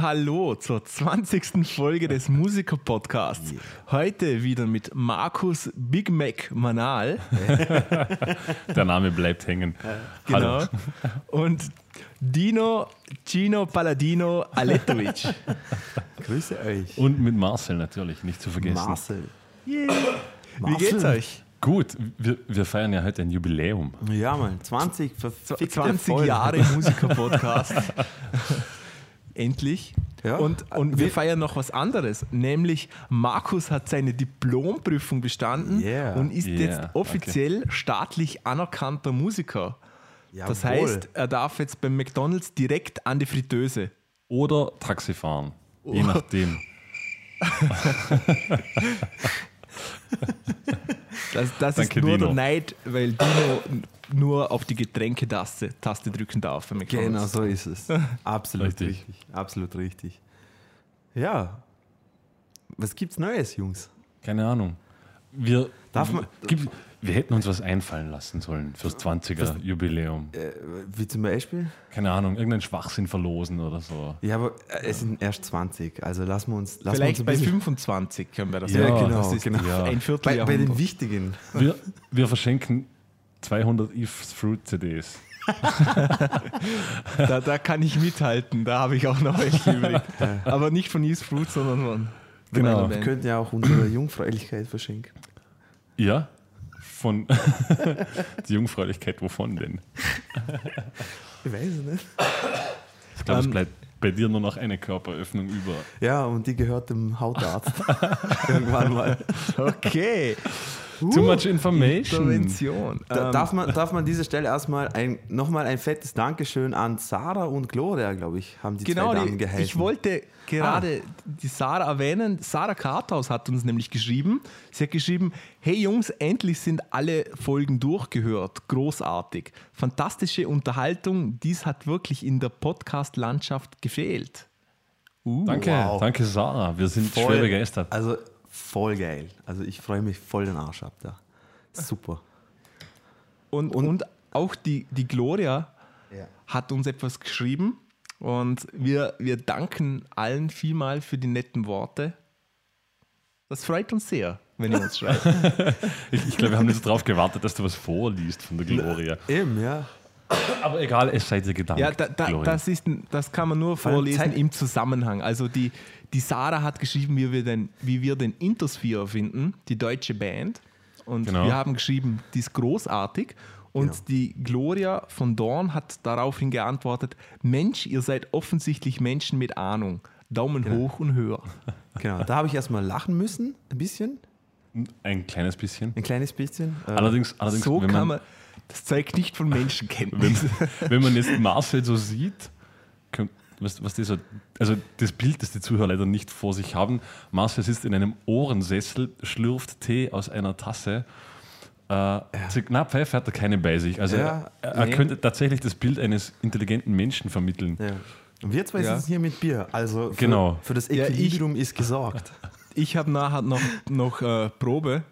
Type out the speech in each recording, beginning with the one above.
Und hallo zur 20. Folge des Musiker-Podcasts. Heute wieder mit Markus Big Mac Manal. Der Name bleibt hängen. Genau. Und Dino Gino Paladino Aletovic. Grüße euch. Und mit Marcel natürlich, nicht zu vergessen. Marcel. Wie geht's euch? Gut, wir, wir feiern ja heute ein Jubiläum. Ja, mal 20 verfickte 20 Folgen. Jahre Musiker-Podcast. Endlich. Ja. Und, und wir feiern noch was anderes, nämlich Markus hat seine Diplomprüfung bestanden Yeah. und ist Yeah, jetzt offiziell staatlich anerkannter Musiker. Das Jawohl. heißt, er darf jetzt beim McDonalds direkt an die Fritteuse. Oder Taxi fahren. Oh. Je nachdem. Das, das ist nur der Dino. Neid, weil Dino nur auf die Getränketaste Taste drücken darf. Genau so ist es. Absolut Richtig. richtig. Absolut richtig. Ja. Was gibt's Neues, Jungs? Keine Ahnung. Wir, Darf man- Gib, wir hätten uns was einfallen lassen sollen fürs 20er-Jubiläum. Äh, wie zum Beispiel? Keine Ahnung, irgendeinen Schwachsinn verlosen oder so. Ja, aber äh, es sind erst 20. Also lassen wir uns. Lassen Vielleicht wir bei uns ein bisschen- 25 können wir das Ja, machen. genau, das ist genau. Ja. ein bei, bei den wichtigen. Wir, wir verschenken 200 If's Fruit CDs. Da, da kann ich mithalten, da habe ich auch noch welche übrig. Aber nicht von East Fruit, sondern von Genau. Wir könnten ja auch unsere Jungfräulichkeit verschenken. Ja? Von die Jungfräulichkeit, wovon denn? Ich weiß es nicht. Ich glaube, Ähm, es bleibt bei dir nur noch eine Körperöffnung über. Ja, und die gehört dem Hautarzt. Irgendwann mal. Okay. Too much information. Intervention. Da, Ähm, darf, man, darf man an dieser Stelle erstmal ein, nochmal ein fettes Dankeschön an Sarah und Gloria, glaube ich, haben die genau, zwei Damen die, ich wollte gerade die Sarah erwähnen. Sarah Karthaus hat uns nämlich geschrieben. Sie hat geschrieben: Hey Jungs, endlich sind alle Folgen durchgehört. Großartig. Fantastische Unterhaltung. Dies hat wirklich in der Podcast-Landschaft gefehlt. Uh, Danke, Wow. danke Sarah. Wir sind Voll- schwer begeistert. Also voll geil. Also ich freue mich voll den Arsch ab da. Super. Und, und, auch die, die Gloria hat uns etwas geschrieben und wir, wir danken allen vielmal für die netten Worte. Das freut uns sehr, wenn ihr uns schreibt. Ich, ich glaube, wir haben jetzt darauf gewartet, dass du was vorliest von der Gloria. Eben, ja. Aber egal, es sei dir gedankt. ja, da, da, das, ist, das kann man nur vorlesen im Zusammenhang. Also die, die Sarah hat geschrieben, wie wir den, wie wir den Intersphere finden, die deutsche Band. Und Genau. wir haben geschrieben, die ist großartig. Und Genau. die Gloria von Dorn hat daraufhin geantwortet: Mensch, ihr seid offensichtlich Menschen mit Ahnung. Daumen Genau. hoch und höher. Genau. Da habe ich erstmal lachen müssen, ein bisschen, Ein kleines bisschen. ein kleines bisschen. Äh, Allerdings, allerdings so wenn, kann man, man. Das zeugt nicht von Menschenkenntnis. wenn, wenn man jetzt Marcel so sieht, was, was das, so- also das Bild, das die Zuhörer leider nicht vor sich haben, Marcel sitzt in einem Ohrensessel, schlürft Tee aus einer Tasse. Äh, zu- Na, Pfeife hat er keine bei sich. Also Ja, er, er nee. könnte tatsächlich das Bild eines intelligenten Menschen vermitteln. ja. Und wir zwei Ja. sitzen hier mit Bier. Also für, Genau. für das Ja, Equilibrium ist gesorgt. Ich habe nachher noch, noch äh, Probe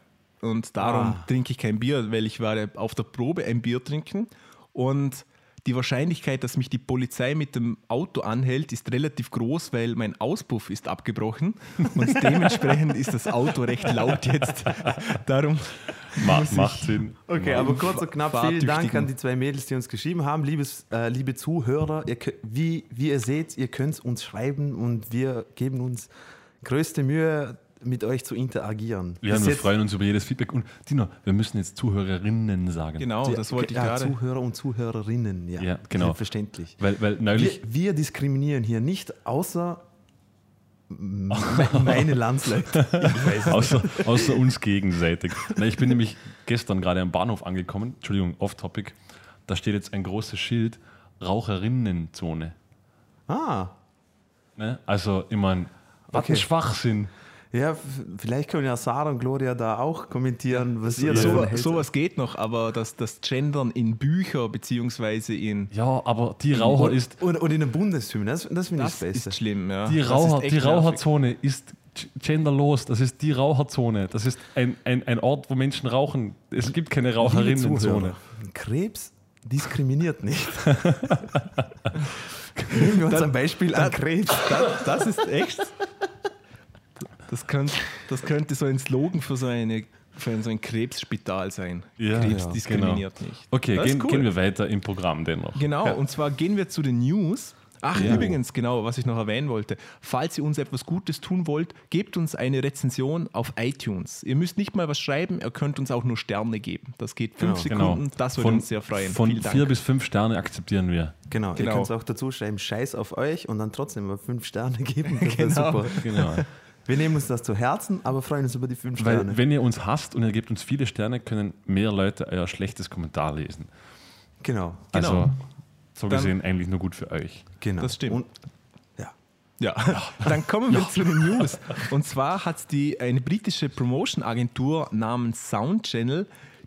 und darum Ah. trinke ich kein Bier, weil ich werde auf der Probe ein Bier trinken und die Wahrscheinlichkeit, dass mich die Polizei mit dem Auto anhält, ist relativ groß, weil mein Auspuff ist abgebrochen und dementsprechend ist das Auto recht laut jetzt. Darum Ma macht Sinn. Okay, aber kurz und knapp, vielen. Dank an die zwei Mädels, die uns geschrieben haben. Liebes, äh, liebe Zuhörer, ihr, könnt- wie, wie ihr seht, ihr könnt uns schreiben und wir geben uns größte Mühe, mit euch zu interagieren. Ja, wir freuen uns über jedes Feedback. Und Dino, wir müssen jetzt Zuhörerinnen sagen. genau, das wollte ich ja, gerade. Zuhörer und Zuhörerinnen, ja, Ja, genau. selbstverständlich. Weil, weil Wir, neulich, wir diskriminieren hier nicht außer me- meine Landsleute. Außer, außer uns gegenseitig. Na, ich bin nämlich gestern gerade am Bahnhof angekommen, Entschuldigung, off-topic. Da steht jetzt ein großes Schild, Raucherinnenzone. Ah, Ne? Also, ich meine, was Okay. ein Schwachsinn. Ja, vielleicht können ja Sarah und Gloria da auch kommentieren, was ihr Ja. davon So, sowas geht noch, aber das, das Gendern in Bücher beziehungsweise in. Ja, aber die Raucher ist, Und, und in der Bundeshymne, das, das finde ich Das das Beste. ist schlimm, ja. die, Raucher, ist die nervig. Raucherzone ist genderlos. Das ist die Raucherzone. Das ist ein, ein, ein Ort, wo Menschen rauchen. Es gibt keine Raucherinnenzone. Krebs diskriminiert nicht. Nehmen wir uns ein Beispiel an Krebs. Das, das ist echt. Das könnte, das könnte so ein Slogan für so, eine, für ein, so ein Krebsspital sein. Ja, Krebs ja, diskriminiert nicht. Okay, gehen, cool. gehen wir weiter im Programm dennoch. Genau, und zwar gehen wir zu den News. Ach, Ja. übrigens, genau, was ich noch erwähnen wollte. Falls ihr uns etwas Gutes tun wollt, gebt uns eine Rezension auf iTunes. Ihr müsst nicht mal was schreiben, ihr könnt uns auch nur Sterne geben. Das geht fünf Genau, Sekunden, das würde uns sehr freuen. Von Vielen Dank. vier bis fünf Sterne akzeptieren wir. Genau, Genau. ihr könnt es auch dazu schreiben, Scheiß auf euch und dann trotzdem mal fünf Sterne geben. Das Genau. super. Genau. Wir nehmen uns das zu Herzen, aber freuen uns über die fünf Weil Sterne. wenn ihr uns hasst und ihr gebt uns viele Sterne, können mehr Leute euer schlechtes Kommentar lesen. Genau, Genau. Also so Dann- gesehen eigentlich nur gut für euch. genau. Das stimmt. Und, ja. Ja, dann kommen wir zu den News. Und zwar hat die, eine britische Promotion-Agentur namens Sound Channel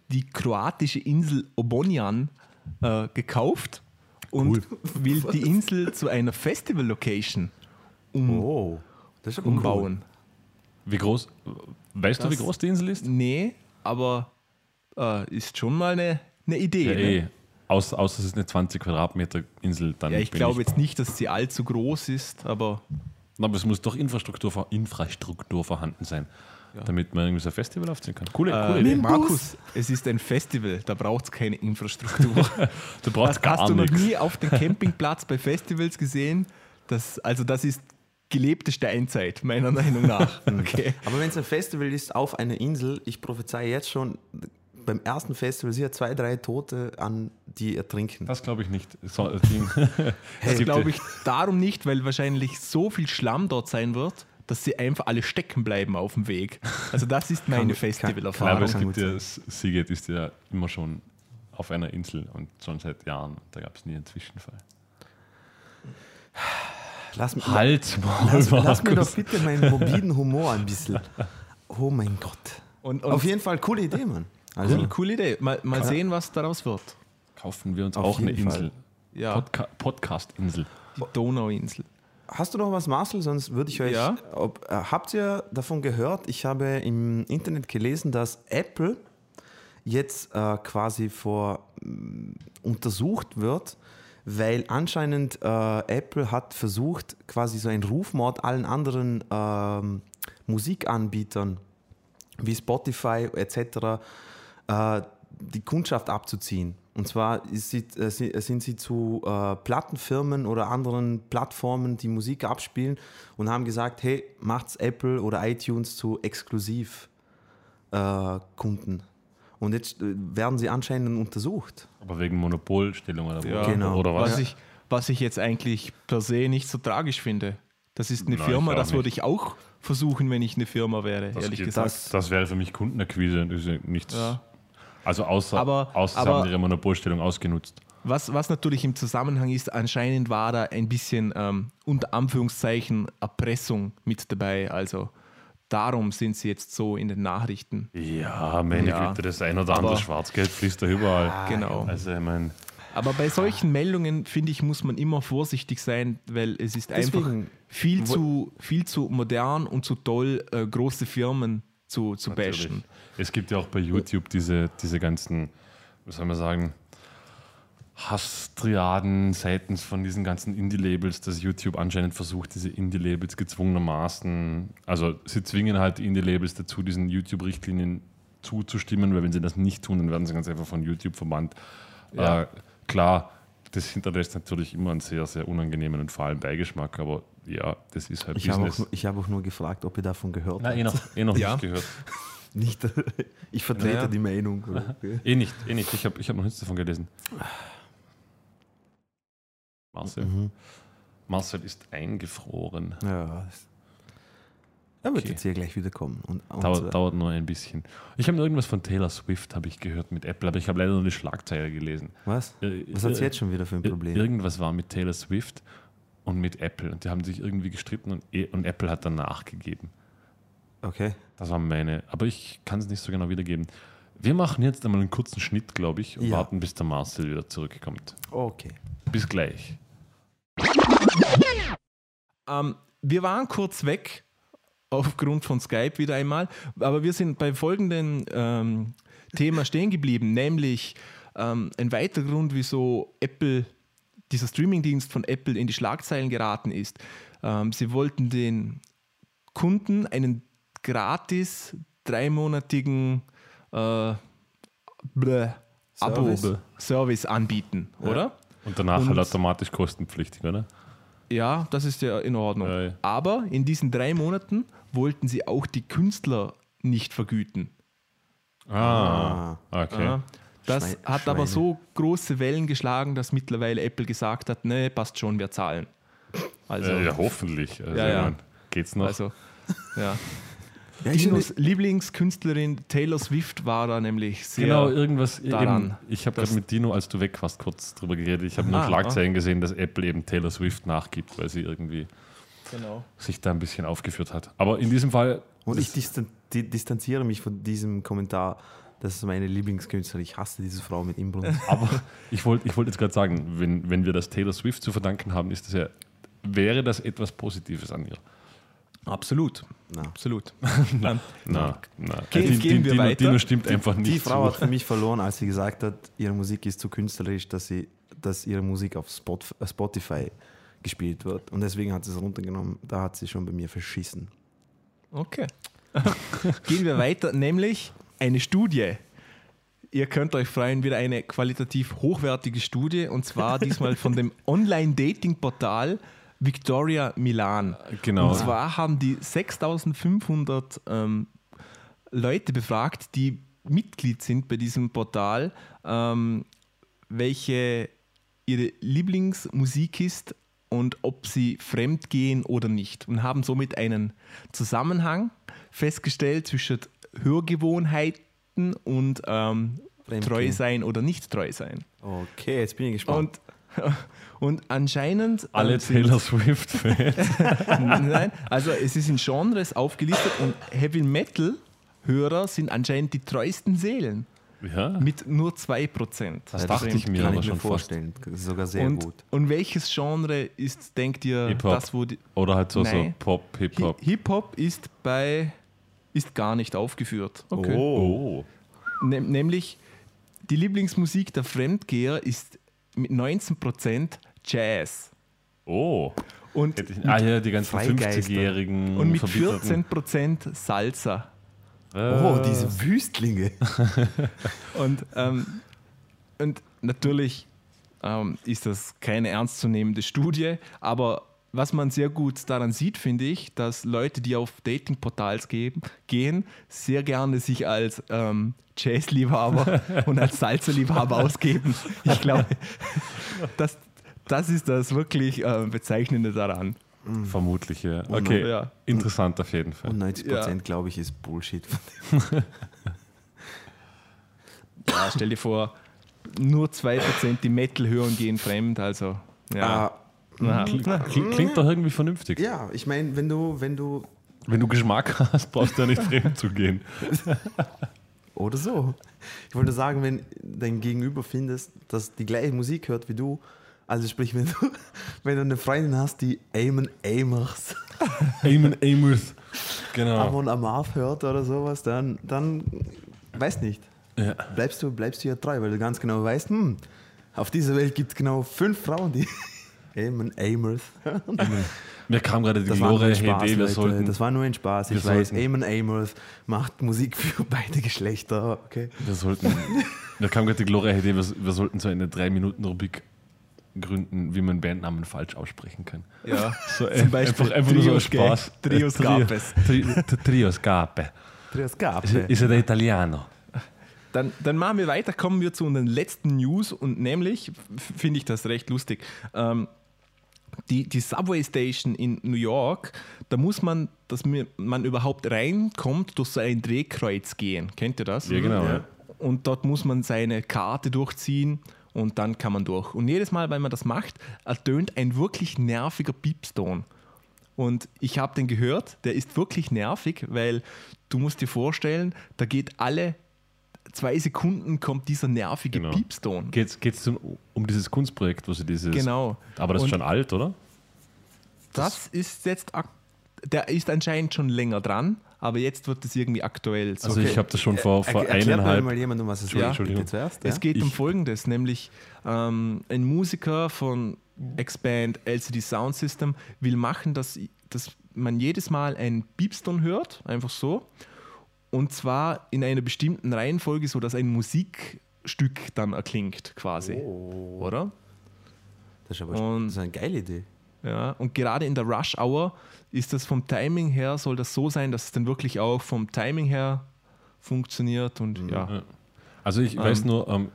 die kroatische Insel Obonjan äh, gekauft und will die Insel zu einer Festival-Location um, Oh, das ist aber cool. umbauen. Wie groß, weißt du, wie Das- groß die Insel ist? Nee, aber äh, ist schon mal eine, eine Idee. Ja, ne? eh. Außer, außer es ist eine 20 Quadratmeter Insel. Dann ja ich glaube jetzt nicht, dass sie allzu groß ist, aber Aber es muss doch Infrastruktur, Infrastruktur vorhanden sein, damit man irgendwie so ein Festival aufziehen kann. Coole, coole äh, Idee. Markus, es ist ein Festival, da braucht es keine Infrastruktur. Du brauchst Hast, gar hast du noch nichts. nie auf dem Campingplatz bei Festivals gesehen? Das, also das ist gelebte Steinzeit, meiner Meinung nach. Okay. Aber wenn es ein Festival ist auf einer Insel, ich prophezei jetzt schon, beim ersten Festival sicher zwei, drei Tote an, die ertrinken. Das glaube ich nicht. So, das. Das glaube ja- ich darum nicht, weil wahrscheinlich so viel Schlamm dort sein wird, dass sie einfach alle stecken bleiben auf dem Weg. Also das ist meine Kann- Aber Festivalerfahrung. es gibt ja, Seagate ist ja immer schon auf einer Insel und schon seit Jahren. Da gab es nie einen Zwischenfall. Lass, Halt mal, lass, lass mir doch bitte meinen morbiden Humor ein bisschen. Oh mein Gott. Und, und Auf jeden Fall coole Idee, Mann. Also, cool, coole Idee. Mal, mal sehen, was daraus wird. Kaufen wir uns Auf auch eine. Insel. Ja, Podca Podcast-Insel. die Donauinsel. Hast du noch was, Marcel? Sonst würde ich euch. Ja. Ob, äh, habt ihr davon gehört? Ich habe im Internet gelesen, dass Apple jetzt äh, quasi vor mm, untersucht wird, weil anscheinend äh, Apple hat versucht, quasi so einen Rufmord allen anderen ähm, Musikanbietern wie Spotify etc. Äh, die Kundschaft abzuziehen. Und zwar äh, sie- sind sie zu äh, Plattenfirmen oder anderen Plattformen, die Musik abspielen und haben gesagt, hey, macht's Apple oder iTunes zu Exklusivkunden. Äh, Kunden. Und jetzt äh, werden sie anscheinend untersucht. Aber wegen Monopolstellung oder, Ja, Genau. oder was? Was, ich, was ich jetzt eigentlich per se nicht so tragisch finde. Das ist eine Nein, Firma, das würde ich auch versuchen, wenn ich eine Firma wäre, Das ehrlich geht- gesagt. Das, das wäre für mich Kundenakquise. Das ist ja nichts. Ja. Also außer, Aber- außer sie aber- haben ihre Monopolstellung ausgenutzt. Was, was natürlich im Zusammenhang ist, anscheinend war da ein bisschen ähm, unter Anführungszeichen Erpressung mit dabei. Also darum sind sie jetzt so in den Nachrichten. Ja, meine Ja. Güte, das ein oder andere Aber- Schwarzgeld fließt da überall. Genau. Also, ich meine, Aber bei solchen Meldungen, finde ich, muss man immer vorsichtig sein, weil es ist einfach viel zu, viel zu modern und zu toll, äh, große Firmen zu, zu bashen. Es gibt ja auch bei YouTube diese, diese ganzen, was soll man sagen, Hasstriaden seitens von diesen ganzen Indie-Labels, dass YouTube anscheinend versucht, diese Indie-Labels gezwungenermaßen, also sie zwingen halt die Indie-Labels dazu, diesen YouTube-Richtlinien zuzustimmen, weil wenn sie das nicht tun, dann werden sie ganz einfach von YouTube verbannt. Ja. Äh, klar, das hinterlässt natürlich immer einen sehr, sehr unangenehmen und fahlen Beigeschmack, aber ja, das ist halt Ich auch, Business. nur- ich habe auch nur gefragt, ob ihr davon gehört Nein, eh habt. noch, eh noch Ja. nicht gehört. Nicht, ich vertrete Ja. die Meinung. Okay. Eh nicht, eh nicht. Ich habe ich hab noch nichts davon gelesen. Marcel. Mhm. Marcel ist eingefroren. Ja, er wird Okay. jetzt hier gleich wieder kommen. Und, und Dauert, äh, dauert nur ein bisschen. Ich habe noch irgendwas von Taylor Swift, habe ich gehört mit Apple, aber ich habe leider nur eine Schlagzeile gelesen. was? Äh, Was hat sie äh, jetzt schon wieder für ein Ir- Problem? Irgendwas war mit Taylor Swift und mit Apple und die haben sich irgendwie gestritten und, eh- und Apple hat dann nachgegeben. Okay. Das war meine, aber ich kann es nicht so genau wiedergeben. Wir machen jetzt einmal einen kurzen Schnitt, glaube ich, und Ja. warten, bis der Marcel wieder zurückkommt. Okay. Bis gleich. Ähm, wir waren kurz weg, aufgrund von Skype wieder einmal, aber wir sind bei folgendem ähm, Thema stehen geblieben, nämlich ähm, ein weiterer Grund, wieso Apple dieser Streamingdienst von Apple in die Schlagzeilen geraten ist. Ähm, sie wollten den Kunden einen gratis dreimonatigen äh, bläh, Abo Service. Service anbieten, oder? Und danach Und- halt automatisch kostenpflichtig, oder? Ja, das ist ja in Ordnung. Ja, ja. Aber in diesen drei Monaten wollten sie auch die Künstler nicht vergüten. Ah, okay. Ja. Das Schwein- hat aber Schweine. so große Wellen geschlagen, dass mittlerweile Apple gesagt hat, nee, passt schon, wir zahlen. Also, Äh, ja, hoffentlich. Also, Ja, ja. geht's noch? also ja. Ja, ich Dinos Lieblingskünstlerin Taylor Swift war da nämlich sehr. genau, irgendwas. daran, Eben, ich habe gerade mit Dino, als du weg warst, kurz drüber geredet. Ich habe nur Ah, Schlagzeilen gesehen, dass Apple eben Taylor Swift nachgibt, weil sie irgendwie Genau. sich da ein bisschen aufgeführt hat. Aber in diesem Fall. Und ich distan di distanziere mich von diesem Kommentar. Das ist meine Lieblingskünstlerin. Ich hasse diese Frau mit Inbrunst. Aber ich wollte ich wollt jetzt gerade sagen, wenn, wenn wir das Taylor Swift zu verdanken haben, ist das ja, wäre das etwas Positives an ihr. Absolut. Na. Absolut. Na, na. Gehen- Die- gehen die- wir Dino, weiter? Dino stimmt einfach nicht. Die Frau zu. hat für mich verloren, als sie gesagt hat, ihre Musik ist zu künstlerisch, dass, sie, dass ihre Musik auf äh, Spotify gespielt wird. Und deswegen hat sie es runtergenommen. Da hat sie schon bei mir verschissen. Okay. Gehen wir weiter, nämlich eine Studie. Ihr könnt euch freuen, wieder eine qualitativ hochwertige Studie und zwar diesmal von dem Online-Dating-Portal Victoria Milan. Genau. Und zwar haben die 6500 ähm, Leute befragt, die Mitglied sind bei diesem Portal, ähm, welche ihre Lieblingsmusik ist und ob sie fremd gehen oder nicht. Und haben somit einen Zusammenhang festgestellt zwischen Hörgewohnheiten und ähm, treu sein oder nicht treu sein. Okay, jetzt bin ich gespannt. Und, und anscheinend. Alle ähm, sind- Taylor Swift-Fans. Nein, also es ist in Genres aufgelistet und Heavy Metal Hörer sind anscheinend die treuesten Seelen ja. mit nur 2%. Das dachte ich mir kann aber ich mir schon fast. vorstellen. Das ist sogar sehr und, gut. und welches Genre ist, denkt ihr, das, wo die Oder halt so, so. Pop, Hip-Hop. Hi- Hip-Hop ist bei ist gar nicht aufgeführt. Okay. Oh. Nämlich die Lieblingsmusik der Fremdgeher ist mit 19% Jazz. Oh. Und Ah ja, die ganzen Freigeister. 50-jährigen Und mit verbitterten- 14% Salsa. Oh, Äh, diese Wüstlinge. Und, ähm, und natürlich ähm, ist das keine ernstzunehmende Studie, aber was man sehr gut daran sieht, finde ich, dass Leute, die auf Datingportals gehen, gehen, sehr gerne sich als ähm, Jazz-Liebhaber und als Salsa-Liebhaber ausgeben. Ich glaube, das, das ist das wirklich äh, Bezeichnende daran. Vermutlich, ja. Okay, Ja. interessant auf jeden Fall. Und 90 Ja. Prozent, glaube ich, ist Bullshit. Ja, stell dir vor, nur 2% die Metal hören gehen fremd, also ja. Ah, Na, Klingt, klingt, klingt doch irgendwie vernünftig. ja, ich meine, wenn du, wenn du. Wenn du Geschmack hast, brauchst du ja nicht fremd zu gehen. Oder so. Ich wollte sagen, wenn dein Gegenüber findest, dass die gleiche Musik hört wie du, also sprich, wenn du, wenn du eine Freundin hast, die Eamon Amers Eamon Amos. Genau. Amon Amarth hört oder sowas, dann, dann weiß nicht. Ja. Bleibst du, bleibst du ja treu, weil du ganz genau weißt, hm, auf dieser Welt gibt es genau fünf Frauen, die Eamon Amers. Mir kam gerade die Das war nur glorreiche ein Spaß, Idee, wir sollten, das war nur ein Spaß. Ich weiß, Eamon Amos macht Musik für beide Geschlechter. Okay. wir sollten, mir kam gerade die glorreiche Idee, wir, wir sollten so eine 3-Minuten-Rubrik gründen, wie man Bandnamen falsch aussprechen kann. Ja, So zum Beispiel einfach, einfach nur so Trios? Spaß. Trios Gapes. Tri, tri, Trio Scape. Trios Gabe. Ist, er der Italiano? Dann, dann machen wir weiter, kommen wir zu unseren letzten News und nämlich finde ich das recht lustig. Ähm, die, die Subway Station in New York, da muss man, dass man überhaupt reinkommt, durch so ein Drehkreuz gehen. Kennt ihr das? Ja, genau. Ja. Ja. Und dort muss man seine Karte durchziehen und dann kann man durch. Und jedes Mal, wenn man das macht, ertönt ein wirklich nerviger Piepston. Und ich habe den gehört, der ist wirklich nervig, weil du musst dir vorstellen, da geht alle zwei Sekunden kommt dieser nervige Genau. Piepston. Geht es um, um dieses Kunstprojekt, wo sie dieses. Genau. Aber das ist Und schon alt, oder? Das ist jetzt, der ist anscheinend schon länger dran, aber jetzt wird es irgendwie aktuell. So Also ich habe das schon vor, vor Er, eineinhalb. mal jemand, um was es Ja. geht. Bitte zuerst. Es ja? geht um Ich- Folgendes, nämlich ähm, ein Musiker von Expand LCD Sound System will machen, dass, dass man jedes Mal ein Piepston hört, einfach so. Und zwar in einer bestimmten Reihenfolge, sodass ein Musikstück dann erklingt, quasi. Oder? Das ist aber Und- das ist eine geile Idee. Ja, und gerade in der Rush Hour ist das vom Timing her, soll das so sein, dass es dann wirklich auch vom Timing her funktioniert und ja. Ja. Also ich weiß nur, ähm,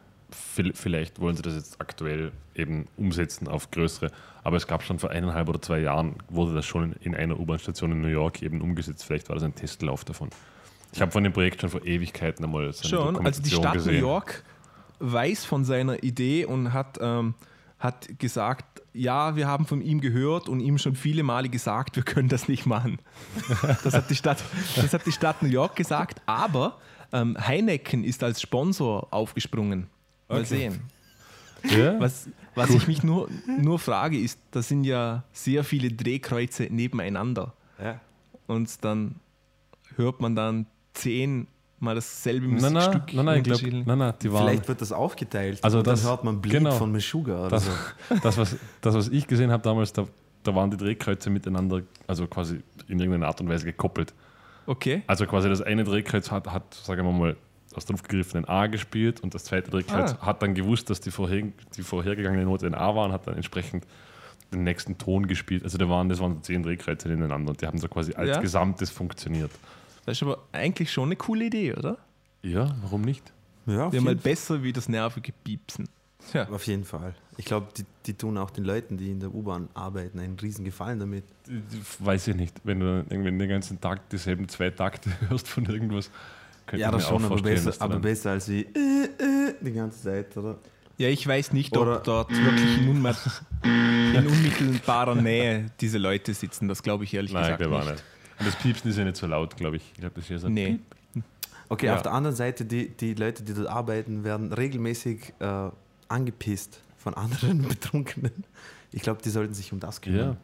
vi- vielleicht wollen sie das jetzt aktuell eben umsetzen auf größere, aber es gab schon vor eineinhalb oder zwei Jahren, wurde das schon in einer U-Bahn-Station in New York eben umgesetzt. Vielleicht war das ein Testlauf davon. Ich habe von dem Projekt schon vor Ewigkeiten einmal so eine Schon, also die Stadt gesehen. New York weiß von seiner Idee und hat, ähm, hat gesagt, ja, wir haben von ihm gehört und ihm schon viele Male gesagt, wir können das nicht machen. Das hat die Stadt, das hat die Stadt New York gesagt, aber ähm, Heineken ist als Sponsor aufgesprungen. Mal Okay. sehen. Ja? Was, was ich mich nur, nur frage, ist, da sind ja sehr viele Drehkreuze nebeneinander. Ja. Und dann hört man dann zehnmal dasselbe Nein, nein, Musikstück. nein, nein, ich nein, nein, die waren. Vielleicht wird das aufgeteilt. Also und das- dann hört man Bleed genau. von Meshuggah oder Das, so. das, was, das, was ich gesehen habe damals, da, da waren die Drehkreuze miteinander, also quasi in irgendeiner Art und Weise gekoppelt. Okay. Also quasi das eine Drehkreuz hat, hat sagen wir mal, aus der Luft gegriffen ein A gespielt und das zweite Drehkreuz Ah. hat dann gewusst, dass die, vorher, die vorhergegangene Note ein A war und hat dann entsprechend den nächsten Ton gespielt. Also da waren, das waren so zehn Drehkreuze ineinander und die haben so quasi als Ja. Gesamtes funktioniert. Das ist aber eigentlich schon eine coole Idee, oder? Ja, warum nicht? Ja, auf, Wäre mal jeden, besser wie das nervige Piepsen. Ja. auf jeden Fall. Ich glaube, die, die tun auch den Leuten, die in der U-Bahn arbeiten, einen riesen Gefallen damit. Weiß ich nicht. Wenn du irgendwie den ganzen Tag dieselben zwei Takte hörst von irgendwas, könnte Ja, ich mir das auch schon, aber besser, aber besser als wie äh, äh, die ganze Zeit, oder? ja, ich weiß nicht, ob Oder- dort wirklich in, unmittelbarer Nähe diese Leute sitzen. Das glaube ich ehrlich Nein, gesagt der war nicht. Und das Piepsen ist ja nicht so laut, glaube ich. Ich glaube, das ist ja so. Nee. Okay, Ja. auf der anderen Seite, die, die Leute, die dort arbeiten, werden regelmäßig äh, angepisst von anderen Betrunkenen. Ich glaube, die sollten sich um das kümmern. Ja.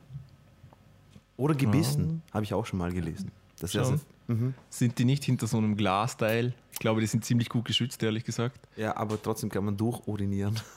Oder gebissen, habe ich auch schon mal gelesen. Das so, mhm. Sind die nicht hinter so einem Glasteil? Ich glaube, die sind ziemlich gut geschützt, ehrlich gesagt. Ja, aber trotzdem kann man durchurinieren.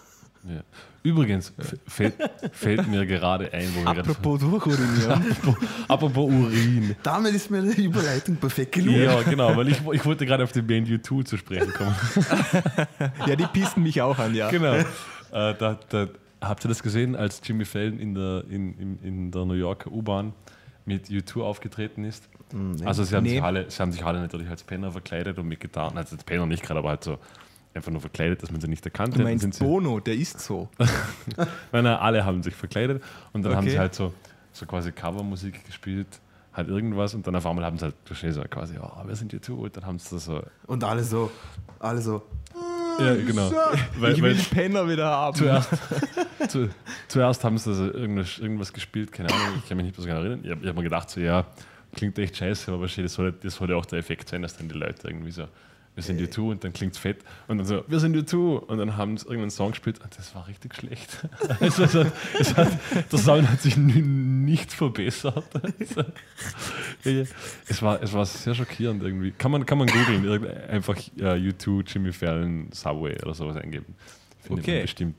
Ja. Übrigens fällt, fällt mir gerade ein, wo wir gerade. Apropos durchurinieren. Apropos Urin. Damit ist mir die Überleitung perfekt gelungen. Ja, genau, weil ich, ich wollte gerade auf die Band U2 zu sprechen kommen. ja, die pissen mich auch an, ja. genau. Äh, da, da, habt ihr das gesehen, als Jimmy Fallon in der, in, in, in der New Yorker U-Bahn mit U2 aufgetreten ist? Also sie haben, Nee. sich alle, sie haben sich alle natürlich als Penner verkleidet und mit Gitarren, also als Penner nicht gerade, aber halt so einfach nur verkleidet, dass man sie nicht erkannt Du hat. Sind meinst Bono, der ist so. Nein, nein, alle haben sich verkleidet und dann haben Okay. sie halt so, so quasi Covermusik gespielt, halt irgendwas und dann auf einmal haben sie halt schnell so quasi, oh, wir sind U2 und dann haben sie das so, Und alle so, alle so, ja, genau. Weil, Ich will weil die Penner wieder haben. zuerst, zu, zuerst haben sie also irgendwas, irgendwas gespielt, keine Ahnung, ich kann mich nicht mehr so genau erinnern. Ich habe hab mir gedacht, so, ja, klingt echt scheiße, aber wahrscheinlich, das soll, das soll ja auch der Effekt sein, dass dann die Leute irgendwie so, wir sind U2 und dann klingt es fett und dann so, wir sind U2 und dann haben sie irgendeinen Song gespielt und das war richtig schlecht. es war so, es hat, der Sound hat sich nicht verbessert. es, war, es war sehr schockierend irgendwie. Kann man, kann man googeln, einfach äh, U2, Jimmy Fallon, Subway oder sowas eingeben. Findet Okay. bestimmt.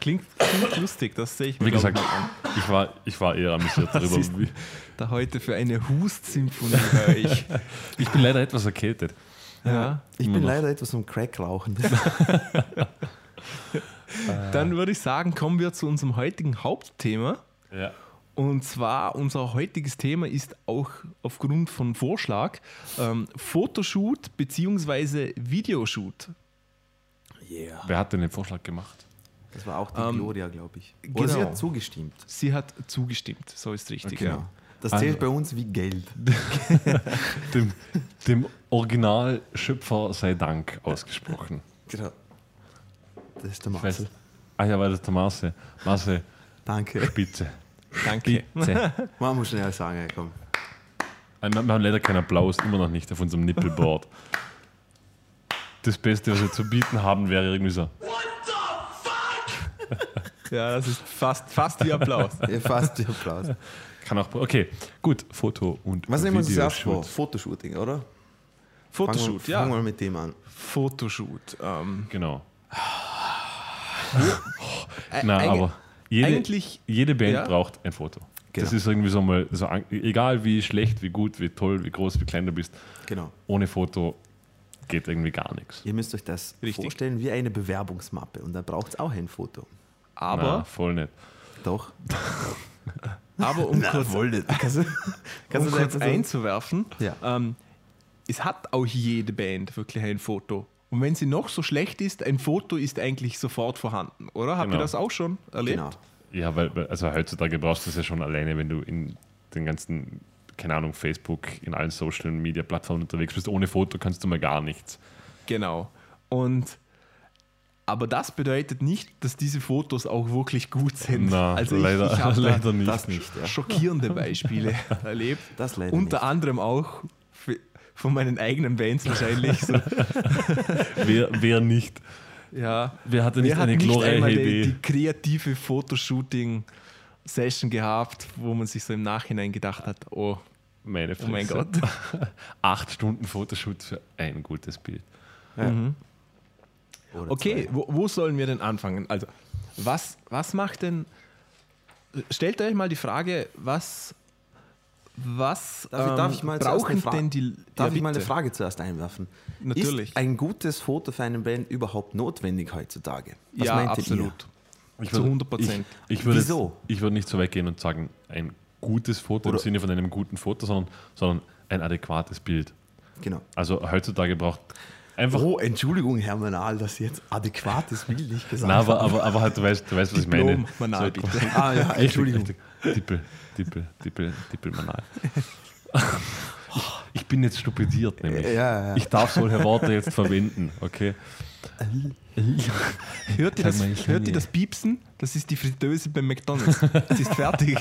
Klingt, klingt lustig, das sehe ich mir Wie gesagt, ich, mal an. ich war, ich war eher amüsiert darüber. da heute für eine Hustsymphonie bei euch. ich bin leider etwas erkältet. Ja. ich bin leider etwas am Crack rauchen. Dann würde ich sagen, kommen wir zu unserem heutigen Hauptthema. Ja. Und zwar unser heutiges Thema ist auch aufgrund von Vorschlag ähm, Fotoshoot bzw. Videoshoot. Yeah. Wer hat denn den Vorschlag gemacht? Das war auch die Ähm, Gloria, glaube ich. Oder sie genau. hat zugestimmt. Sie hat zugestimmt, so ist richtig. Genau. Ja. Das Also- zählt bei uns wie Geld. Dem, dem Originalschöpfer sei Dank ausgesprochen. Genau. Das ist der Marcel. ah ja, weil das der Marce. Marce, Danke. Spitze. Danke. Bitte. Man muss schnell sagen, komm. Äh, Wir haben leider keinen Applaus, immer noch nicht auf unserem Nippelboard. Das Beste, was wir zu bieten haben, wäre irgendwie so. Ja, das ist fast, fast wie Applaus. Ja, fast die Applaus. Kann auch. Okay, gut. Foto und Was nehmen wir uns zuerst vor? Fotoshooting, oder? Fotoshoot, fangen wir, ja. Fangen wir mal mit dem an. Fotoshoot. Ähm, Genau. äh, Na, eigentlich- aber Jede, eigentlich, jede Band ja. braucht ein Foto. Das Genau. ist irgendwie so mal, so, egal wie schlecht, wie gut, wie toll, wie groß, wie klein du bist, Genau. ohne Foto geht irgendwie gar nichts. Ihr müsst euch das Richtig. vorstellen wie eine Bewerbungsmappe und da braucht es auch ein Foto. aber, Na, voll nicht. Doch. aber um kurz, wohl nicht. Kannst um kannst du kurz so- einzuwerfen, Ja. ähm, es hat auch jede Band wirklich ein Foto. Und wenn sie noch so schlecht ist, ein Foto ist eigentlich sofort vorhanden, oder? Habt ihr Genau. das auch schon erlebt? Genau. Ja, weil, weil- also heutzutage brauchst du es ja schon alleine, wenn du in den ganzen, keine Ahnung, Facebook, in allen Social Media Plattformen unterwegs bist. Ohne Foto kannst du mal gar nichts. Genau. Und aber das bedeutet nicht, dass diese Fotos auch wirklich gut sind. Na, also ich, leider, ich habe leider nicht. Das nicht. Ja. schockierende Beispiele erlebt. Das leider Unter nicht. anderem auch von meinen eigenen Bands wahrscheinlich. So, Wer, wer nicht? ja. Wer hatte nicht Wer hat eine glorreiche einmal die, die kreative Fotoshooting-Session gehabt, wo man sich so im Nachhinein gedacht hat, oh, Meine oh mein Fresse. Gott. Acht Stunden Fotoshoot für ein gutes Bild. Oder Okay, wo, wo sollen wir denn anfangen? Also, was, was macht denn. Stellt euch mal die Frage, was. Was Darf ich- ähm, darf ich mal zuerst brauchen denn die. Darf ja, ich mal eine. Frage zuerst einwerfen? Natürlich. Ist ein gutes Foto für eine Band überhaupt notwendig heutzutage? Was ja, meint absolut. Ich Zu würd- 100 Prozent. Ich, ich würde Wieso? Jetzt, ich würde nicht so weit gehen und sagen, ein gutes Foto Oder- im Sinne von einem guten Foto, sondern, sondern ein adäquates Bild. ihr? Genau. Also heutzutage braucht einfach. Oh, Entschuldigung, Herr Manal, dass Sie jetzt adäquates Bild nicht gesagt Na, aber, aber, aber halt, du weißt, du weißt was ich meine. Manal, So- bitte. Ah ja, Entschuldigung. Dippel, Dippel, Dippel, Dippel, Manal. Ich bin jetzt stupidiert, nämlich. Ja, ja. Ich darf solche Worte jetzt verwenden, okay? Hört ihr, das, hört ihr das Piepsen? Das ist die Fritteuse beim McDonalds. Es ist fertig.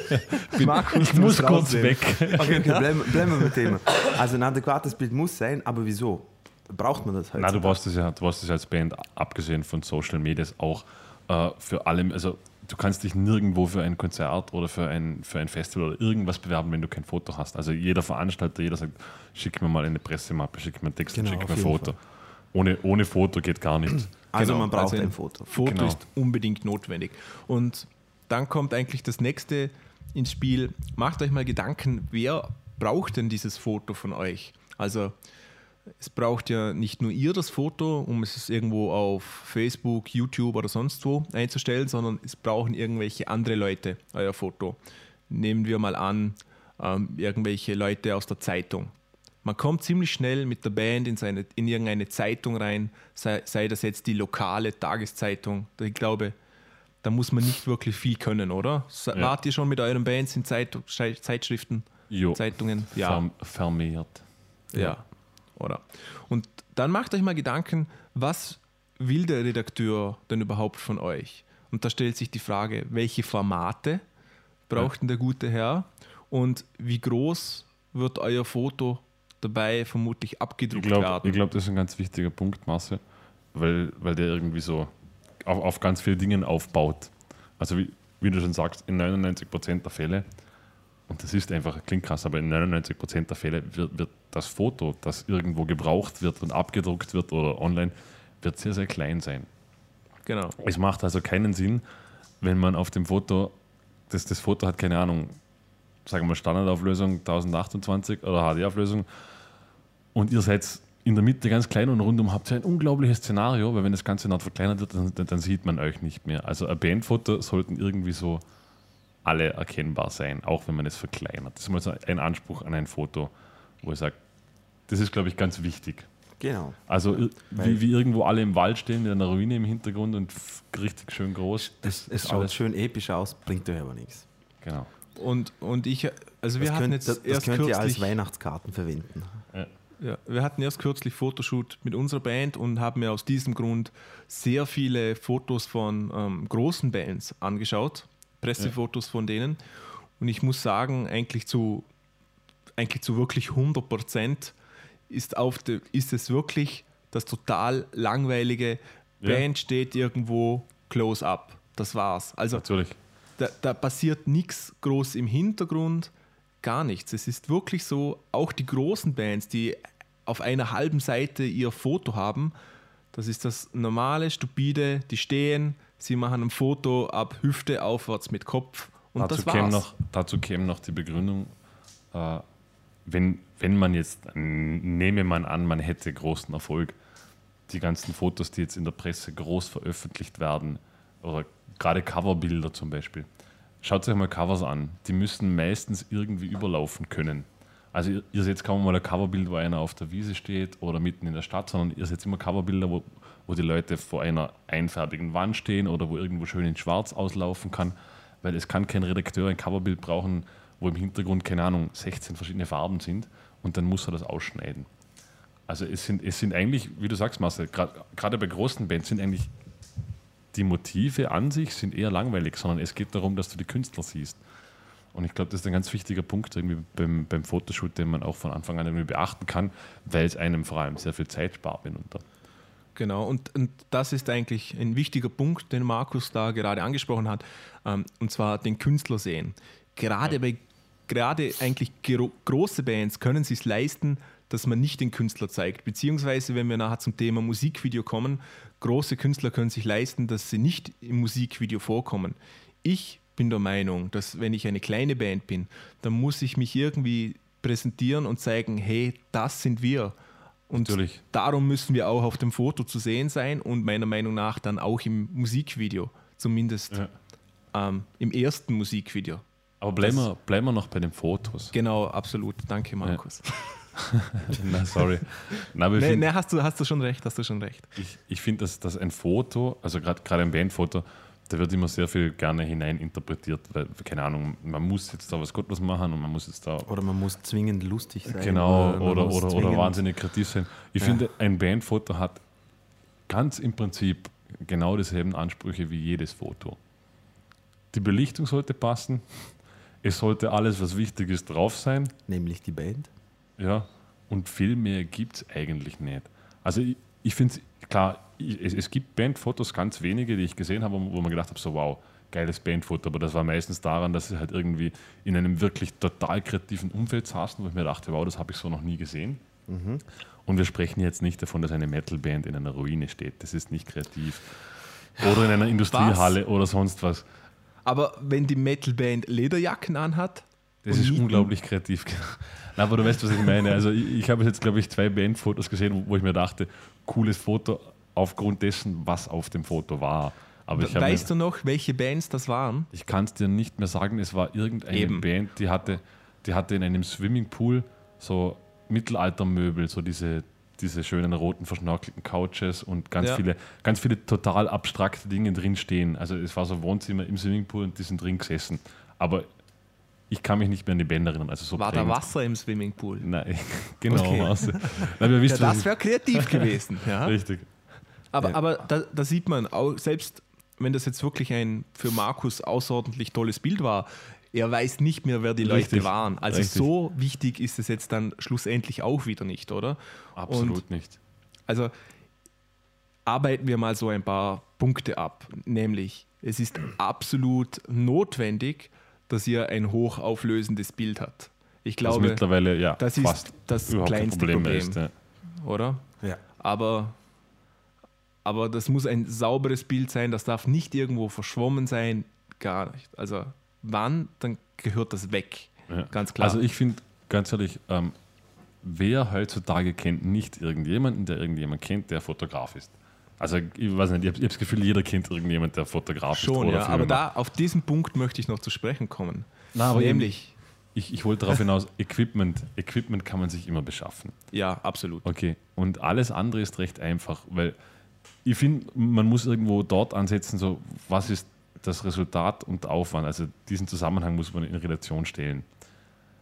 Markus Ich muss kurz weg. Okay, okay bleiben, bleiben wir mit dem. Also ein adäquates Bild muss sein, aber wieso? Braucht man das halt? Na, du brauchst es ja, du brauchst es als Band, abgesehen von Social Medias, auch äh, für alle. Also, du kannst dich nirgendwo für ein Konzert oder für ein, für ein Festival oder irgendwas bewerben, wenn du kein Foto hast. Also, jeder Veranstalter, jeder sagt, schick mir mal eine Pressemappe, schick mir einen Text, Genau, schick mir ein Foto. Ohne, ohne Foto geht gar nichts. Also Genau, man braucht also ein Foto. Foto Genau. ist unbedingt notwendig. Und dann kommt eigentlich das nächste ins Spiel. Macht euch mal Gedanken, wer braucht denn dieses Foto von euch? Also es braucht ja nicht nur ihr das Foto, um es irgendwo auf Facebook, YouTube oder sonst wo einzustellen, sondern es brauchen irgendwelche andere Leute euer Foto. Nehmen wir mal an, ähm, irgendwelche Leute aus der Zeitung. Man kommt ziemlich schnell mit der Band in, seine, in irgendeine Zeitung rein, sei, sei das jetzt die lokale Tageszeitung. Ich glaube, da muss man nicht wirklich viel können, oder? Ja. Wart ihr schon mit euren Bands in Zeit, Zeitschriften, Jo, Zeitungen? Ja. verm- vermehrt. Ja. Oder? Und dann macht euch mal Gedanken, was will der Redakteur denn überhaupt von euch? Und da stellt sich die Frage, welche Formate braucht denn der gute Herr und wie groß wird euer Foto dabei vermutlich Ich abgedruckt glaube, werden? glaub, das ist ein ganz wichtiger Punkt, Marcel, weil, weil der irgendwie so auf, auf ganz viele Dingen aufbaut. Also wie, wie du schon sagst, in 99% der Fälle, und das ist einfach, klingt krass, aber in 99% der Fälle wird, wird das Foto, das irgendwo gebraucht wird und abgedruckt wird oder online, wird sehr, sehr klein sein. Genau. Es macht also keinen Sinn, wenn man auf dem Foto, das, das Foto hat keine Ahnung, sagen wir mal Standardauflösung 1028 oder HD-Auflösung und ihr seid in der Mitte ganz klein und rundum habt ihr ein unglaubliches Szenario, weil wenn das Ganze noch verkleinert wird, dann, dann, dann sieht man euch nicht mehr. Also ein Bandfoto sollten irgendwie so alle erkennbar sein, auch wenn man es verkleinert. Das ist mal so ein Anspruch an ein Foto, wo ich sage, das ist, glaube ich, ganz wichtig. Genau. Also wie, wie irgendwo alle im Wald stehen mit einer Ruine im Hintergrund und richtig schön groß. Es, es ist schaut alles- schön episch aus, bringt euch aber nichts. Genau. Und, und ich, also wir Das hatten könnt, jetzt das, das erst könnt ihr als kürzlich, Weihnachtskarten verwenden. ja, wir hatten erst kürzlich Fotoshoot mit unserer Band und haben mir aus diesem Grund sehr viele Fotos von ähm, großen Bands angeschaut, Pressefotos von denen. Und ich muss sagen, eigentlich zu, eigentlich zu wirklich 100 Prozent ist, auf de, ist es wirklich das total langweilige Ja. Band steht irgendwo close up. Das war's. Also Natürlich. da, da passiert nichts groß im Hintergrund, gar nichts. Es ist wirklich so, auch die großen Bands, die auf einer halben Seite ihr Foto haben, das ist das normale, stupide, die stehen, sie machen ein Foto ab Hüfte aufwärts mit Kopf und dazu, das käme war's. noch, dazu käme noch die Begründung, äh, wenn, wenn man jetzt, nehme man an, man hätte großen Erfolg, die ganzen Fotos, die jetzt in der Presse groß veröffentlicht werden, oder gerade Coverbilder zum Beispiel, schaut euch mal Covers an. Die müssen meistens irgendwie überlaufen können. Also ihr, ihr seht kaum mal ein Coverbild, wo einer auf der Wiese steht oder mitten in der Stadt, sondern ihr seht immer Coverbilder, wo, wo die Leute vor einer einfarbigen Wand stehen oder wo irgendwo schön in Schwarz auslaufen kann, weil es kann kein Redakteur ein Coverbild brauchen, wo im Hintergrund, keine Ahnung, 16 verschiedene Farben sind und dann muss er das ausschneiden. Also es sind, es sind eigentlich, wie du sagst, Marcel, gerade bei großen Bands sind eigentlich die Motive an sich sind eher langweilig, sondern es geht darum, dass du die Künstler siehst. Und ich glaube, das ist ein ganz wichtiger Punkt irgendwie beim, beim Fotoshoot, den man auch von Anfang an irgendwie beachten kann, weil es einem vor allem sehr viel Zeit spart mitunter. Genau, und, und das ist eigentlich ein wichtiger Punkt, den Markus da gerade angesprochen hat, ähm, und zwar den Künstler sehen. Gerade bei gerade eigentlich gro große Bands können sich leisten, dass man nicht den Künstler zeigt. Beziehungsweise, wenn wir nachher zum Thema Musikvideo kommen, große Künstler können sich leisten, dass sie nicht im Musikvideo vorkommen. Ich bin der Meinung, dass wenn ich eine kleine Band bin, dann muss ich mich irgendwie präsentieren und zeigen, hey, das sind wir. Und Natürlich. darum müssen wir auch auf dem Foto zu sehen sein und meiner Meinung nach dann auch im Musikvideo, zumindest Ja. ähm, im ersten Musikvideo. Aber bleiben wir, bleiben wir noch bei den Fotos. Genau, absolut. Danke, Markus. Na, sorry. Na, Nee, find- nee, hast, du, hast du schon recht, hast du schon recht. ich, ich finde, dass, dass ein Foto, also gerade ein Bandfoto, da wird immer sehr viel gerne hineininterpretiert, weil, keine Ahnung, man muss jetzt da was Gottes machen und man muss jetzt da Oder man muss zwingend lustig sein. Genau, oder, oder, oder zwingend- wahnsinnig kreativ sein. Ich Ja. finde, ein Bandfoto hat ganz im Prinzip genau dieselben Ansprüche wie jedes Foto. Die Belichtung sollte passen, es sollte alles, was wichtig ist, drauf sein. Nämlich die Band. Ja, und viel mehr gibt es eigentlich nicht. Also ich, ich finde es, klar, ich, es, es gibt Bandfotos, ganz wenige, die ich gesehen habe, wo man gedacht habe, so wow, geiles Bandfoto, aber das war meistens daran, dass sie halt irgendwie in einem wirklich total kreativen Umfeld saßen, wo ich mir dachte, wow, das habe ich so noch nie gesehen. Und wir sprechen jetzt nicht davon, dass eine Metalband in einer Ruine steht. Das ist nicht kreativ. Oder in einer Industriehalle oder sonst was. Aber wenn die Metalband Lederjacken anhat, Das ist unglaublich kreativ. Na, aber du weißt, was ich meine. Also ich, ich habe jetzt, glaube ich, zwei Bandfotos gesehen, wo, wo ich mir dachte, cooles Foto aufgrund dessen, was auf dem Foto war. Aber ich, weißt mir- du noch, welche Bands das waren? ich kann es dir nicht mehr sagen, es war irgendeine Eben. Band, die hatte, die hatte in einem Swimmingpool so Mittelaltermöbel, so diese, diese schönen roten verschnörkelten Couches und ganz, Ja. viele, ganz viele total abstrakte Dinge drin stehen. Also es war so ein Wohnzimmer im Swimmingpool und die sind drin gesessen. Aber ich kann mich nicht mehr an die Band erinnern. Also so War da prägend. Wasser im Swimmingpool? Nein, genau. Okay. war's. Nein, wissen, Ja, das wäre kreativ gewesen. Ja? richtig. Aber, aber da, da sieht man, auch, selbst wenn das jetzt wirklich ein für Markus außerordentlich tolles Bild war, er weiß nicht mehr, wer die Leute Richtig. waren. Also Richtig. so wichtig ist es jetzt dann schlussendlich auch wieder nicht, oder? Absolut nicht. Also arbeiten wir mal so ein paar Punkte ab. Nämlich, es ist absolut notwendig, dass ihr ein hochauflösendes Bild habt. Ich glaube, mittlerweile ja das fast ist das kleinste Problem Problem, ist. Ja. oder? Ja. Aber, aber das muss ein sauberes Bild sein, das darf nicht irgendwo verschwommen sein, gar nicht. Also wann, dann gehört das weg. Ja. Ganz klar. Also ich finde, ganz ehrlich, ähm, wer heutzutage kennt nicht irgendjemanden, der irgendjemand kennt, der Fotograf ist? Also ich weiß nicht, ich habe hab das Gefühl, jeder kennt irgendjemand, der Fotograf ist. Schon, ja. Aber da, auf diesen Punkt möchte ich noch zu sprechen kommen. Na, aber Nämlich, Ich, ich wollte darauf hinaus, Equipment, Equipment kann man sich immer beschaffen. ja, absolut. Okay, und alles andere ist recht einfach, weil ich finde, man muss irgendwo dort ansetzen, so was ist das Resultat und der Aufwand. Also diesen Zusammenhang muss man in Relation stellen.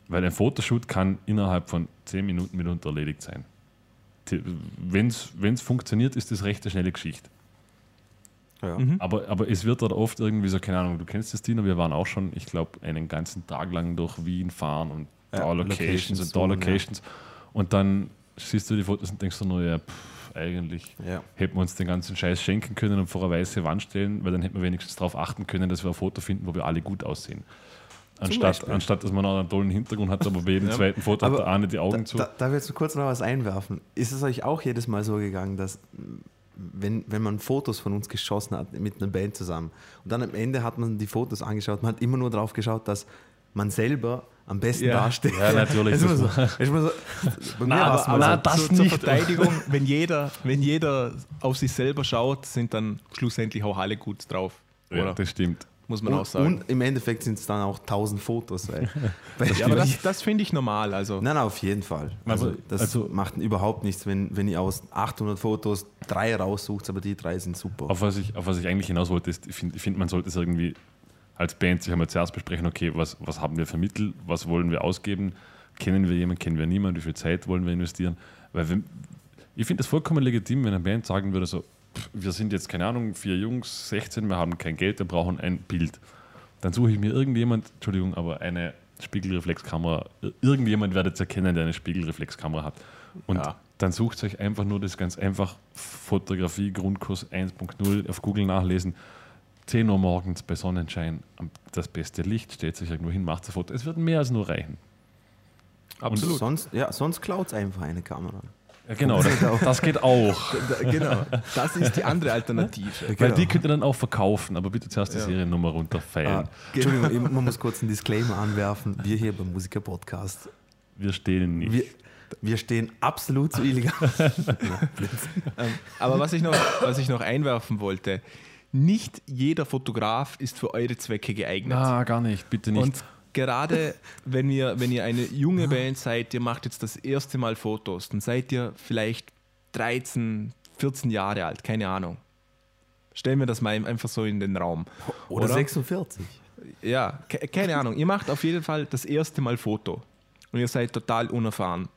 Weil ein Fotoshoot kann innerhalb von 10 Minuten mitunter erledigt sein. Wenn es funktioniert, ist das recht eine schnelle Geschichte. Ja. Mhm. Aber, aber es wird dort oft irgendwie so, keine Ahnung, du kennst das, Dino, wir waren auch schon, ich glaube, einen ganzen Tag lang durch Wien fahren und Ja, da Locations Locations und da suchen, ja. Locations. Und dann siehst du die Fotos und denkst du nur, ja, pff, eigentlich Ja. hätten wir uns den ganzen Scheiß schenken können und vor eine weiße Wand stellen, weil dann hätten wir wenigstens darauf achten können, dass wir ein Foto finden, wo wir alle gut aussehen. Anstatt, anstatt dass man auch einen tollen Hintergrund hat, aber bei jedem Ja. zweiten Foto hat Aber der eine die Augen Da, zu. da, da will ich jetzt kurz noch was einwerfen. Ist es euch auch jedes Mal so gegangen, dass wenn, wenn man Fotos von uns geschossen hat mit einer Band zusammen und dann am Ende hat man die Fotos angeschaut, man hat immer nur darauf geschaut, dass man selber am besten Ja. dasteht. Ja, natürlich. Das so, so, bei mir Na, aber, mal aber so. das zur, zur nicht. Verteidigung, wenn jeder, wenn jeder auf sich selber schaut, sind dann schlussendlich auch alle gut drauf. Ja, Oder? das stimmt. Muss man auch Und, sagen. und im Endeffekt sind es dann auch 1000 Fotos. Weil, weil ja, aber das, das finde ich normal. Also, Nein, nein, auf jeden Fall. Also, Aber- das also- macht überhaupt nichts, wenn, wenn ihr aus 800 Fotos drei raussucht, aber die drei sind super. Auf was ich, auf was ich eigentlich hinaus wollte, ist, ich finde, find, man sollte es irgendwie als Band sich einmal zuerst besprechen, okay, was, was haben wir für Mittel, was wollen wir ausgeben, kennen wir jemanden, kennen wir niemanden, wie viel Zeit wollen wir investieren. Weil wenn, ich finde es vollkommen legitim, wenn eine Band sagen würde, so, pff, wir sind jetzt, keine Ahnung, vier Jungs, 16, wir haben kein Geld, wir brauchen ein Bild. Dann suche ich mir irgendjemand, Entschuldigung, aber eine Spiegelreflexkamera, irgendjemand werdet erkennen, der eine Spiegelreflexkamera hat. Und Ja. dann sucht euch einfach nur das ganz einfach Fotografie Grundkurs 1.0 auf Google nachlesen. 10 Uhr morgens bei Sonnenschein, das beste Licht, stellt sich irgendwo hin, macht ein Foto. Es wird mehr als nur reichen. absolut. Sonst, ja, sonst klaut es einfach eine Kamera. Ja, genau, das, das geht auch. Genau. Das ist die andere Alternative. Weil Genau. die könnt ihr dann auch verkaufen, aber bitte zuerst die Ja. Seriennummer runterfeilen. Ah, Entschuldigung, ich- man muss kurz einen Disclaimer anwerfen. Wir hier beim Musiker-Podcast, Wir stehlen nicht. wir, wir stehen absolut zu illegal. Ähm, aber was ich, noch, was ich noch einwerfen wollte, nicht jeder Fotograf ist für eure Zwecke geeignet. Na, gar nicht, bitte nicht. Und gerade wenn ihr, wenn ihr eine junge Band seid, ihr macht jetzt das erste Mal Fotos, dann seid ihr vielleicht 13, 14 Jahre alt, keine Ahnung. Stellen wir das mal einfach so in den Raum. Oder, 46. Ja, ke- keine Ahnung. Ihr macht auf jeden Fall das erste Mal Foto und ihr seid total unerfahren.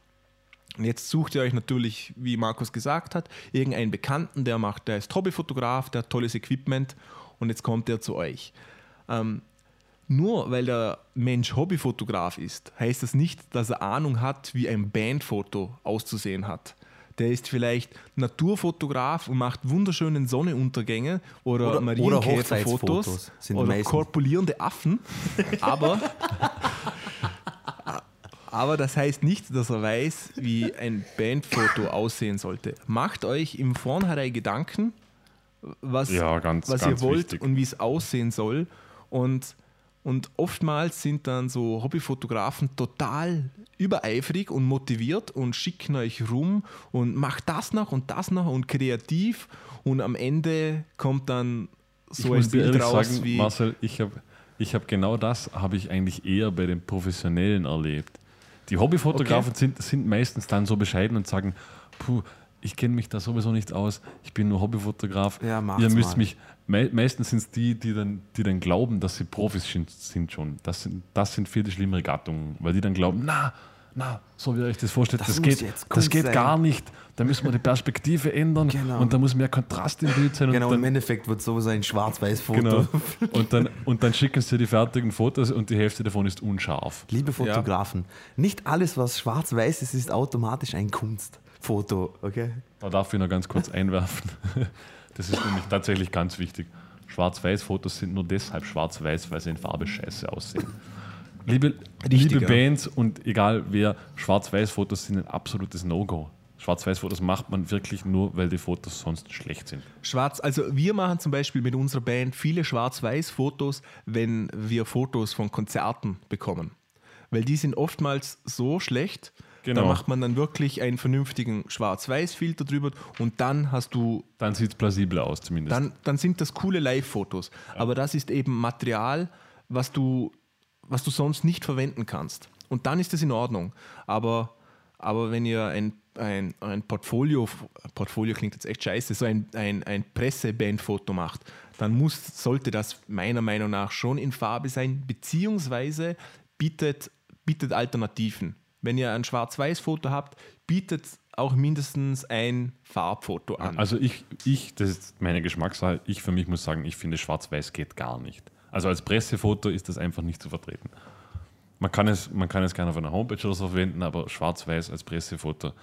Und jetzt sucht ihr euch natürlich, wie Markus gesagt hat, irgendeinen Bekannten, der macht, der ist Hobbyfotograf, der hat tolles Equipment und jetzt kommt er zu euch. Ähm, nur weil der Mensch Hobbyfotograf ist, heißt das nicht, dass er Ahnung hat, wie ein Bandfoto auszusehen hat. Der ist vielleicht Naturfotograf und macht wunderschöne Sonnenuntergänge oder, Oder- Marienkäferfotos oder meisten. korpulierende Affen. Aber, aber das heißt nicht, dass er weiß, wie ein Bandfoto aussehen sollte. Macht euch im Vornherein Gedanken, was, Ja, ganz- was ganz ihr wollt wichtig. und wie es aussehen soll. Und, und oftmals sind dann so Hobbyfotografen total übereifrig und motiviert und schicken euch rum und macht das noch und das noch und kreativ. Und am Ende kommt dann so ich ein Bild raus sagen, wie. Marcel, ich habe ich hab genau das habe ich eigentlich eher bei den Professionellen erlebt. Die Hobbyfotografen sind, sind meistens dann so bescheiden und sagen, puh, ich kenne mich da sowieso nicht aus, ich bin nur Hobbyfotograf. Ja, Ihr müsst mal. mich, me meistens sind es die, die dann, die dann glauben, dass sie Profis sind, sind schon. Das sind, das sind viel die schlimmere Gattungen, weil die dann glauben, na, na, so wie ihr euch das vorstellt, Das das, geht, das geht sein. gar nicht. Da müssen wir die Perspektive ändern Genau. und da muss mehr Kontrast im Bild sein. Genau, und dann, im Endeffekt wird sowieso ein Schwarz-Weiß-Foto. Genau. Und dann, und dann schicken sie die fertigen Fotos und die Hälfte davon ist unscharf. Liebe Fotografen, nicht alles, was schwarz-weiß ist, ist automatisch ein Kunstfoto, okay? Da darf ich noch ganz kurz einwerfen. Das ist nämlich tatsächlich ganz wichtig. Schwarz-Weiß-Fotos sind nur deshalb schwarz-weiß, weil sie in Farbe scheiße aussehen. Liebe, liebe ja. Bands und egal wer, Schwarz-Weiß-Fotos sind ein absolutes No-Go. Schwarz-Weiß-Fotos macht man wirklich nur, weil die Fotos sonst schlecht sind. Schwarz, also wir machen zum Beispiel mit unserer Band viele Schwarz-Weiß-Fotos, wenn wir Fotos von Konzerten bekommen. Weil die sind oftmals so schlecht, Genau. da macht man dann wirklich einen vernünftigen Schwarz-Weiß-Filter drüber und dann hast du, Dann sieht es plausibel aus zumindest. dann, dann sind das coole Live-Fotos. Aber das ist eben Material, was du, was du sonst nicht verwenden kannst. Und dann ist das in Ordnung. Aber, aber wenn ihr ein, ein, ein Portfolio, Portfolio klingt jetzt echt scheiße, so ein, ein, ein Pressebandfoto macht, dann muss, sollte das meiner Meinung nach schon in Farbe sein, beziehungsweise bietet, bietet Alternativen. Wenn ihr ein Schwarz-Weiß-Foto habt, bietet auch mindestens ein Farbfoto an. Also ich, ich, das ist meine Geschmackssache, ich für mich muss sagen, ich finde Schwarz-Weiß geht gar nicht. Also als Pressefoto ist das einfach nicht zu vertreten. Man kann es, man kann es gerne auf einer Homepage oder so verwenden, aber Schwarz-Weiß als Pressefoto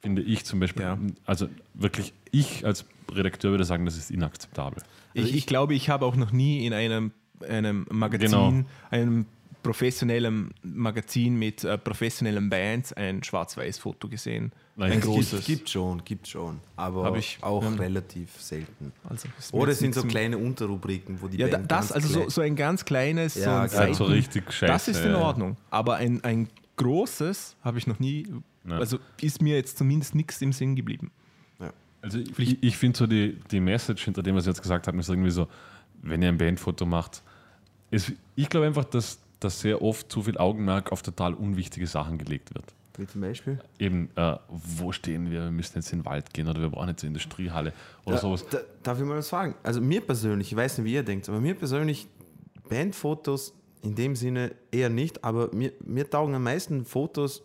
finde ich zum Beispiel, Ja. also wirklich, ich als Redakteur würde sagen, das ist inakzeptabel. Ich, ich glaube, ich habe auch noch nie in einem, einem Magazin, Genau. einem professionellen Magazin mit äh, professionellen Bands ein Schwarz-Weiß-Foto gesehen. Nein, ein es Es großes. gibt, gibt schon, gibt schon, aber ich- auch ja. relativ selten. Also, Oder es sind so kleine Unterrubriken, wo die Ja, Band das, ganz also so, so ein ganz kleines, so Ja, ein geil. Ja, so Seiten- richtig scheiße. Das ist in ja. Ordnung. Aber ein, ein großes habe ich noch nie, Nein. also ist mir jetzt zumindest nichts im Sinn geblieben. Also ich, ich finde so die, die Message hinter dem, was ihr jetzt gesagt habt, ist irgendwie so, wenn ihr ein Bandfoto macht, ist, ich glaube einfach, dass, dass sehr oft zu viel Augenmerk auf total unwichtige Sachen gelegt wird. Wie zum Beispiel? Eben, äh, wo stehen wir? Wir müssen jetzt in den Wald gehen oder wir brauchen jetzt zur Industriehalle oder Ja, sowas. Da, darf ich mal was fragen? Also mir persönlich, ich weiß nicht, wie ihr denkt, aber mir persönlich Bandfotos in dem Sinne eher nicht, aber mir, mir taugen am meisten Fotos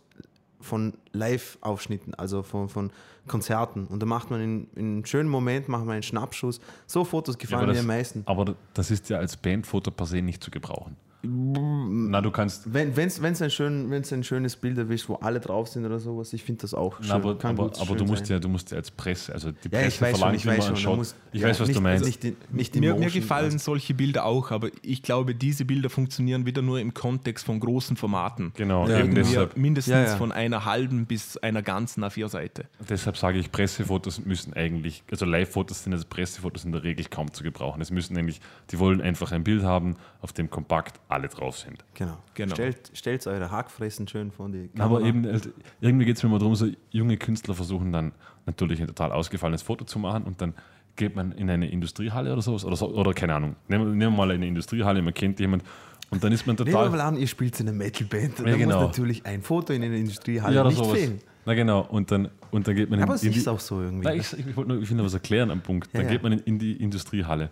von Live-Aufschnitten, also von, von Konzerten. Und da macht man in, in einem schönen Moment, macht man einen Schnappschuss. So Fotos Ja, gefallen mir das- am meisten. Aber das ist ja als Bandfoto per se nicht zu gebrauchen. Na, du kannst. Wenn es wenn's ein, schön, wenn's ein schönes Bild erwischt, wo alle drauf sind oder sowas, ich finde das auch schön. Na, aber Kann aber, gut aber schön du musst sein. ja, du musst ja als Presse, also die Ja, Presse ich weiß schon, verlangt ich immer weiß einen schon. Shot. muss- ich ja, weiß, was nicht, du meinst. Nicht die, nicht die Mir, mir gefallen also- solche Bilder auch, aber ich glaube, diese Bilder funktionieren wieder nur im Kontext von großen Formaten. Genau, Ja, eben deshalb, mindestens Ja, ja. von einer halben bis einer ganzen A4-Seite. deshalb sage ich, Pressefotos müssen eigentlich, also Live-Fotos sind also Pressefotos in der Regel kaum zu gebrauchen. Es müssen nämlich, die wollen einfach ein Bild haben, auf dem kompakt alle drauf sind. Genau. Genau. Stellt, stellt eure Hackfressen schön von die Aber Kamera. eben, halt, irgendwie geht es mir immer darum, so junge Künstler versuchen dann natürlich ein total ausgefallenes Foto zu machen und dann geht man in eine Industriehalle oder sowas oder, so, oder keine Ahnung. Nehmen, wir- nehmen wir mal eine Industriehalle, man kennt jemand und dann ist man Nehmen wir total. mal an, ihr spielt in einer Metalband. Da Ja, genau. muss natürlich ein Foto in einer Industriehalle ja, oder nicht sowas. fehlen. Na genau, und dann, und dann geht man in, Aber es in die, ist auch so irgendwie. Nein, ich, ich, wollte nur- ich will nur was erklären am Punkt. Ja, Dann ja. geht man in, in die Industriehalle.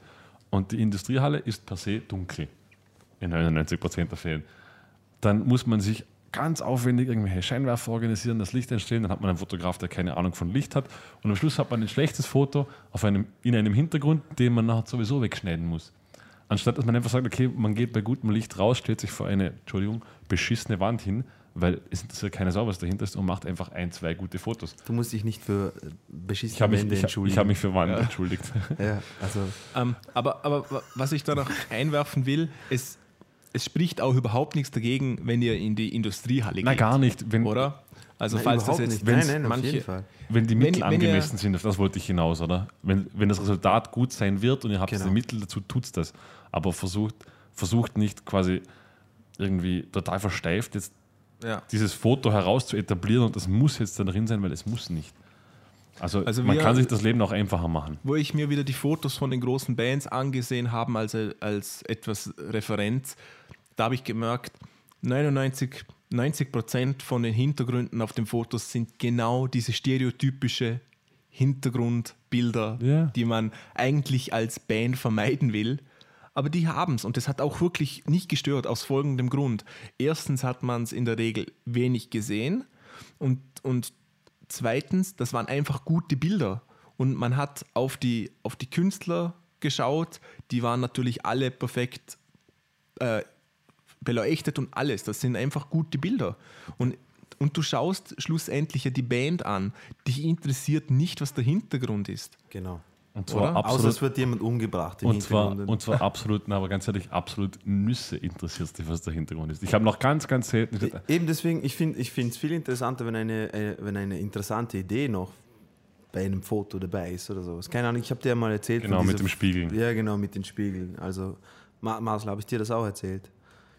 Und die Industriehalle ist per se dunkel. In 99 Prozent der Fälle. Dann muss man sich ganz aufwendig irgendwelche Scheinwerfer organisieren, das Licht einstellen. Dann hat man einen Fotograf, der keine Ahnung von Licht hat. Und am Schluss hat man ein schlechtes Foto auf einem, in einem Hintergrund, den man nachher sowieso wegschneiden muss. Anstatt dass man einfach sagt, okay, man geht bei gutem Licht raus, stellt sich vor eine, Entschuldigung, beschissene Wand hin, weil es interessiert keine Sau, was dahinter ist und macht einfach ein, zwei gute Fotos. du musst dich nicht für äh, Ich beschissene habe mich, Wände ich, entschuldigen. ich hab mich für Wand entschuldigt. ja, also, Ähm, aber, aber wa- was ich da noch einwerfen will, es, es spricht auch überhaupt nichts dagegen, wenn ihr in die Industriehalle Na, geht. gar nicht. Wenn, Oder? Also nein, falls das jetzt nicht. Nein, nein, auf manche, jeden Fall. wenn die Wenn- Mittel wenn ihr- angemessen sind, auf das wollte ich hinaus, oder? Wenn, wenn das Resultat gut sein wird und ihr habt Genau. die Mittel dazu, tut's das. Aber versucht, versucht nicht quasi irgendwie total versteift jetzt Ja. dieses Foto heraus zu etablieren und das muss jetzt da drin sein, weil es muss nicht. Also, Also man wir- kann sich das Leben auch einfacher machen. wo ich mir wieder die Fotos von den großen Bands angesehen habe als, als etwas Referenz, da habe ich gemerkt, 99, 90 Prozent von den Hintergründen auf den Fotos sind genau diese stereotypische Hintergrundbilder, Ja. die man eigentlich als Band vermeiden will. Aber die haben es und das hat auch wirklich nicht gestört aus folgendem Grund. Erstens hat man es in der Regel wenig gesehen und, und zweitens, das waren einfach gute Bilder. Und man hat auf die, auf die Künstler geschaut, die waren natürlich alle perfekt äh, beleuchtet und alles. Das sind einfach gute Bilder. Und, und du schaust schlussendlich ja die Band an. Dich interessiert nicht, was der Hintergrund ist. Genau. Und zwar Oder? Außer absolut. es wird jemand umgebracht im Und zwar, und zwar absolut, na, aber ganz ehrlich, absolut Nüsse interessiert dich, was der Hintergrund ist. Ich habe noch ganz, ganz selten. Eben deswegen, ich finde es viel interessanter, wenn eine, eine, wenn eine interessante Idee noch bei einem Foto dabei ist oder sowas. Keine Ahnung, ich habe dir ja mal erzählt. Genau, mit dem Spiegeln. Ja, genau, mit den Spiegeln. Also, Ma- Marcel, habe ich dir das auch erzählt?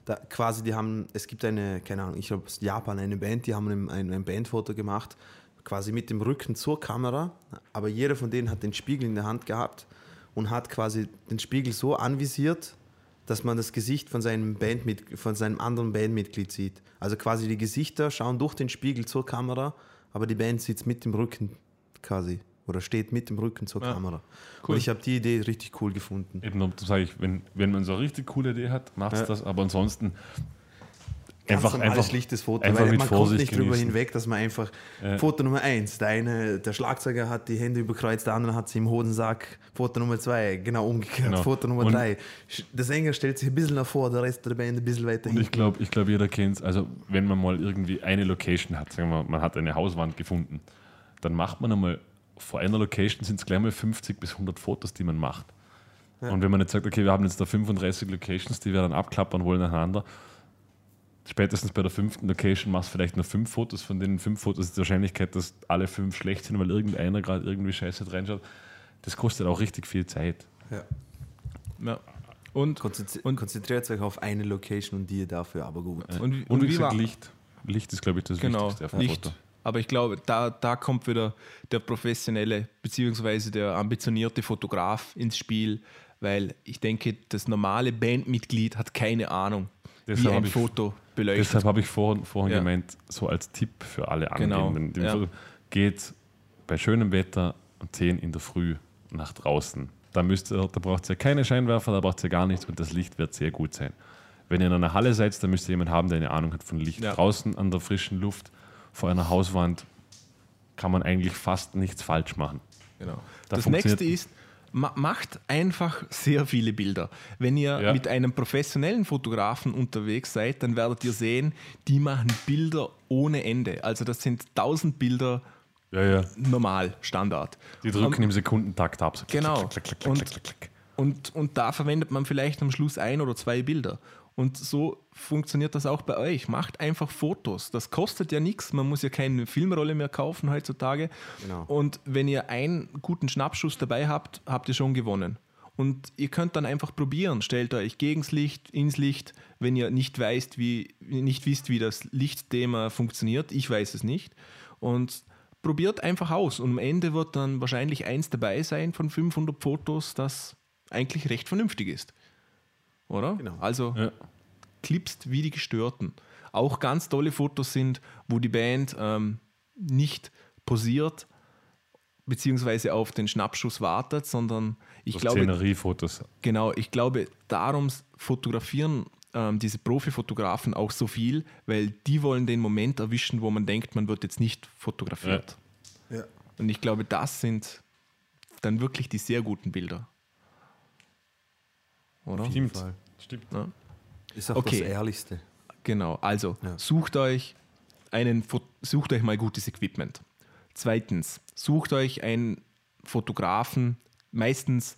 Da, quasi, die haben, es gibt eine, keine Ahnung, ich glaube, aus Japan, eine Band, die haben ein, ein, ein Bandfoto gemacht, quasi mit dem Rücken zur Kamera, aber jeder von denen hat den Spiegel in der Hand gehabt und hat quasi den Spiegel so anvisiert, dass man das Gesicht von seinem, Bandmit von seinem anderen Bandmitglied sieht. Also quasi die Gesichter schauen durch den Spiegel zur Kamera, aber die Band sitzt mit dem Rücken quasi oder steht mit dem Rücken zur Ja. Kamera. Cool. Und ich habe die Idee richtig cool gefunden. Eben, darum sage ich, wenn, wenn man so eine richtig coole Idee hat, machst Ja. das, aber ansonsten Ganz einfach, normales, einfach, schlichtes Foto, einfach weil man kommt Vorsicht nicht drüber hinweg, dass man einfach Ja. Foto Nummer eins, der eine, der Schlagzeuger hat die Hände überkreuzt, der andere hat sie im Hodensack, Foto Nummer zwei, genau umgekehrt, Genau. Foto Nummer Und- drei. Der Sänger stellt sich ein bisschen nach vor, der Rest der Band ein bisschen weiter Und ich hinten. glaube, ich glaub, jeder kennt es. Also, wenn man mal irgendwie eine Location hat, sagen wir, man hat eine Hauswand gefunden, dann macht man einmal vor einer Location sind es gleich mal 50 bis 100 Fotos, die man macht. Und wenn man jetzt sagt, okay, wir haben jetzt da 35 Locations, die wir dann abklappern wollen nacheinander, spätestens bei der fünften Location machst du vielleicht nur fünf Fotos. Von den fünf Fotos ist die Wahrscheinlichkeit, dass alle fünf schlecht sind, weil irgendeiner gerade irgendwie scheiße reinschaut. Das kostet auch richtig viel Zeit. Ja. Ja. Und, Konzentri Und- konzentriert euch auf eine Location und die dafür aber gut. und, wie- Und, und wie gesagt, war, Licht. Licht ist, glaube ich, das Genau, Wichtigste auf Licht. Foto. Aber ich glaube, da, da kommt wieder der professionelle bzw. der ambitionierte Fotograf ins Spiel, weil ich denke, das normale Bandmitglied hat keine Ahnung, Deshalb wie ein Foto beleuchtet. Deshalb habe ich vorhin, vorhin Ja. gemeint, so als Tipp für alle Genau, Angehenden, dem ja. Geht bei schönem Wetter um 10 in der Früh nach draußen. Da, müsst ihr, da braucht ihr keine Scheinwerfer, da braucht ihr gar nichts und das Licht wird sehr gut sein. Wenn ihr in einer Halle seid, dann müsst ihr jemanden haben, der eine Ahnung hat von Licht. Ja. Draußen an der frischen Luft, vor einer Hauswand, kann man eigentlich fast nichts falsch machen. Genau. Da das nächste ist, macht einfach sehr viele Bilder. Wenn ihr Ja. mit einem professionellen Fotografen unterwegs seid, dann werdet ihr sehen, die machen Bilder ohne Ende. Also das sind 1000 Bilder Ja, ja. normal, Standard. Die drücken im Sekundentakt ab. Genau. klick, klick, klick, Und-. Und, und da verwendet man vielleicht am Schluss ein oder zwei Bilder. Und so funktioniert das auch bei euch. Macht einfach Fotos. Das kostet ja nichts. Man muss ja keine Filmrolle mehr kaufen heutzutage. Genau. Und wenn ihr einen guten Schnappschuss dabei habt, habt ihr schon gewonnen. Und ihr könnt dann einfach probieren. Stellt euch gegens Licht, ins Licht, wenn ihr nicht, weißt, wie, nicht wisst, wie das Lichtthema funktioniert. Ich weiß es nicht. Und probiert einfach aus. Und am Ende wird dann wahrscheinlich eins dabei sein von 500 Fotos, das eigentlich recht vernünftig ist. Oder? Genau. Also Ja. clipst wie die Gestörten. Auch ganz tolle Fotos sind, wo die Band ähm, nicht posiert beziehungsweise auf den Schnappschuss wartet, sondern ich So glaube, Szeneriefotos. genau, ich glaube, darum fotografieren ähm, diese Profifotografen auch so viel, weil die wollen den Moment erwischen, wo man denkt, man wird jetzt nicht fotografiert. Ja. Und ich glaube, das sind dann wirklich die sehr guten Bilder. Oder? Stimmt. Stimmt. Ist auch Okay. das Ehrlichste. Genau, also Ja. sucht euch einen sucht euch mal gutes Equipment. Zweitens, sucht euch einen Fotografen. Meistens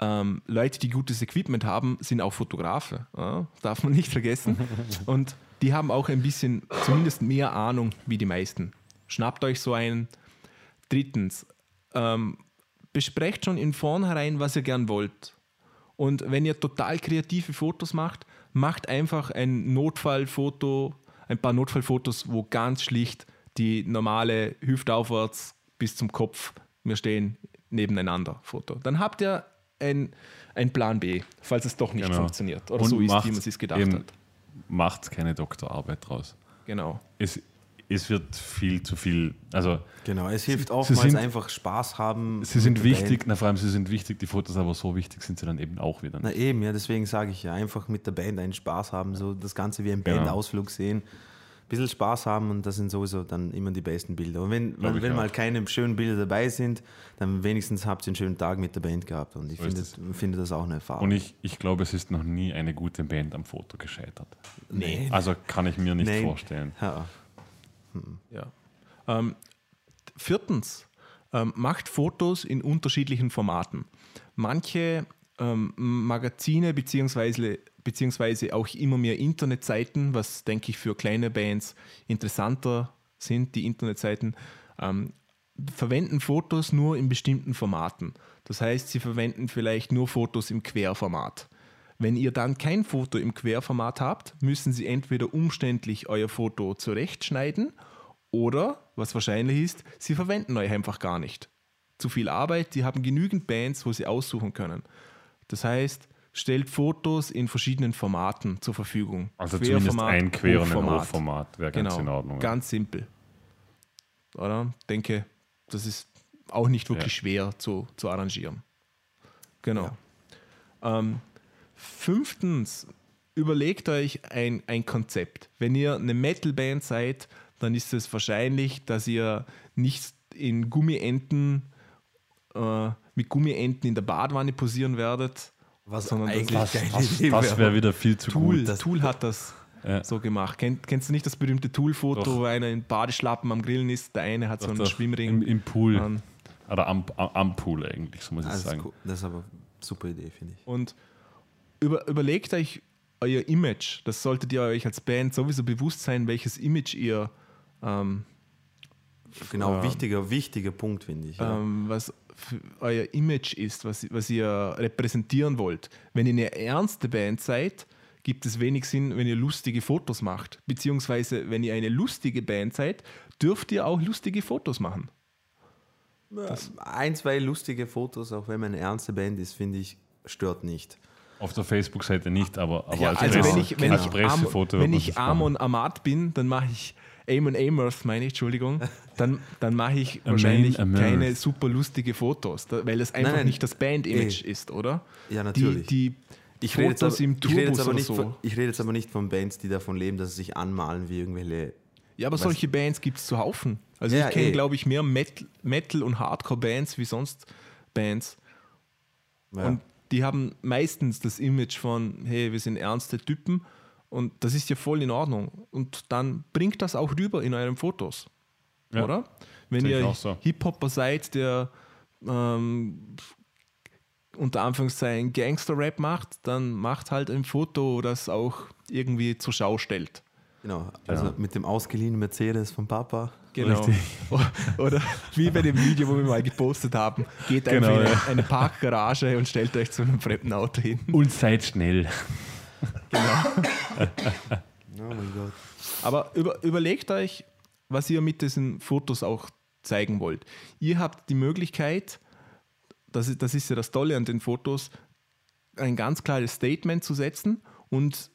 ähm, Leute, die gutes Equipment haben, sind auch Fotografen. Ja, darf man nicht vergessen. Und die haben auch ein bisschen, zumindest mehr Ahnung wie die meisten. Schnappt euch so einen. Drittens, ähm, besprecht schon in vornherein, was ihr gern wollt. Und wenn ihr total kreative Fotos macht, macht einfach ein Notfallfoto, ein paar Notfallfotos, wo ganz schlicht die normale Hüftaufwärts bis zum Kopf, wir stehen nebeneinander Foto. Dann habt ihr ein, ein Plan B, falls es doch nicht Genau. funktioniert oder Und so ist, macht wie man es gedacht eben- hat. Macht keine Doktorarbeit draus. Genau. Es, es wird viel zu viel. Also, Genau, es hilft oftmals sind- einfach Spaß haben. sie sind wichtig, na, vor allem sie sind wichtig, die Fotos, aber so wichtig sind sie dann eben auch wieder Na nicht. eben, ja, deswegen sage ich ja, einfach mit der Band einen Spaß haben, so das Ganze wie ein Genau. Bandausflug sehen. Ein bisschen Spaß haben und das sind sowieso dann immer die besten Bilder. Und wenn, wenn, wenn mal keine schönen Bilder dabei sind, dann wenigstens habt ihr einen schönen Tag mit der Band gehabt. Und ich So finde, finde das auch eine Erfahrung. Und ich, ich glaube, es ist noch nie eine gute Band am Foto gescheitert. nee. Also kann ich mir nicht Nein. vorstellen. Ja. Ja. Ähm, viertens, ähm, macht Fotos in unterschiedlichen Formaten. Manche ähm, Magazine beziehungsweise, beziehungsweise auch immer mehr Internetseiten, was denke ich für kleine Bands interessanter sind, die Internetseiten, ähm, verwenden Fotos nur in bestimmten Formaten. Das heißt, sie verwenden vielleicht nur Fotos im Querformat. Wenn ihr dann kein Foto im Querformat habt, müssen sie entweder umständlich euer Foto zurechtschneiden oder, was wahrscheinlich ist, sie verwenden euch einfach gar nicht. Zu viel Arbeit, die haben genügend Bands, wo sie aussuchen können. Das heißt, stellt Fotos in verschiedenen Formaten zur Verfügung. Also zumindest ein Quer- und ein Hochformat. Wäre ganz Genau, in Ordnung. ja. ganz simpel. Oder? Denke, das ist auch nicht wirklich Ja. schwer zu, zu arrangieren. Genau. Ähm, fünftens, überlegt euch ein, ein Konzept. Wenn ihr eine Metalband seid, dann ist es wahrscheinlich, dass ihr nicht in Gummienten äh, mit Gummienten in der Badewanne posieren werdet. Was Sondern das- eigentlich Das, das, das wäre. wieder viel zu Tool, gut. das- Tool hat das Ja. so gemacht. Kenn, kennst du nicht das berühmte Tool-Foto, Doch. wo einer in Badeschlappen am Grillen ist? Der eine hat so einen Doch, Schwimmring. Im, Im Pool. an. Oder am, am, am Pool eigentlich, so muss ich sagen. cool. das ist aber eine super Idee, finde ich. Und über, überlegt euch euer Image, das solltet ihr euch als Band sowieso bewusst sein, welches Image ihr ähm, Genau, Ähm, wichtiger, wichtiger Punkt, finde ich. Ja. ähm, was euer Image ist, was, was ihr repräsentieren wollt. Wenn ihr eine ernste Band seid, gibt es wenig Sinn, wenn ihr lustige Fotos macht. Beziehungsweise, wenn ihr eine lustige Band seid, dürft ihr auch lustige Fotos machen. Ein, zwei lustige Fotos, auch wenn man eine ernste Band ist, finde ich, stört nicht. Auf der Facebook-Seite nicht, aber, aber Ja, als, Also Presse, wenn ich, wenn als ich, Pressefoto. Wenn ich Amon. Amat bin, dann mache ich Amon Amers, meine ich, Entschuldigung, dann, dann mache ich wahrscheinlich Amarth. keine super lustige Fotos, da- weil das einfach nein, nicht das Band-Image ist, oder? Ja, natürlich. Die, die Ich rede, aber, im ich, rede jetzt aber nicht so. von, ich rede jetzt aber nicht von Bands, die davon leben, dass sie sich anmalen wie irgendwelche. Ja, aber solche Bands gibt es zu Haufen. Also Ja, ich kenne, eh. glaube ich, mehr Metal, Metal und Hardcore-Bands wie sonst Bands. Ja. Und die haben meistens das Image von, hey, wir sind ernste Typen und das ist ja voll in Ordnung. Und dann bringt das auch rüber in euren Fotos. Ja, Oder? Wenn ihr so. Hip-Hopper seid, der ähm, unter Anführungszeichen Gangster-Rap macht, dann macht halt ein Foto, das auch irgendwie zur Schau stellt. genau, also Ja. mit dem ausgeliehenen Mercedes vom Papa. Genau. Richtig. Oder wie bei dem Video, wo wir mal gepostet haben, geht einfach Genau, in eine, eine Parkgarage und stellt euch zu einem fremden Auto hin. Und seid schnell. Oh mein Gott. Aber über, überlegt euch, was ihr mit diesen Fotos auch zeigen wollt. Ihr habt die Möglichkeit, das ist, das ist ja das Tolle an den Fotos, ein ganz klares Statement zu setzen und,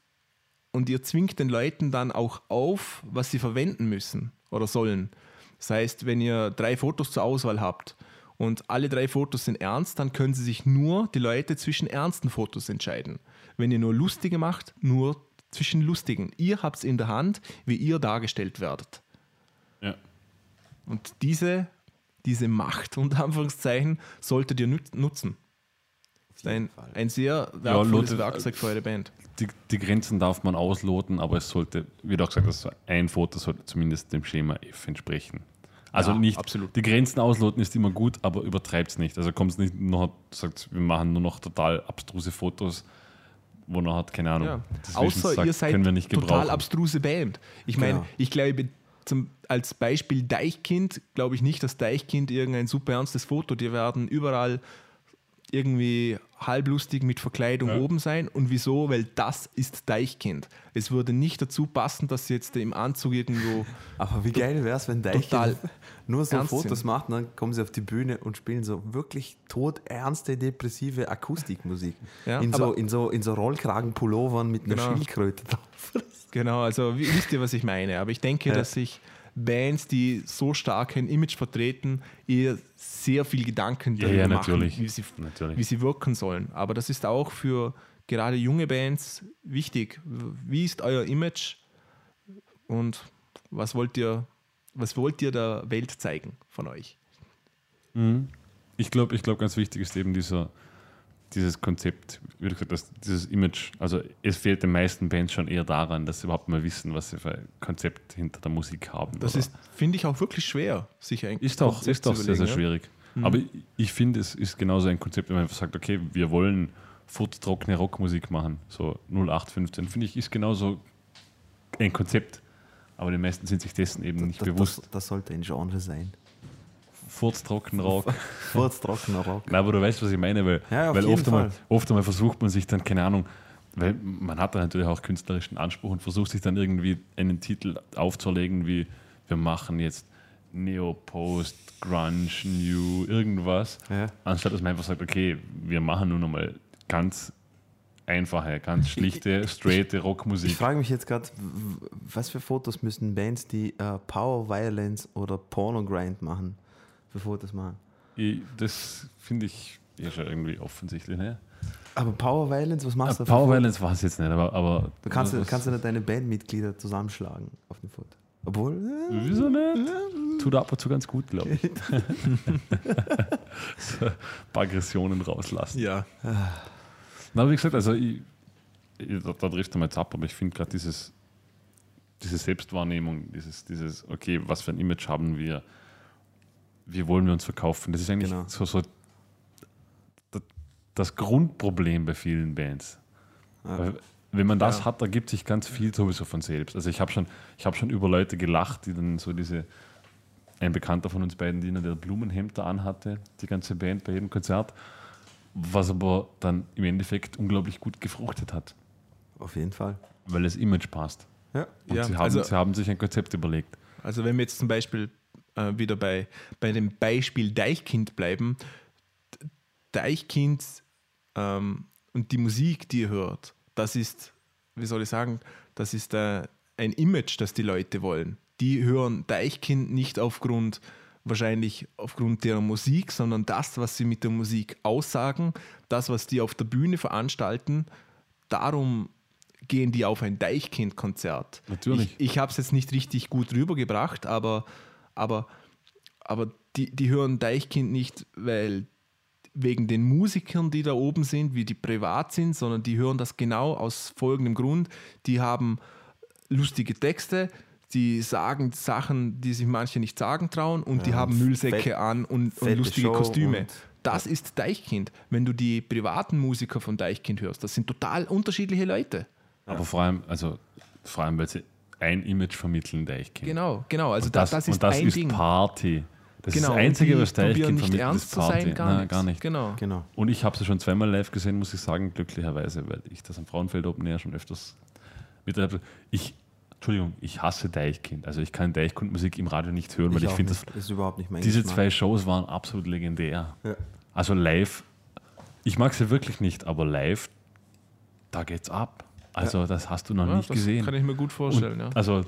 und ihr zwingt den Leuten dann auch auf, was sie verwenden müssen oder sollen. Das heißt, wenn ihr drei Fotos zur Auswahl habt und alle drei Fotos sind ernst, dann können sie sich nur die Leute zwischen ernsten Fotos entscheiden. Wenn ihr nur lustige macht, nur zwischen lustigen. Ihr habt es in der Hand, wie ihr dargestellt werdet. Ja. Und diese, diese Macht, unter Anführungszeichen, solltet ihr nutzen. Ist ein, ein sehr wertvolles lotet- Werkzeug für eure Band. Die, die Grenzen darf man ausloten, aber es sollte, wie du auch gesagt hast, ein Foto sollte zumindest dem Schema F entsprechen. Also Ja, nicht, absolut. die Grenzen ausloten ist immer gut, aber übertreibt es nicht. Also kommt es nicht noch, sagt, wir machen nur noch total abstruse Fotos, wo noch hat, keine Ahnung, Ja. Außer sagt, ihr seid können wir nicht total gebrauchen. abstruse Band. Ich meine, Genau. ich glaube, zum, als Beispiel Deichkind, glaube ich nicht, dass Deichkind irgendein super ernstes Foto, die werden überall irgendwie halblustig mit Verkleidung Ja. oben sein. Und wieso? Weil das ist Deichkind. Es würde nicht dazu passen, dass sie jetzt im Anzug irgendwo. Aber wie geil wäre es, wenn Deichkind Total nur so ernst Fotos sind. macht und dann kommen sie auf die Bühne und spielen so wirklich todernste, depressive Akustikmusik. Ja, in, so, in, so, in so Rollkragenpullovern mit einer Genau. Schildkröte drauf. Genau, also wie- wisst ihr, was ich meine? Aber ich denke, Ja. dass sich Bands, die so stark ein Image vertreten, ihr sehr viel Gedanken Ja, darüber ja, machen, natürlich. wie sie, Natürlich. wie sie wirken sollen. Aber das ist auch für gerade junge Bands wichtig. Wie ist euer Image und was wollt ihr, was wollt ihr der Welt zeigen von euch? Ich glaube, ich glaub, ganz wichtig ist eben dieser, dieses Konzept, wie gesagt hast, dieses Image. Also es fehlt den meisten Bands schon eher daran, dass sie überhaupt mal wissen, was sie für ein Konzept hinter der Musik haben. Das oder- ist, finde ich, auch wirklich schwer, sich ein Ist doch, ist doch zu sehr, sehr ja. schwierig. Aber ich, ich finde, es ist genauso ein Konzept, wenn man einfach sagt, okay, wir wollen furztrockene Rockmusik machen, so 0815, finde ich, ist genauso ein Konzept. Aber die meisten sind sich dessen eben nicht das, bewusst. Das, das sollte ein Genre sein. Furztrocken Rock. Furztrockener Rock. Nein, aber du weißt, was ich meine, weil, Ja, weil oft, einmal, oft einmal versucht man sich dann, keine Ahnung, weil man hat da natürlich auch künstlerischen Anspruch und versucht sich dann irgendwie einen Titel aufzulegen, wie wir machen jetzt Neo-Post, Grunge, New, irgendwas, Ja. anstatt dass man einfach sagt, okay, wir machen nur noch mal ganz einfache, ganz schlichte, straighte Ich Rockmusik. frage mich jetzt gerade, was für Fotos müssen Bands, die äh, Power Violence oder Porno Grind machen, für Fotos machen? Ich, das finde ich ja schon irgendwie offensichtlich. Ne? Aber Power Violence, was machst du? Power Fotos? Violence war es jetzt nicht, aber, aber Du kannst, du was- kannst du nicht deine Bandmitglieder zusammenschlagen auf dem Foto. Obwohl, äh, Wieso nicht? Tut ab und zu ganz gut, glaube ich. so ein paar Aggressionen rauslassen. Ja, Na, aber wie gesagt, also ich, ich, da, da trifft er mal jetzt ab, aber ich finde gerade dieses, diese Selbstwahrnehmung, dieses, dieses, okay, was für ein Image haben wir, wie wollen wir uns verkaufen, das ist eigentlich Genau. so, so das, Grundproblem bei vielen Bands. Ja. Wenn man das Ja. hat, ergibt sich ganz viel sowieso von selbst. Also ich habe schon, ich habe schon über Leute gelacht, die dann so diese, ein Bekannter von uns beiden, die der Blumenhemd da anhatte, die ganze Band bei jedem Konzert, was aber dann im Endeffekt unglaublich gut gefruchtet hat, Auf jeden Fall. weil das Image passt. Ja. Und Ja, sie, haben, also- sie haben sich ein Konzept überlegt. Also wenn wir jetzt zum Beispiel äh, wieder bei, bei dem Beispiel Deichkind bleiben, Deichkind ähm, und die Musik, die ihr hört, das ist, wie soll ich sagen, das ist äh, ein Image, das die Leute wollen. Die hören Deichkind nicht aufgrund, wahrscheinlich aufgrund der Musik, sondern das, was sie mit der Musik aussagen, das, was die auf der Bühne veranstalten, darum gehen die auf ein Deichkind-Konzert. Natürlich. Ich, ich habe es jetzt nicht richtig gut rübergebracht, aber, aber, aber die, die hören Deichkind nicht, weil wegen den Musikern, die da oben sind, wie die privat sind, sondern die hören das genau aus folgendem Grund. Die haben lustige Texte, die sagen Sachen, die sich manche nicht sagen trauen und die Ja, haben und Müllsäcke fett- an und, und lustige Show Kostüme. und- Das ist Deichkind. Wenn du die privaten Musiker von Deichkind hörst, das sind total unterschiedliche Leute. Aber vor allem, also vor allem, weil sie ein Image vermitteln, Deichkind. Genau, genau. Also und das, das, das ist und das ein ist Ding. Party. Das genau. ist das Einzige, die was Deichkind vermittelt, ernst ist zu Party. sein, gar, Nein, gar nicht. Genau. Genau. Und ich habe sie schon zweimal live gesehen, muss ich sagen, glücklicherweise, weil ich das am Frauenfeld Open Air schon öfters miterlebt habe. Ich, Entschuldigung, ich hasse Deichkind. Also ich kann Deichkind-Musik im Radio nicht hören, weil ich, auch finde, das, nicht. das ist überhaupt nicht mein diese Geschmack. zwei Shows waren absolut legendär. Ja. Also live, ich mag sie wirklich nicht, aber live, da geht's ab. Also das hast du noch Ja, nicht das gesehen. kann ich mir gut vorstellen. Und, ja. Also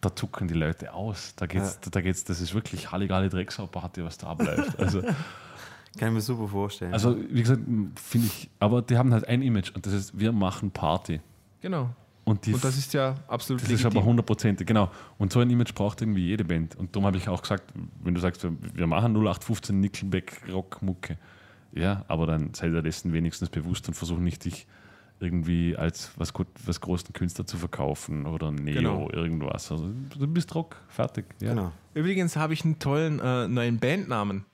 da zucken die Leute aus. Da geht's, da geht's, das ist wirklich Halligalli Drecksau-Party, was da abläuft. Also, Kann ich mir super vorstellen. also wie gesagt, finde ich, aber die haben halt ein Image und das ist, wir machen Party. Genau. Und, die, Und das ist ja absolut das ist aber legitim. hundertprozentig, genau. Und so ein Image braucht irgendwie jede Band. Und darum habe ich auch gesagt, wenn du sagst, wir, wir machen 0815 Nickelback Rockmucke, ja, aber dann sei dir dessen wenigstens bewusst und versuch nicht dich irgendwie als was, was großen Künstler zu verkaufen oder Neo, Genau. irgendwas. Also, du bist Rock, fertig. Ja. genau. Übrigens habe ich einen tollen äh, neuen Bandnamen.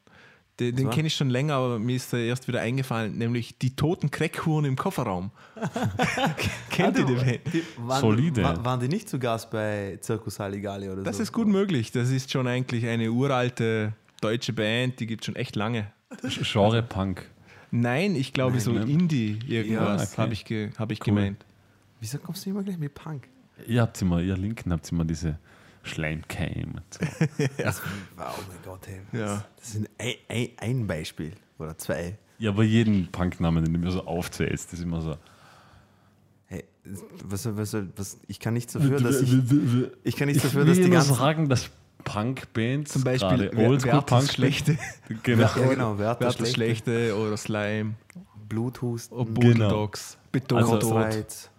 Den, den kenne ich schon länger, aber mir ist er erst wieder eingefallen, nämlich die toten Kreckhuren im Kofferraum. Kennt ihr die Band? Waren, Solide. wa- Waren die nicht zu Gast bei Circus Halligalli oder Das so? ist gut möglich. Das ist schon eigentlich eine uralte deutsche Band, die gibt es schon echt lange. Genre Punk. Nein, ich glaube Nein, so ne? Indie irgendwas Ja, okay. habe ich, ge, hab ich Cool. gemeint. Wieso kommst du immer gleich mit Punk? Ihr habt immer, ihr Linken habt immer diese Schleimkeim. und so. Das, oh mein Gott, hey. Ja. Das ist ein, ein, ein Beispiel oder zwei. Ja, aber jeden Punknamen, den du mir so aufzählst, ist immer so. Hey, was, was, was, ich kann nichts dafür, dass ich, ich kann nichts dafür, will dass die ganzen sagen, dass Punkbands, Zum Beispiel gerade Oldschool Werthers Punk Schlechte, genau. Ja, genau, Werther Werther Schlechte, Schlechte oder Slime, Bluthusten, oder Genau. Bulldogs, Also- Betonrot. Kurzreiz.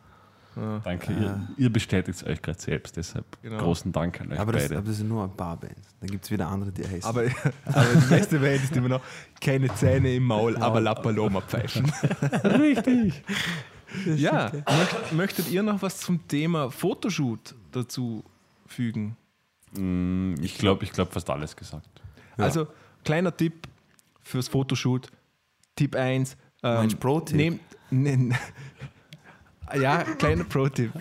Danke, ihr, ihr bestätigt es euch gerade selbst, deshalb Genau. großen Dank an euch Aber das, beide. aber das sind nur ein paar Bands. Dann gibt es wieder andere, die heißen. Aber, aber die beste Band ist immer noch keine Zähne im Maul, aber La Paloma pfeifen. Richtig. ja, möcht, möchtet ihr noch was zum Thema Fotoshoot dazu fügen? Mm, Ich glaube, ich glaube fast alles gesagt. Also, kleiner Tipp fürs Fotoshoot. Tipp 1. Ähm, Meinst Pro-Tipp? Nehmt, ne, ja, kleiner Pro-Tipp.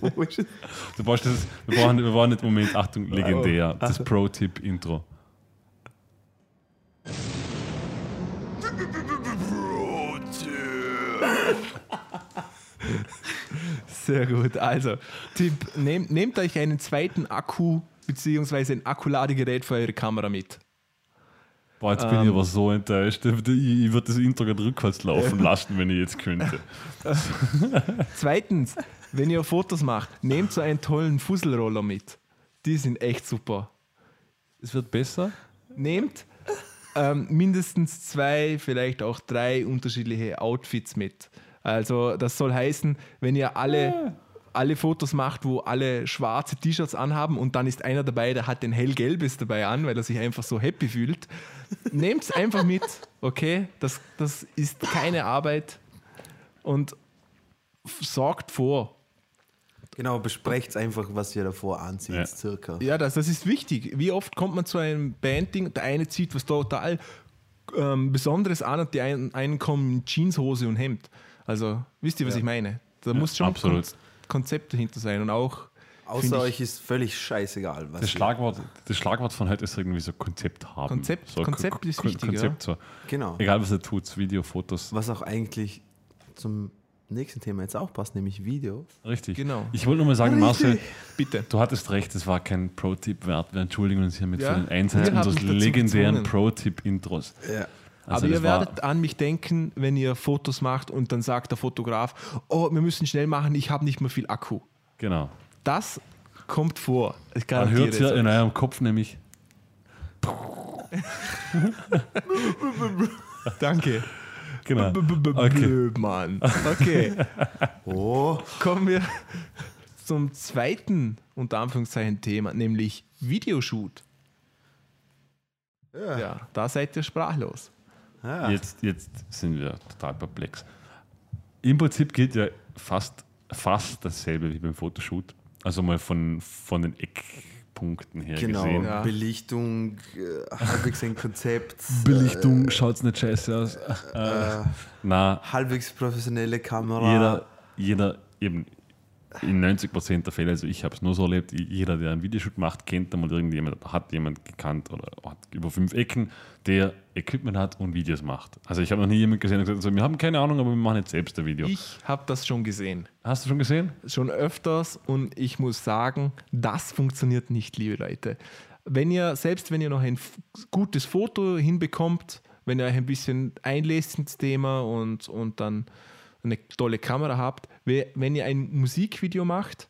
Wo ist es? Du brauchst das, wir, brauchen, wir brauchen nicht Moment, Achtung, legendär. Das Pro-Tip-Intro. Sehr gut. Also, Tipp: nehmt, nehmt euch einen zweiten Akku bzw. ein Akkuladegerät für eure Kamera mit. Boah, jetzt bin ich Ähm. aber so enttäuscht. Ich, ich würde das Intro gerade rückwärts laufen lassen, wenn ich jetzt könnte. Zweitens, wenn ihr Fotos macht, nehmt so einen tollen Fusselroller mit. Die sind echt super. Es wird besser. Nehmt ähm, mindestens zwei, vielleicht auch drei unterschiedliche Outfits mit. Also das soll heißen, wenn ihr alle, alle Fotos macht, wo alle schwarze T-Shirts anhaben und dann ist einer dabei, der hat ein hellgelbes dabei an, weil er sich einfach so happy fühlt, nehmt es einfach mit, okay? Das, das ist keine Arbeit und sorgt vor. Genau, besprecht einfach, was ihr davor anzieht, Ja. circa. Ja, das, das ist wichtig. Wie oft kommt man zu einem Bandding, der eine zieht was total ähm, Besonderes an und die einen, einen kommen in Jeanshose und Hemd. Also, wisst ihr, was Ja. ich meine? Da muss schon absolut. ein Kon Konzept dahinter sein und auch Außer euch ist völlig scheißegal, was Das Schlagwort, das Schlagwort von heute ist irgendwie so Konzept haben. Konzept- so, Konzept ist wichtig, Konzept so. Genau. Egal was er tut, Video, Fotos. Was auch eigentlich zum nächsten Thema jetzt auch passt, nämlich Video. Richtig. Genau. Ich wollte nur mal sagen, Marcel, bitte. du hattest recht, es war kein Pro-Tipp wert. Wir entschuldigen uns hiermit Ja, für den Einsatz unseres legendären. Pro-Tipp-Intros. Ja. Also Aber ihr werdet an mich denken, wenn ihr Fotos macht und dann sagt der Fotograf, oh, wir müssen schnell machen, ich habe nicht mehr viel Akku. Genau. Das kommt vor. Ich Man hört es euch. in eurem Kopf nämlich. Danke. Genau. B- b- b- Okay. Blöd, Mann. Okay, Oh, kommen wir zum zweiten, unter Anführungszeichen, Thema, nämlich Videoshoot. ja. Ja, da seid ihr sprachlos. Ah. Jetzt, jetzt sind wir total perplex. Im Prinzip gilt ja fast, fast dasselbe wie beim Fotoshoot. Also mal von, von den Eckpunkten her Genau, gesehen. Ja. Belichtung, äh, halbwegs ein Konzept, Belichtung, schaut's nicht scheiße aus. äh, Na, halbwegs professionelle Kamera. jeder, jeder eben in 90% der Fälle, also ich habe es nur so erlebt, jeder, der einen Videoshoot macht, kennt einmal irgendjemand, hat jemand gekannt oder hat über fünf Ecken, der Equipment hat und Videos macht. Also ich habe noch nie jemanden gesehen, der gesagt hat, so, wir haben keine Ahnung, aber wir machen jetzt selbst ein Video. Ich habe das schon gesehen. Hast du schon gesehen? schon öfters und ich muss sagen, das funktioniert nicht, liebe Leute. Wenn ihr, selbst wenn ihr noch ein gutes Foto hinbekommt, wenn ihr euch ein bisschen einlest ins Thema und, und dann eine tolle Kamera habt, wenn ihr ein Musikvideo macht,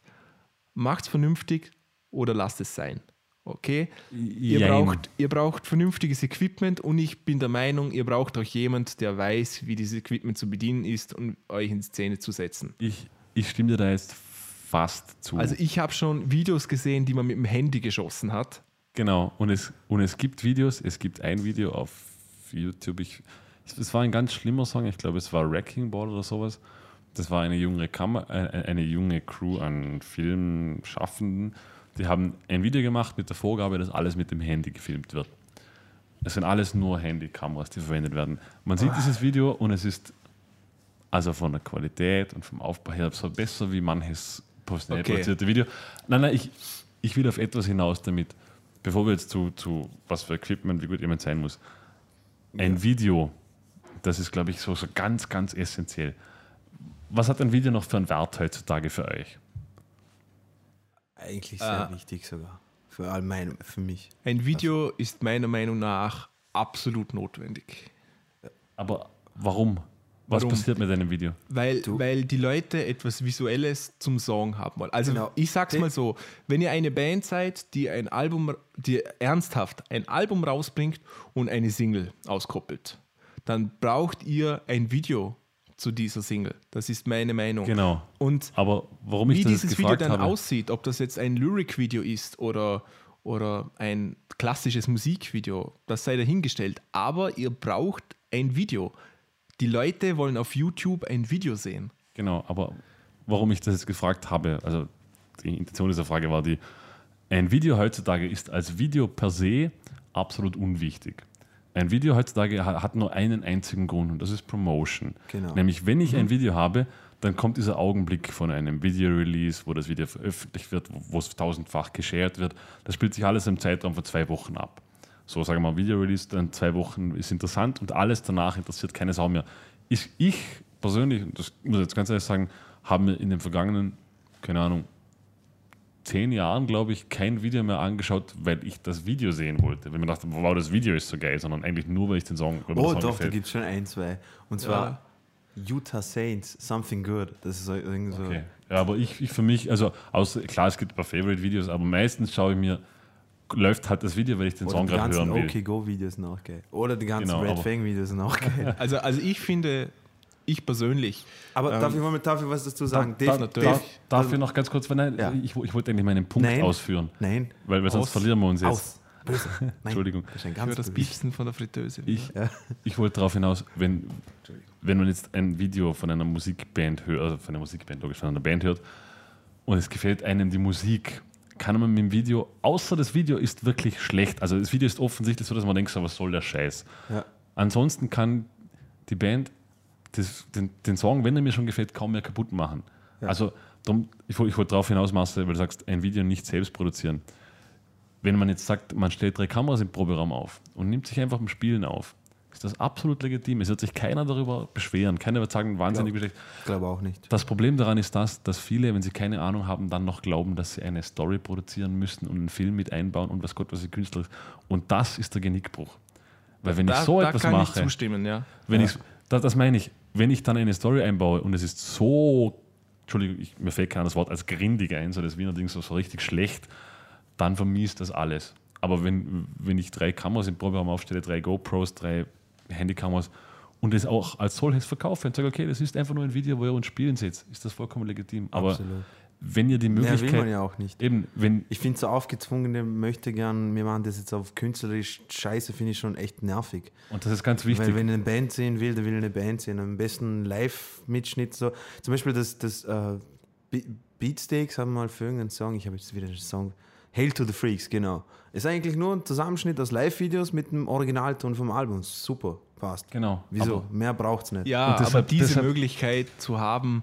macht es vernünftig oder lasst es sein. Okay? Ihr Jein. braucht, ihr braucht vernünftiges Equipment und ich bin der Meinung, ihr braucht auch jemand, der weiß, wie dieses Equipment zu bedienen ist und euch in Szene zu setzen. Ich, ich stimme dir da jetzt fast zu. Also ich habe schon Videos gesehen, die man mit dem Handy geschossen hat. genau. Und es, und es gibt Videos, es gibt ein Video auf YouTube. Ich, es war ein ganz schlimmer Song, ich glaube, es war Wrecking Ball oder sowas. Das war eine junge, Kammer, äh, eine junge Crew an Filmschaffenden. Die haben ein Video gemacht mit der Vorgabe, dass alles mit dem Handy gefilmt wird. Es sind alles nur Handykameras, die verwendet werden. Man sieht dieses Video und es ist also von der Qualität und vom Aufbau her so besser wie manches professionell Okay. produzierte Video. Nein, nein, ich, ich will auf etwas hinaus damit, bevor wir jetzt zu, zu was für Equipment, wie gut jemand sein muss. Ein Video, das ist, glaube ich, so, so ganz, ganz essentiell. Was hat ein Video noch für einen Wert heutzutage für euch? Eigentlich sehr Ah. wichtig sogar. Für all mein, für mich. Ein Video ist meiner Meinung nach absolut notwendig. Aber warum? Was Warum? passiert mit einem Video? Weil, Du- weil die Leute etwas Visuelles zum Song haben wollen. Also Genau. ich sag's mal so, wenn ihr eine Band seid, die ein Album, die ernsthaft ein Album rausbringt und eine Single auskoppelt, dann braucht ihr ein Video zu dieser Single. Das ist meine Meinung. Genau. Und Aber warum ich wie dieses Video dann habe, aussieht, ob das jetzt ein Lyric-Video ist oder, oder ein klassisches Musikvideo, das sei dahingestellt. Aber ihr braucht ein Video. Die Leute wollen auf YouTube ein Video sehen. Genau, aber warum ich das jetzt gefragt habe, also die Intention dieser Frage war die, ein Video heutzutage ist als Video per se absolut unwichtig. Ein Video heutzutage ha- hat nur einen einzigen Grund und das ist Promotion. Genau. Nämlich, wenn ich Mhm. ein Video habe, dann kommt dieser Augenblick von einem Video-Release, wo das Video veröffentlicht wird, wo es tausendfach geshared wird. Das spielt sich alles im Zeitraum von zwei Wochen ab. So, sagen wir mal, Video-Release, dann zwei Wochen ist interessant und alles danach interessiert keine Sau mehr. Ich, ich persönlich, und das muss ich jetzt ganz ehrlich sagen, habe mir in den vergangenen, keine Ahnung, zehn Jahren, glaube ich, kein Video mehr angeschaut, weil ich das Video sehen wollte. Weil ich mir dachte, wow, das Video ist so geil, sondern eigentlich nur, weil ich den Song, Oh, Song doch, da gibt es schon ein, zwei. Und zwar Utah Saints, Something Good. Das ist so irgendwie so. Okay. Ja, aber ich, ich für mich, also außer, klar, es gibt ein paar Favorite-Videos, aber meistens schaue ich mir, läuft halt das Video, weil ich den Oder Song gerade hören will. OK Go Videos sind auch geil. Oder die ganzen Genau, Red aber- Fang Videos sind auch geil. Also, also ich finde, ich persönlich, Aber Ähm, darf ich mal ich was dazu sagen? Da, Dave- natürlich. Dave- darf also- ich noch ganz kurz, weil nein, Ja. ich, ich wollte eigentlich meinen Punkt Nein. ausführen, Nein, weil, weil sonst Aus. verlieren wir uns jetzt. aus. Böse. Nein, Entschuldigung. Das ist ganz das böse. Piepsen von der Fritteuse. Ich, Ja. ich wollte darauf hinaus, wenn, wenn man jetzt ein Video von einer Musikband hört, also von einer Musikband, logisch, von einer Band hört, und es gefällt einem die Musik, kann man mit dem Video, außer das Video ist wirklich schlecht, also das Video ist offensichtlich so, dass man denkt, so, was soll der Scheiß? Ja. Ansonsten kann die Band das, den, den Song, wenn er mir schon gefällt, kaum mehr kaputt machen. Also, drum, ich, wollte- ich wollte darauf hinaus, Marcel, weil du sagst, ein Video nicht selbst produzieren. Wenn man jetzt sagt, man stellt drei Kameras im Proberaum auf und nimmt sich einfach beim Spielen auf, ist das absolut legitim. Es wird sich keiner darüber beschweren. Keiner wird sagen, wahnsinnig schlecht. Ich glaube auch nicht. Das Problem daran ist das, dass viele, wenn sie keine Ahnung haben, dann noch glauben, dass sie eine Story produzieren müssen und einen Film mit einbauen und was Gott, was sie Künstler ist. Und das ist der Genickbruch. Weil wenn Da, ich so etwas kann ich mache, zustimmen, ja. wenn ich, das, das meine ich, wenn ich dann eine Story einbaue und es ist so, Entschuldigung, ich, mir fällt kein anderes Wort als grindig ein, so das Wiener Ding so, so richtig schlecht, dann vermisst das alles. Aber wenn, wenn ich drei Kameras im Proberaum aufstelle, drei GoPros, drei Handykameras und es auch als solches verkaufe und sage, okay, das ist einfach nur ein Video, wo ihr uns spielen seht, ist das vollkommen legitim. Aber Absolut. Wenn ihr die Mehr will Möglichkeit, man ja auch nicht. eben, wenn, Ich finde so aufgezwungene möchte gern, wir machen das jetzt auf künstlerisch Scheiße, finde ich schon echt nervig. und das ist ganz wichtig, Weil wenn ich eine Band sehen will, dann will ich eine Band sehen. Am besten Live-Mitschnitt so. Zum Beispiel das, das äh, Be- Beatsteaks haben mal für irgendeinen Song, ich habe jetzt wieder den Song, Hail to the Freaks, genau. Ist eigentlich nur ein Zusammenschnitt aus Live-Videos mit dem Originalton vom Album. Super, passt. genau. Wieso? Aber, Mehr braucht es nicht. Ja, Und deshalb- aber diese deshalb- Möglichkeit zu haben,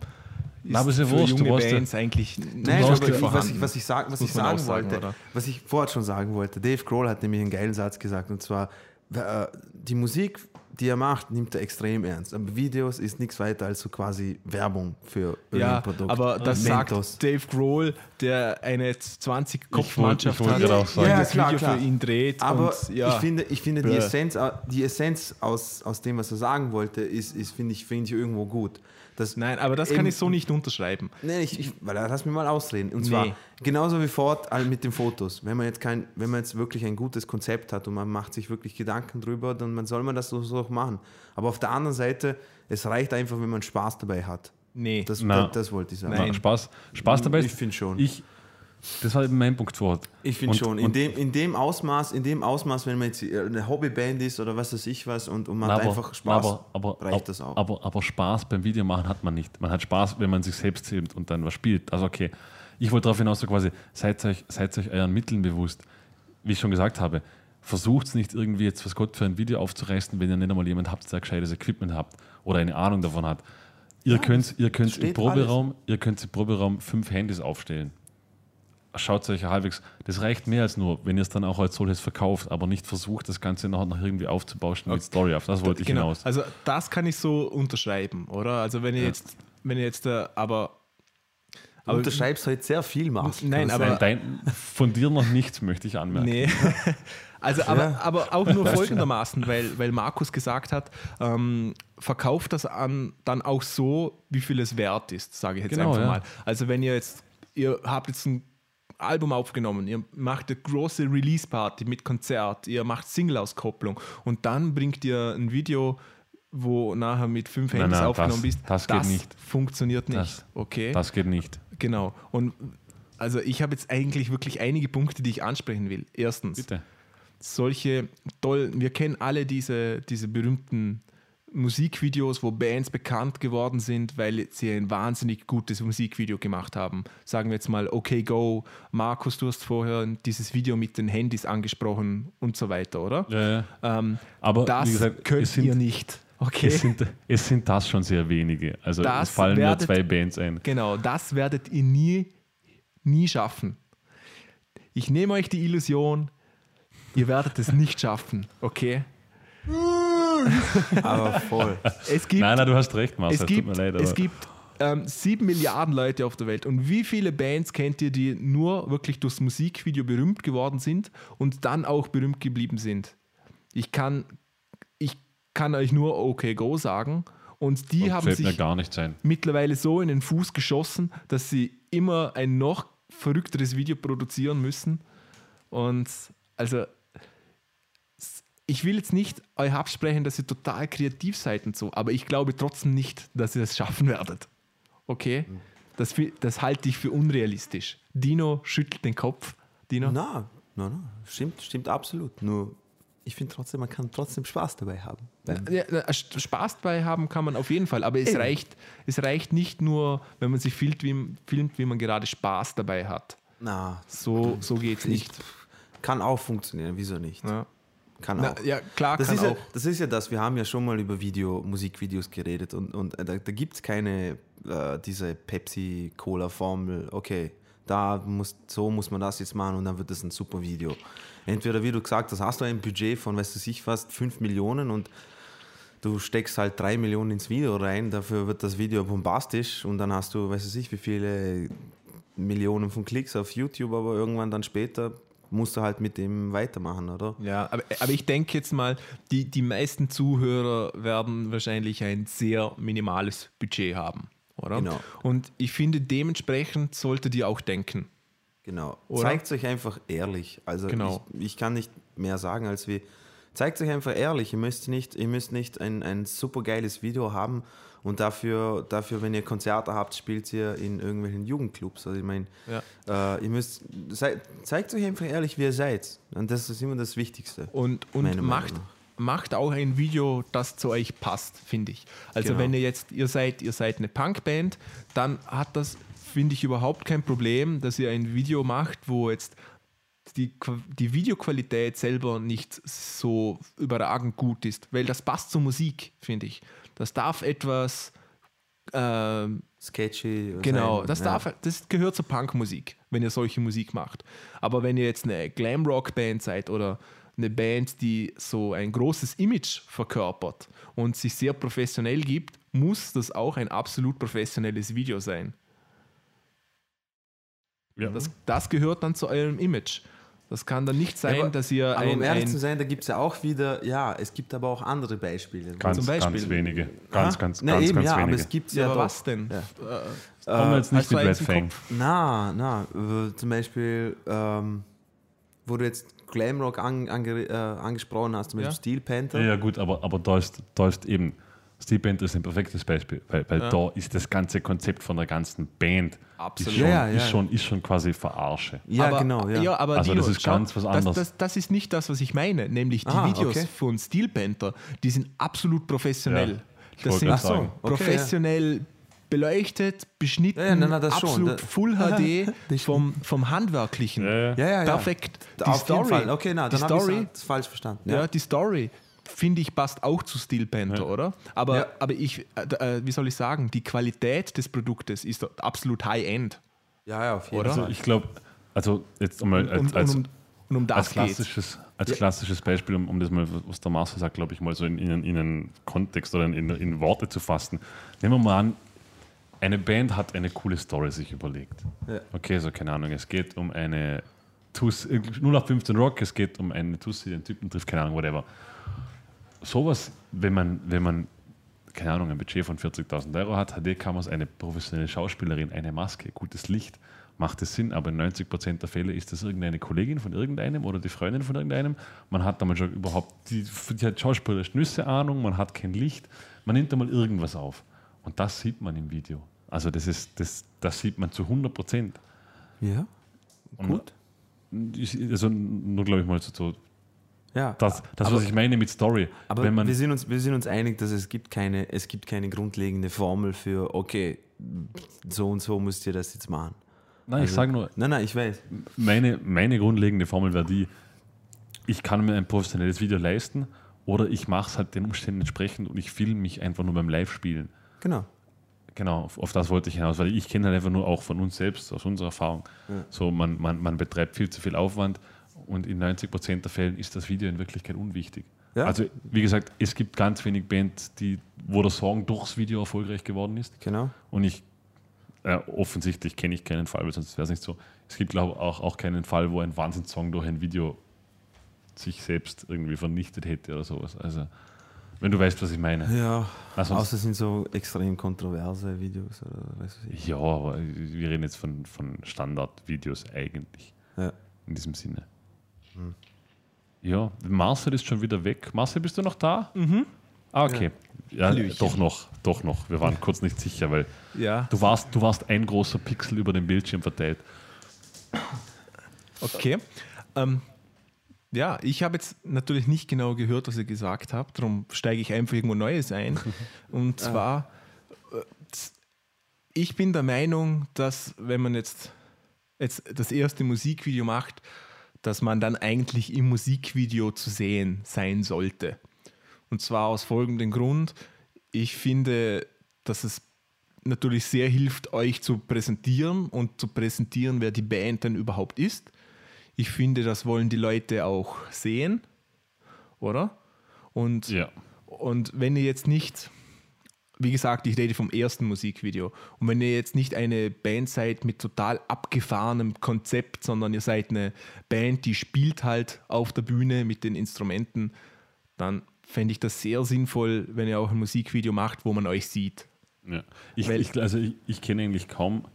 Na, aber ist ja für wurscht, du junge ja- Bands eigentlich Nein, aber was, ich, was ich, sag, was ich sagen wollte, oder? was ich vorher schon sagen wollte, Dave Grohl hat nämlich einen geilen Satz gesagt und zwar, äh, die Musik, die er macht, nimmt er extrem ernst. Aber Videos ist nichts weiter als so quasi Werbung für Ja, irgendein Produkt. aber das Mentos. sagt Dave Grohl, der eine wollte- 20 Kopfmannschaft ich wollte hat, sagen. Ja, das klar, Video klar. für ihn dreht. Aber und, ja, ich finde, ich finde die. Essenz, äh, die Essenz aus, aus dem, was er sagen wollte, ist, ist finde ich, finde ich irgendwo gut. Das, Nein, aber das kann ich so nicht unterschreiben. Nee, ich, ich, weil, lass mich mal ausreden. Und zwar Nee. genauso wie fort mit den Fotos. Wenn man jetzt kein, wenn man jetzt wirklich ein gutes Konzept hat und man macht sich wirklich Gedanken drüber, dann man soll man das so, so auch machen. Aber auf der anderen Seite, es reicht einfach, wenn man Spaß dabei hat. Nee. Das, das, das wollte ich sagen. Nein. Spaß, Spaß dabei ist, Ich finde schon. Ich, das war eben mein Punkt vorher. Ich finde schon. In dem, in dem Ausmaß, in dem Ausmaß, wenn man jetzt eine Hobbyband ist oder was weiß ich was und, und man Na, hat aber, einfach Spaß, aber, aber, reicht das auch. Aber, aber Spaß beim Videomachen hat man nicht. Man hat Spaß, wenn man sich selbst filmt und dann was spielt. Also okay, ich wollte darauf hinaus so quasi, seid euch, seid euch euren Mitteln bewusst. Wie ich schon gesagt habe, versucht es nicht irgendwie jetzt, was Gott für ein Video aufzureißen, wenn ihr nicht einmal jemand habt, der gescheites Equipment habt oder eine Ahnung davon hat. Ihr könnt, ihr könnt im Proberaum, ihr könnt im Proberaum fünf Handys aufstellen. Schaut euch halbwegs, das reicht mehr als nur, wenn ihr es dann auch als solches verkauft, aber nicht versucht, das Ganze nachher noch irgendwie aufzubauschen mit Story auf. Das wollte ich genau. hinaus. Also das kann ich so unterschreiben, oder? Also wenn ihr jetzt, wenn ihr jetzt, äh, aber, du unterschreibst heute sehr viel, Mars. Nein, aber- sein? Dein, von dir noch nichts, möchte ich anmerken. Nee. Also, aber, Ja. aber auch nur folgendermaßen, weil, weil Markus gesagt hat, ähm, verkauft das an dann auch so, wie viel es wert ist, sage ich jetzt Genau, einfach ja. mal. Also wenn ihr jetzt, ihr habt jetzt ein Album aufgenommen, ihr macht eine große Release-Party mit Konzert, ihr macht Single-Auskopplung und dann bringt ihr ein Video, wo nachher mit fünf Nein, Handys nein, aufgenommen das- bist. das geht nicht. funktioniert nicht. Das- okay. Das geht nicht. Genau. Und also ich habe jetzt eigentlich wirklich einige Punkte, die ich ansprechen will. Erstens, Bitte. solche tollen, wir kennen alle diese, diese berühmten Musikvideos, wo Bands bekannt geworden sind, weil sie ein wahnsinnig gutes Musikvideo gemacht haben. Sagen wir jetzt mal Okay Go, Markus, du hast vorher dieses Video mit den Handys angesprochen und so weiter, oder? Ja, ja. Ähm, Aber das gesagt, könnt sind, ihr nicht. Okay. Es sind, es sind das schon sehr wenige. Also Das es fallen nur werdet- zwei Bands ein. Genau, das werdet ihr nie, nie schaffen. Ich nehme euch die Illusion, ihr werdet es nicht schaffen, okay? Aber voll. Es gibt, Nein, nein, du hast recht, Marcel. es gibt, tut mir leid. es gibt ähm, sieben Milliarden Leute auf der Welt. Und wie viele Bands kennt ihr, die nur wirklich durchs Musikvideo berühmt geworden sind und dann auch berühmt geblieben sind? Ich kann, ich kann euch nur OK Go sagen. Und die haben fällt mir sich gar nicht ein. mittlerweile so in den Fuß geschossen, dass sie immer ein noch verrückteres Video produzieren müssen. Und also, ich will jetzt nicht euch absprechen, dass ihr total kreativ seid und so, aber ich glaube trotzdem nicht, dass ihr das schaffen werdet. Okay? Das, fi- das halte ich für unrealistisch. Dino schüttelt den Kopf. Dino? Na, na, na, stimmt, stimmt absolut. Nur, ich finde trotzdem, man kann trotzdem Spaß dabei haben. Ja, Spaß dabei haben kann man auf jeden Fall, aber es Eben. reicht, es reicht nicht nur, wenn man sich filmt wie, filmt, wie man gerade Spaß dabei hat. Na, So, so geht es nicht. kann auch funktionieren, wieso nicht? Ja. Kann Na, auch. ja, klar, das kann ist ja, auch. das ist ja das, wir haben ja schon mal über Video, Musikvideos geredet und, und äh, da, da gibt es keine, äh, diese Pepsi-Cola-Formel, okay, da muss, so muss man das jetzt machen und dann wird das ein super Video. Entweder, wie du gesagt hast, hast du ein Budget von, weißt du, ich fast 5 Millionen und du steckst halt 3 Millionen ins Video rein, dafür wird das Video bombastisch und dann hast du, weißt du, ich, wie viele Millionen von Klicks auf YouTube, aber irgendwann dann später musst du halt mit dem weitermachen, oder? Ja, aber, aber ich denke jetzt mal, die, die meisten Zuhörer werden wahrscheinlich ein sehr minimales Budget haben, oder? Genau. Und ich finde, dementsprechend solltet ihr auch denken. Genau. Zeigt euch einfach ehrlich. Also Genau. ich, ich kann nicht mehr sagen als wie. Zeigt euch einfach ehrlich. Ihr müsst nicht, ihr müsst nicht ein, ein super geiles Video haben und dafür, dafür, wenn ihr Konzerte habt, spielt ihr in irgendwelchen Jugendclubs. Also ich meine, Ja. äh, ihr müsst sei, zeigt euch einfach ehrlich, wie ihr seid. Und das ist immer das Wichtigste. Und, und macht, macht auch ein Video, das zu euch passt, finde ich. Also Genau. wenn ihr jetzt, ihr seid, ihr seid eine Punkband, dann hat das, finde ich, überhaupt kein Problem, dass ihr ein Video macht, wo jetzt die, die Videoqualität selber nicht so überragend gut ist, weil das passt zur Musik, finde ich. Das darf etwas ähm, Sketchy. Genau, sein. das, Ja. darf, das gehört zur Punkmusik, wenn ihr solche Musik macht. Aber wenn ihr jetzt eine Glamrock-Band seid oder eine Band, die so ein großes Image verkörpert und sich sehr professionell gibt, muss das auch ein absolut professionelles Video sein. Ja. Das, das gehört dann zu eurem Image. Das kann dann nicht sein, aber- dass ihr Aber um ein, ehrlich ein zu sein, da gibt es ja auch wieder, ja, es gibt aber auch andere Beispiele. Ganz, Zum Beispiel. ganz wenige. Ganz, Ha? ganz, Na, ganz, eben, ganz ja, aber wenige. es gibt ja, ja, aber doch. was denn? Ja. Äh, Kommen wir jetzt nicht mit Red Fang. Na, na, äh, zum Beispiel, ähm, wo du jetzt Glamrock an, ange, äh, angesprochen hast, zum Beispiel Ja. Steel Panther. Ja, ja, gut, aber, aber da, ist, da ist eben, Steel Panther ist ein perfektes Beispiel, weil, weil da ist das ganze Konzept von der ganzen Band Absolut. Ist, schon, Ja, ja, ist, ja. schon, ist schon quasi Verarsche. Ja, aber, genau, ja. aber Also Dino, das ist ganz was das, anderes. Das, das ist nicht das, was ich meine. Nämlich die Ah, Videos okay. von Steel Panther, die sind absolut professionell. Ja, das sind so, okay, professionell beleuchtet, beschnitten, Ja, ja, nein, nein, das absolut Da- Full HD vom, vom Handwerklichen. Ja, ja. ja, ja, ja. Perfekt. Die Auf Story, jeden Fall. Okay, na, dann habe Story, ich es falsch verstanden. ja. Ja. die Story finde ich passt auch zu Steel Panther, Ja. oder? Aber, Ja. aber ich, äh, wie soll ich sagen, die Qualität des Produktes ist absolut High-End. ja, ja, auf jeden Oder? Fall. Also ich glaube, also jetzt einmal als, Und, als, und, um, und um als, klassisches, als klassisches Beispiel, um, um das mal, was der Marcel sagt, glaube ich, mal so in, in, in einen Kontext oder in, in, in Worte zu fassen. Nehmen wir mal an, eine Band hat eine coole Story sich überlegt. Ja. Okay, so keine Ahnung, es geht um eine Tus, 0 auf 15 Rock, es geht um eine Tussi, die den Typen trifft, keine Ahnung, whatever. Sowas, wenn man, wenn man, keine Ahnung, ein Budget von 40.000 Euro hat, HD-Kameras, eine professionelle Schauspielerin, eine Maske, gutes Licht, macht es Sinn, aber in 90% der Fälle ist das irgendeine Kollegin von irgendeinem oder die Freundin von irgendeinem. Man hat da mal schon überhaupt, die, die hat schauspielerisch Nüsse Ahnung, man hat kein Licht, man nimmt da mal irgendwas auf. Und das sieht man im Video. Also das ist, das, das sieht man zu 100%. ja. Und Gut. ich- Also nur glaube ich mal so, so Ja. das, das Aber- was ich meine mit Story. Aber wir, sind uns, wir sind uns einig, dass es gibt keine, es gibt keine grundlegende Formel für, okay, so und so müsst ihr das jetzt machen. nein, ich Also- sage nur, Nein, nein, ich weiß. meine, meine grundlegende Formel wäre die, ich kann mir ein professionelles Video leisten oder ich mache es halt den Umständen entsprechend und ich filme mich einfach nur beim Live-Spielen. Genau. Genau, auf, auf das wollte ich hinaus, weil ich kenne halt einfach nur auch von uns selbst, aus unserer Erfahrung. So, man, man, man betreibt viel zu viel Aufwand und in 90 Prozent der Fällen ist das Video in Wirklichkeit unwichtig. Ja. Also, wie gesagt, es gibt ganz wenig Bands, die, wo der Song durchs Video erfolgreich geworden ist. Genau. Und ich, äh, offensichtlich kenne ich keinen Fall, weil sonst wäre es nicht so. Es gibt, glaube ich, auch, auch keinen Fall, wo ein Wahnsinnssong durch ein Video sich selbst irgendwie vernichtet hätte oder sowas. Also, wenn du weißt, was ich meine. Ja, Also außer es sind so extrem kontroverse Videos oder weiß ich. Ja, aber wir reden jetzt von, von Standardvideos eigentlich. Ja. In diesem Sinne. Ja, Marcel ist schon wieder weg. Marcel, bist du noch da? Mhm. Ah, okay. Ja, Hallöchen. doch noch, doch noch. Wir waren kurz nicht sicher, weil Ja, du warst, du warst ein großer Pixel über den Bildschirm verteilt. okay. Ähm, ja, ich habe jetzt natürlich nicht genau gehört, was ihr gesagt habt, darum steige ich einfach irgendwo Neues ein. Und zwar, äh, ich bin der Meinung, dass wenn man jetzt, jetzt das erste Musikvideo macht, dass man dann eigentlich im Musikvideo zu sehen sein sollte. Und zwar aus folgendem Grund. Ich finde, dass es natürlich sehr hilft, euch zu präsentieren und zu präsentieren, wer die Band denn überhaupt ist. Ich finde, das wollen die Leute auch sehen, oder? Und, Ja. und wenn ihr jetzt nicht, wie gesagt, ich rede vom ersten Musikvideo, und wenn ihr jetzt nicht eine Band seid mit total abgefahrenem Konzept, sondern ihr seid eine Band, die spielt halt auf der Bühne mit den Instrumenten, dann fände ich das sehr sinnvoll, wenn ihr auch ein Musikvideo macht, wo man euch sieht. Ja. Ich, Weil- ich, also ich, ich kenne eigentlich kaum,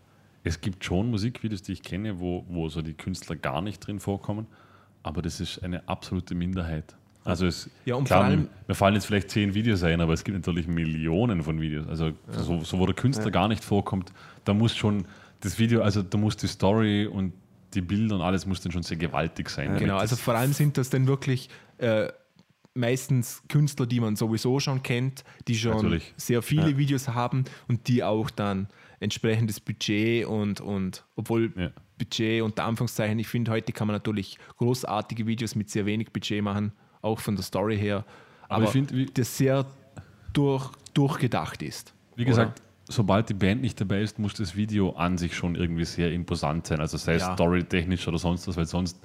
es gibt schon Musikvideos, die ich kenne, wo, wo so die Künstler gar nicht drin vorkommen, aber das ist eine absolute Minderheit. Also es, Ja, und klar, vor allem- mir, fallen jetzt vielleicht zehn Videos ein, aber es gibt natürlich Millionen von Videos. Also so, so wo der Künstler gar nicht vorkommt, da muss schon das Video, also da muss die Story und die Bilder und alles muss dann schon sehr gewaltig sein. Genau, also vor allem sind das dann wirklich äh, meistens Künstler, die man sowieso schon kennt, die schon Natürlich. sehr viele Videos haben und die auch dann entsprechendes Budget und, und obwohl Ja. Budget unter Anführungszeichen, ich finde, heute kann man natürlich großartige Videos mit sehr wenig Budget machen, auch von der Story her, Aber aber, ich find, wie- das sehr durch, durchgedacht ist. Wie gesagt, sobald die Band nicht dabei ist, muss das Video an sich schon irgendwie sehr imposant sein. Also sei es Ja. storytechnisch oder sonst was, weil sonst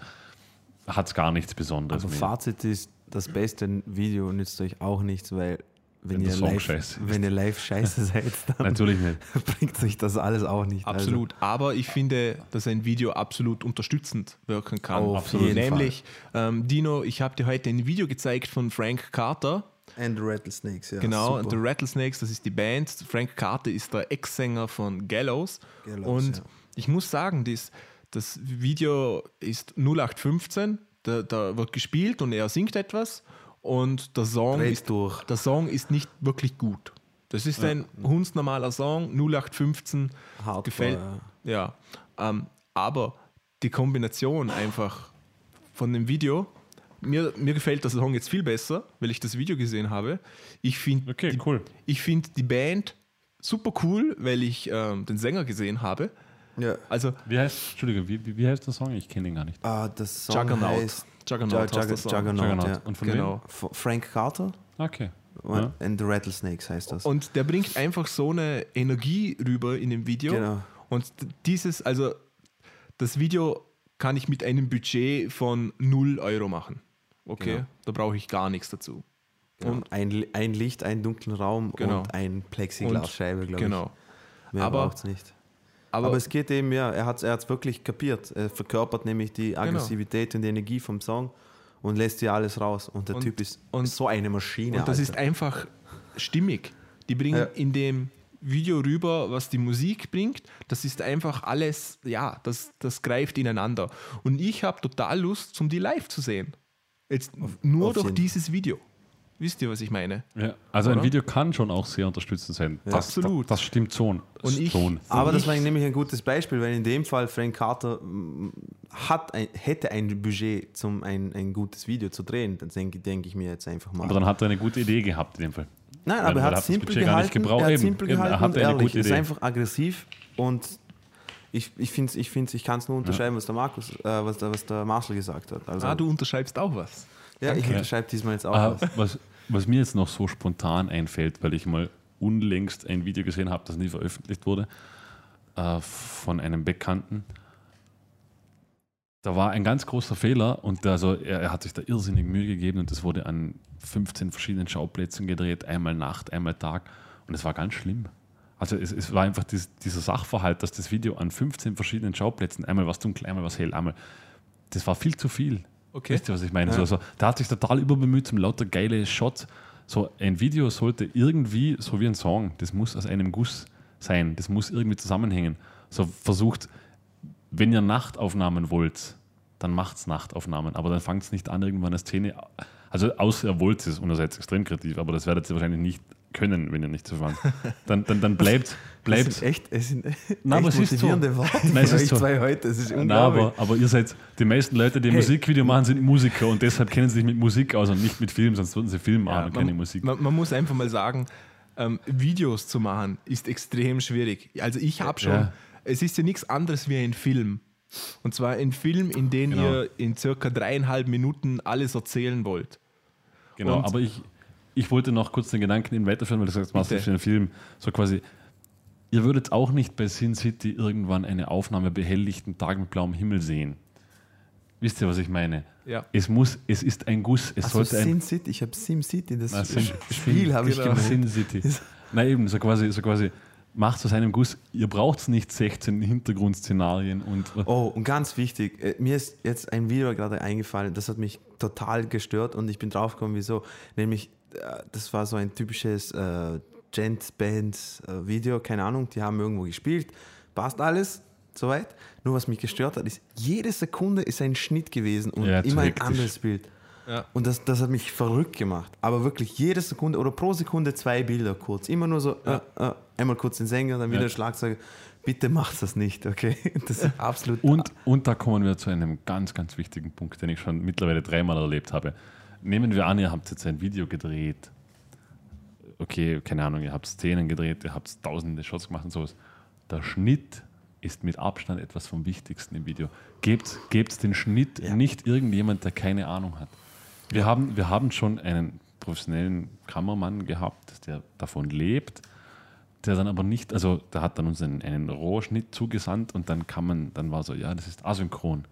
hat es gar nichts Besonderes mehr. Fazit ist, das beste Video nützt euch auch nichts, weil wenn, Wenn ihr, live, scheiße wenn ihr live scheiße seid, dann Natürlich nicht. bringt euch das alles auch nicht. Also, Absolut. Aber ich finde, dass ein Video absolut unterstützend wirken kann. Auf Absolut. jeden Nämlich, ähm, Dino, ich habe dir heute ein Video gezeigt von Frank Carter. And the Rattlesnakes, ja. genau, super. The Rattlesnakes, das ist die Band. Frank Carter ist der Ex-Sänger von Gallows. Gallows, Und ja. ich muss sagen, das, das Video ist 0815. Da, da wird gespielt und er singt etwas. Und der Song, Dreht ist, durch. der Song ist nicht wirklich gut. Das ist ein hundsnormaler Song, 0815. Hardcore, gefällt. Ja. Ähm, aber die Kombination einfach von dem Video, mir, mir gefällt der Song jetzt viel besser, weil ich das Video gesehen habe. Ich finde Okay, die, cool. ich find die Band super cool, weil ich ähm, den Sänger gesehen habe. Ja. Also Wie heißt, Entschuldige, wie, wie, wie heißt der Song? Ich kenne ihn gar nicht. Ah, das Song Juggernaut. heißt Juggernaut der Jugger-. Juggernaut, Juggernaut. ja. Und von Genau. F- Frank Carter wem? Okay. und Ja. and the Rattlesnakes heißt das. Und der bringt einfach so eine Energie rüber in dem Video. Genau. Und dieses, also das Video kann ich mit einem Budget von 0 Euro machen. Okay, Genau. da brauche ich gar nichts dazu. Genau. Und ein, ein Licht, einen dunklen Raum Genau. und ein Plexiglasscheibe, glaube genau. ich. Mehr Aber- braucht es nicht. Aber, Aber es geht eben, ja, er hat es er hat's wirklich kapiert. Er verkörpert nämlich die Genau. Aggressivität und die Energie vom Song und lässt dir alles raus. Und der Und- Typ ist und- so eine Maschine. und das ist Alter. einfach stimmig. Die bringen Ja. in dem Video rüber, was die Musik bringt. Das ist einfach alles, ja, das, das greift ineinander. Und ich habe total Lust, zum die live zu sehen. Jetzt nur auf durch jeden- dieses Video. Wisst ihr, was ich meine? Ja. Also ein Oder? Video kann schon auch sehr unterstützend sein. Das, Absolut. Das, das stimmt schon. Und ich- schon. Aber das ich- war nämlich ein gutes Beispiel, weil in dem Fall Frank Carter mm, hat ein, hätte ein Budget, um ein, ein gutes Video zu drehen. Dann denke denk ich mir jetzt einfach mal. Aber dann hat er eine gute Idee gehabt in dem Fall. Nein, Weil- aber weil er er hat hat es das simpel Budget gar nicht gehalten. gebraucht. Er hat Eben, simpel eben, er gehalten hatte und eine ehrlich. gute Ist einfach aggressiv und ich, ich finde, ich, find's, ich kann es nur unterschreiben, was der Markus, äh, was, der, was der Marcel gesagt hat. Also, Ah, du unterschreibst auch was. ja, ich Danke. unterschreibe diesmal jetzt auch Ah, was. was, was mir jetzt noch so spontan einfällt, weil ich mal unlängst ein Video gesehen habe, das nie veröffentlicht wurde, äh, von einem Bekannten. Da war ein ganz großer Fehler und also er, er hat sich da irrsinnig Mühe gegeben und das wurde an 15 verschiedenen Schauplätzen gedreht, einmal Nacht, einmal Tag und es war ganz schlimm. Also es, es war einfach dies, dieser Sachverhalt, dass das Video an 15 verschiedenen Schauplätzen, einmal was dunkel, einmal was hell, einmal, das war viel zu viel. Okay. Wisst ihr, was ich meine? So, so, da hat sich total überbemüht zum lauter geile Shots. So ein Video sollte irgendwie, so wie ein Song, das muss aus einem Guss sein, das muss irgendwie zusammenhängen. So versucht, wenn ihr Nachtaufnahmen wollt, dann macht's Nachtaufnahmen, aber dann fangt es nicht an, irgendwann eine Szene, also außer ihr wollt es und ihr seid extrem kreativ, aber das werdet ihr wahrscheinlich nicht können, wenn ihr nicht so fangt. Dann, dann, dann bleibt, Das bleibt sind echt, es sind Nein, echt es ist so. motivierende Worte Nein, es ist so. zwei heute. Das ist Na, unglaublich. aber, aber ihr seid, die meisten Leute, die Hey. Musikvideo machen, sind Musiker und deshalb kennen sie sich mit Musik aus und nicht mit Film, sonst würden sie Film machen und keine Musik. Man, man muss einfach mal sagen, ähm, Videos zu machen ist extrem schwierig. Also ich habe schon, Ja. es ist ja nichts anderes wie ein Film. Und zwar ein Film, in dem Genau. ihr in circa dreieinhalb Minuten alles erzählen wollt. Genau, Und- aber ich, ich wollte noch kurz den Gedanken eben weiterführen, weil du sagst, machst du einen Film. So quasi, ihr würdet auch nicht bei Sin City irgendwann eine Aufnahme bei helllichten Tagen mit blauem Himmel sehen. Wisst ihr, was ich meine? Ja. Es muss, es ist ein Guss, es Also sollte ein Sin City, ich habe Sim City, das Ah, Sin- Spiel habe ich genau. gemeint. Sin City. Na eben, so quasi, so quasi, macht aus einem Guss, ihr braucht nicht 16 Hintergrundszenarien und Oh, und ganz wichtig, äh, mir ist jetzt ein Video gerade eingefallen, das hat mich total gestört und ich bin draufgekommen, wieso. Nämlich, äh, das war so ein typisches äh, Gent-Band-Video, keine Ahnung, die haben irgendwo gespielt, passt alles, soweit. Nur was mich gestört hat, ist, jede Sekunde ist ein Schnitt gewesen und Ja, zu immer ein anderes Bild. Ja. Und das, das hat mich verrückt gemacht. Aber wirklich jede Sekunde oder pro Sekunde zwei Bilder kurz. Immer nur so, äh, äh, einmal kurz den Sänger, dann wieder Ja. Schlagzeuger. Bitte macht das nicht, okay? Das ist absolut. Und, und da kommen wir zu einem ganz, ganz wichtigen Punkt, den ich schon mittlerweile dreimal erlebt habe. Nehmen wir an, ihr habt jetzt ein Video gedreht. Okay, keine Ahnung, ihr habt Szenen gedreht, ihr habt tausende Shots gemacht und sowas. Der Schnitt ist mit Abstand etwas vom Wichtigsten im Video. Gebt, gebt den Schnitt Ja. nicht irgendjemand, der keine Ahnung hat. Wir, haben, wir haben schon einen professionellen Kameramann gehabt, der davon lebt, der dann aber nicht, also der hat dann uns einen, einen Rohschnitt zugesandt und dann kann man, dann war so, ja, das ist asynchron.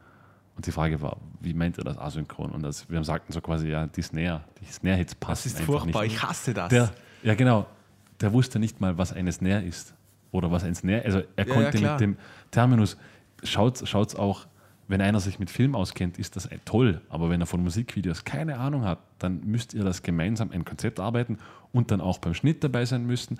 Und die Frage war, wie meint ihr das asynchron? Und das, wir sagten so quasi, ja, die Snare, die Snare-Hits passen Das ist furchtbar, nicht. ich hasse das. Der, ja, genau. Der wusste nicht mal, was eine Snare ist. Oder was ein Snare Also er Ja, konnte ja, mit dem Terminus, schaut es auch, wenn einer sich mit Film auskennt, ist das toll. Aber wenn er von Musikvideos keine Ahnung hat, dann müsst ihr das gemeinsam ein Konzept arbeiten und dann auch beim Schnitt dabei sein müssen.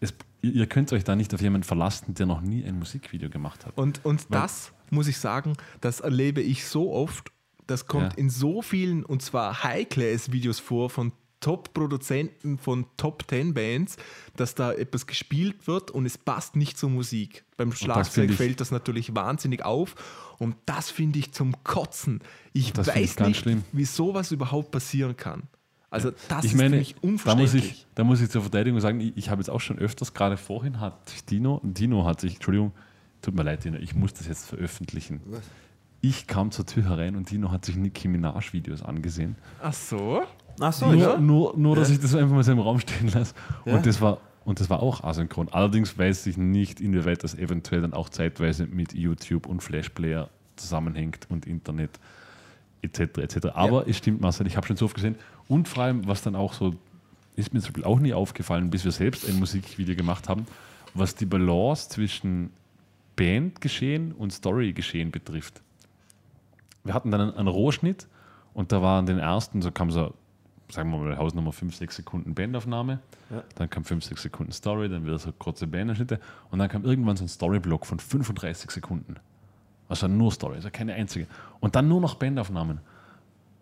Es, ihr könnt euch da nicht auf jemanden verlassen, der noch nie ein Musikvideo gemacht hat. Und, und Weil- das muss ich sagen, das erlebe ich so oft. Das kommt Ja. in so vielen und zwar High-Class-Videos vor von Top-Produzenten von Top-10-Bands, dass da etwas gespielt wird und es passt nicht zur Musik. Beim Schlagzeug ich- fällt das natürlich wahnsinnig auf und das finde ich zum Kotzen. Ich Das weiß ganz nicht, schlimm. wie sowas überhaupt passieren kann. Also das ich ist meine, für mich da muss, unverständlich. ich, da muss ich zur Verteidigung sagen, ich, ich habe jetzt auch schon öfters, gerade vorhin hat Dino, Dino hat sich, Entschuldigung, tut mir leid, Dino, ich muss das jetzt veröffentlichen. Ich kam zur Tür herein und Dino hat sich Nicki Minaj-Videos angesehen. Ach so? Ach so, nur, ja. nur, nur, dass ich das einfach mal so im Raum stehen lasse. Ja. Und, das war, und das war auch asynchron. Allerdings weiß ich nicht, inwieweit das eventuell dann auch zeitweise mit YouTube und Flashplayer zusammenhängt und Internet etc. etc. Aber es stimmt, Marcel, ich habe schon so oft gesehen. Und vor allem, was dann auch so, ist mir zum Beispiel auch nie aufgefallen, bis wir selbst ein Musikvideo gemacht haben, was die Balance zwischen Bandgeschehen und Storygeschehen betrifft. Wir hatten dann einen, einen Rohschnitt und da waren den ersten, so kam so, sagen wir mal, Hausnummer 5, 6 Sekunden Bandaufnahme, Ja. dann kam 5, 6 Sekunden Story, dann wieder so kurze Bandausschnitte und dann kam irgendwann so ein Storyblock von 35 Sekunden. Also nur Story, also keine einzige. Und dann nur noch Bandaufnahmen.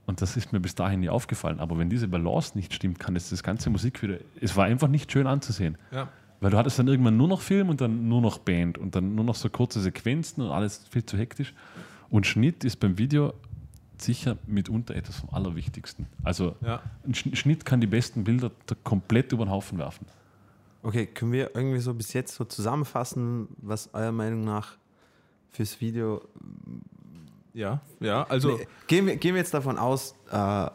Und das ist mir bis dahin nie aufgefallen. Aber wenn diese Balance nicht stimmt, kann es das ganze Musikvideo, es war einfach nicht schön anzusehen. Ja. Weil du hattest dann irgendwann nur noch Film und dann nur noch Band und dann nur noch so kurze Sequenzen und alles viel zu hektisch. Und Schnitt ist beim Video sicher mitunter etwas vom Allerwichtigsten. Also Ja. ein Sch- Schnitt kann die besten Bilder da komplett über den Haufen werfen. Okay, können wir irgendwie so bis jetzt so zusammenfassen, was eurer Meinung nach fürs Video. Ja, ja, also Nee, gehen, wir, gehen wir jetzt davon aus, äh,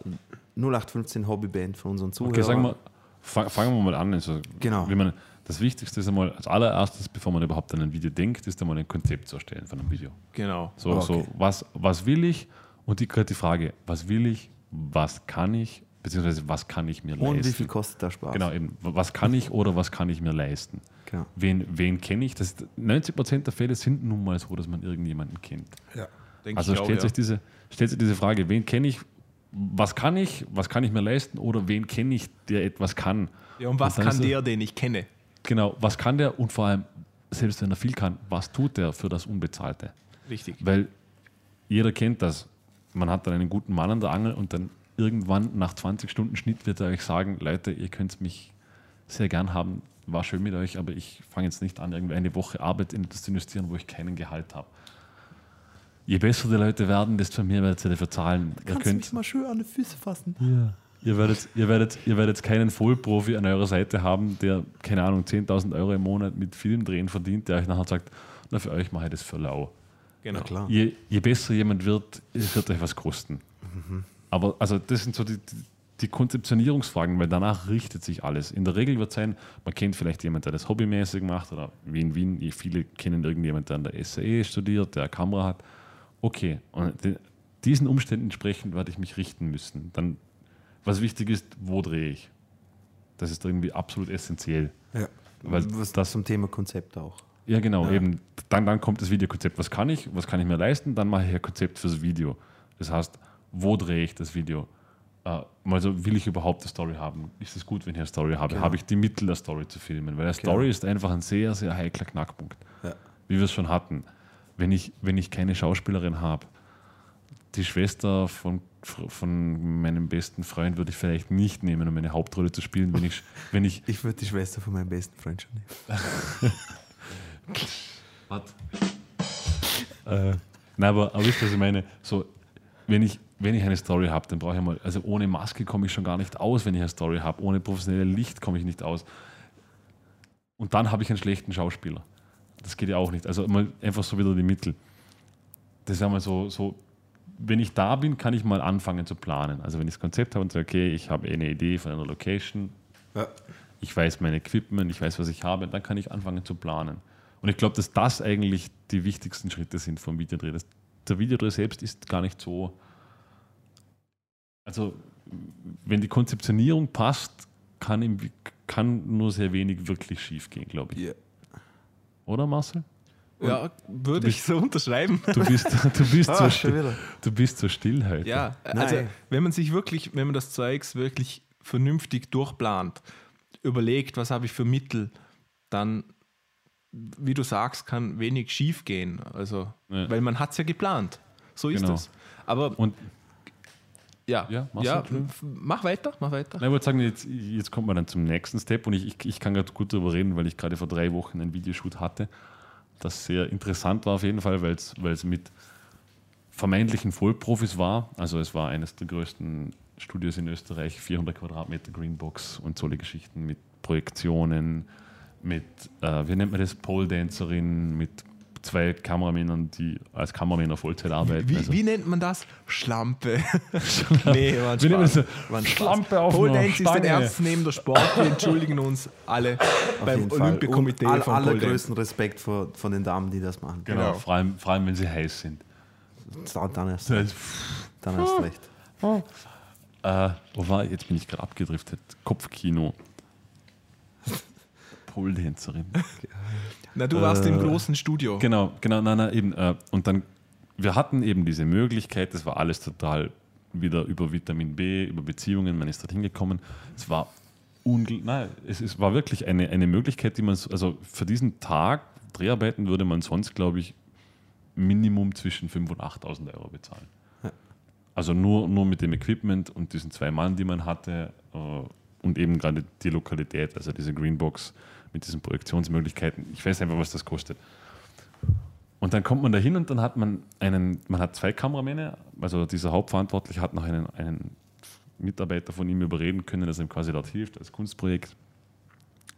0815 Hobbyband von unseren Zuhörern. Okay, sagen wir, fang, fangen wir mal an. Also, Genau. Wie man, das Wichtigste ist einmal, als allererstes, bevor man überhaupt an ein Video denkt, ist einmal ein Konzept zu erstellen von einem Video. genau. So, Okay. so was, was will ich? Und die, die Frage, was will ich, was kann ich, beziehungsweise was kann ich mir Und wie leisten? viel kostet der Spaß? Genau, eben, was kann ich oder was kann ich mir leisten? Genau. Wen, wen kenne ich? Das, 90% der Fälle sind nun mal so, dass man irgendjemanden kennt. Ja, denke Also ich auch, stellt, ja. sich diese, stellt sich diese Frage, wen kenne ich, was kann ich, was kann ich mir leisten oder wen kenne ich, der etwas kann? Ja, und was dann kann er- der, den ich kenne? Genau, was kann der und vor allem, selbst wenn er viel kann, was tut der für das Unbezahlte? Richtig. Weil jeder kennt das. Man hat dann einen guten Mann an der Angel und dann irgendwann nach 20 Stunden Schnitt wird er euch sagen, Leute, ihr könnt mich sehr gern haben, war schön mit euch, aber ich fange jetzt nicht an, irgendwie eine Woche Arbeit in das zu investieren, wo ich keinen Gehalt habe. Je besser die Leute werden, desto mehr werdet ihr dafür zahlen. Ihr Kannst du könnt, mich mal schön an die Füße fassen? Ihr werdet, ihr, werdet, ihr werdet keinen Vollprofi an eurer Seite haben, der, keine Ahnung, 10.000 Euro im Monat mit Filmdrehen verdient, der euch nachher sagt, na, für euch mache ich das für lau. Genau. Na klar. je, je besser jemand wird, es wird euch was kosten. Aber also das sind so die, die, die Konzeptionierungsfragen, weil danach richtet sich alles. In der Regel wird es sein, man kennt vielleicht jemanden, der das hobbymäßig macht oder wie in Wien, viele kennen irgendjemanden, der an der SAE studiert, der eine Kamera hat. Okay, und den, diesen Umständen entsprechend werde ich mich richten müssen. Dann, was wichtig ist, wo drehe ich? Das ist irgendwie absolut essentiell. Ja. Weil Was das zum Thema Konzept auch. Ja, genau, Ja. eben. Dann, dann kommt das Videokonzept. Was kann ich? Was kann ich mir leisten? Dann mache ich ein Konzept fürs Video. Das heißt, wo drehe ich das Video? Äh, also will ich überhaupt eine Story haben? Ist es gut, wenn ich eine Story habe? Genau. Habe ich die Mittel, eine Story zu filmen? Weil eine Genau. Story ist einfach ein sehr, sehr heikler Knackpunkt. Ja. Wie wir es schon hatten. Wenn ich, wenn ich keine Schauspielerin habe, die Schwester von, von meinem besten Freund würde ich vielleicht nicht nehmen, um eine Hauptrolle zu spielen, wenn ich, wenn ich Ich würde die Schwester von meinem besten Freund schon nehmen. Was? äh, nein, aber, aber wisst ihr, was ich meine? So, wenn ich, wenn ich eine Story habe, dann brauche ich mal, also ohne Maske komme ich schon gar nicht aus, wenn ich eine Story habe. Ohne professionelles Licht komme ich nicht aus. Und dann habe ich einen schlechten Schauspieler. Das geht ja auch nicht. Also mal einfach so wieder die Mittel. Das ist ja mal so, so, wenn ich da bin, kann ich mal anfangen zu planen. Also wenn ich das Konzept habe und sage, okay, ich habe eine Idee von einer Location, Ja. ich weiß mein Equipment, ich weiß, was ich habe, dann kann ich anfangen zu planen. Und ich glaube, dass das eigentlich die wichtigsten Schritte sind vom Videodreh. Das, der Videodreh selbst ist gar nicht so. Also, wenn die Konzeptionierung passt, kann, im, kann nur sehr wenig wirklich schief gehen, glaube ich. Ja. Oder Marcel? Ja, würde ich so unterschreiben. Du bist, du bist, Ah, so, schon still, wieder. du bist so still heute. Ja, also Nein. wenn man sich wirklich, wenn man das Zeugs wirklich vernünftig durchplant, überlegt, was habe ich für Mittel, dann, wie du sagst, kann wenig schief gehen. Also, Ja. weil man hat es ja geplant. So ist Genau. es. Aber Und ja, Ja, ja, f- mach weiter, mach weiter. Na, ich wollte sagen, jetzt, jetzt kommt man dann zum nächsten Step und ich, ich, ich kann gerade gut darüber reden, weil ich gerade vor drei Wochen einen Videoshoot hatte, das sehr interessant war auf jeden Fall, weil es mit vermeintlichen Vollprofis war. Also es war eines der größten Studios in Österreich, 400 Quadratmeter Greenbox und solche Geschichten mit Projektionen, mit, äh, wie nennt man das, Pole Dancerin, mit zwei Kameramännern, die als Kameramänner Vollzeit arbeiten. Wie, Also- wie nennt man das? Schlampe. nee, ein Wie nennt man das? Schlampe auf Pole Dance ist ein Stange. ernstzunehmender Sport. Wir entschuldigen uns alle beim. Olympiakomitee all, allergrößten Respekt vor, von den Damen, die das machen. Genau, Genau. Vor, allem, vor allem, wenn sie heiß sind. Dann, erst, Das- dann erst recht. Äh, wo war ich? Jetzt bin ich gerade abgedriftet. Kopfkino. Pole-Dancerin. Na, du warst Äh, im großen Studio. Genau, genau, nein, nein, eben. Äh, und dann, wir hatten eben diese Möglichkeit, das war alles total wieder über Vitamin B, über Beziehungen, man ist dorthin gekommen. Es war ungl nein, es, es war wirklich eine, eine Möglichkeit, die man, so- also für diesen Tag Dreharbeiten würde man sonst, glaube ich, Minimum zwischen 5.000 und 8.000 Euro bezahlen. Ja. Also nur, nur mit dem Equipment und diesen zwei Mann, die man hatte äh, und eben gerade die Lokalität, also diese Greenbox mit diesen Projektionsmöglichkeiten. Ich weiß einfach, was das kostet. Und dann kommt man da hin und dann hat man einen, man hat zwei Kameramänner, also dieser Hauptverantwortliche hat noch einen, einen Mitarbeiter von ihm überreden können, dass er ihm quasi dort hilft als Kunstprojekt.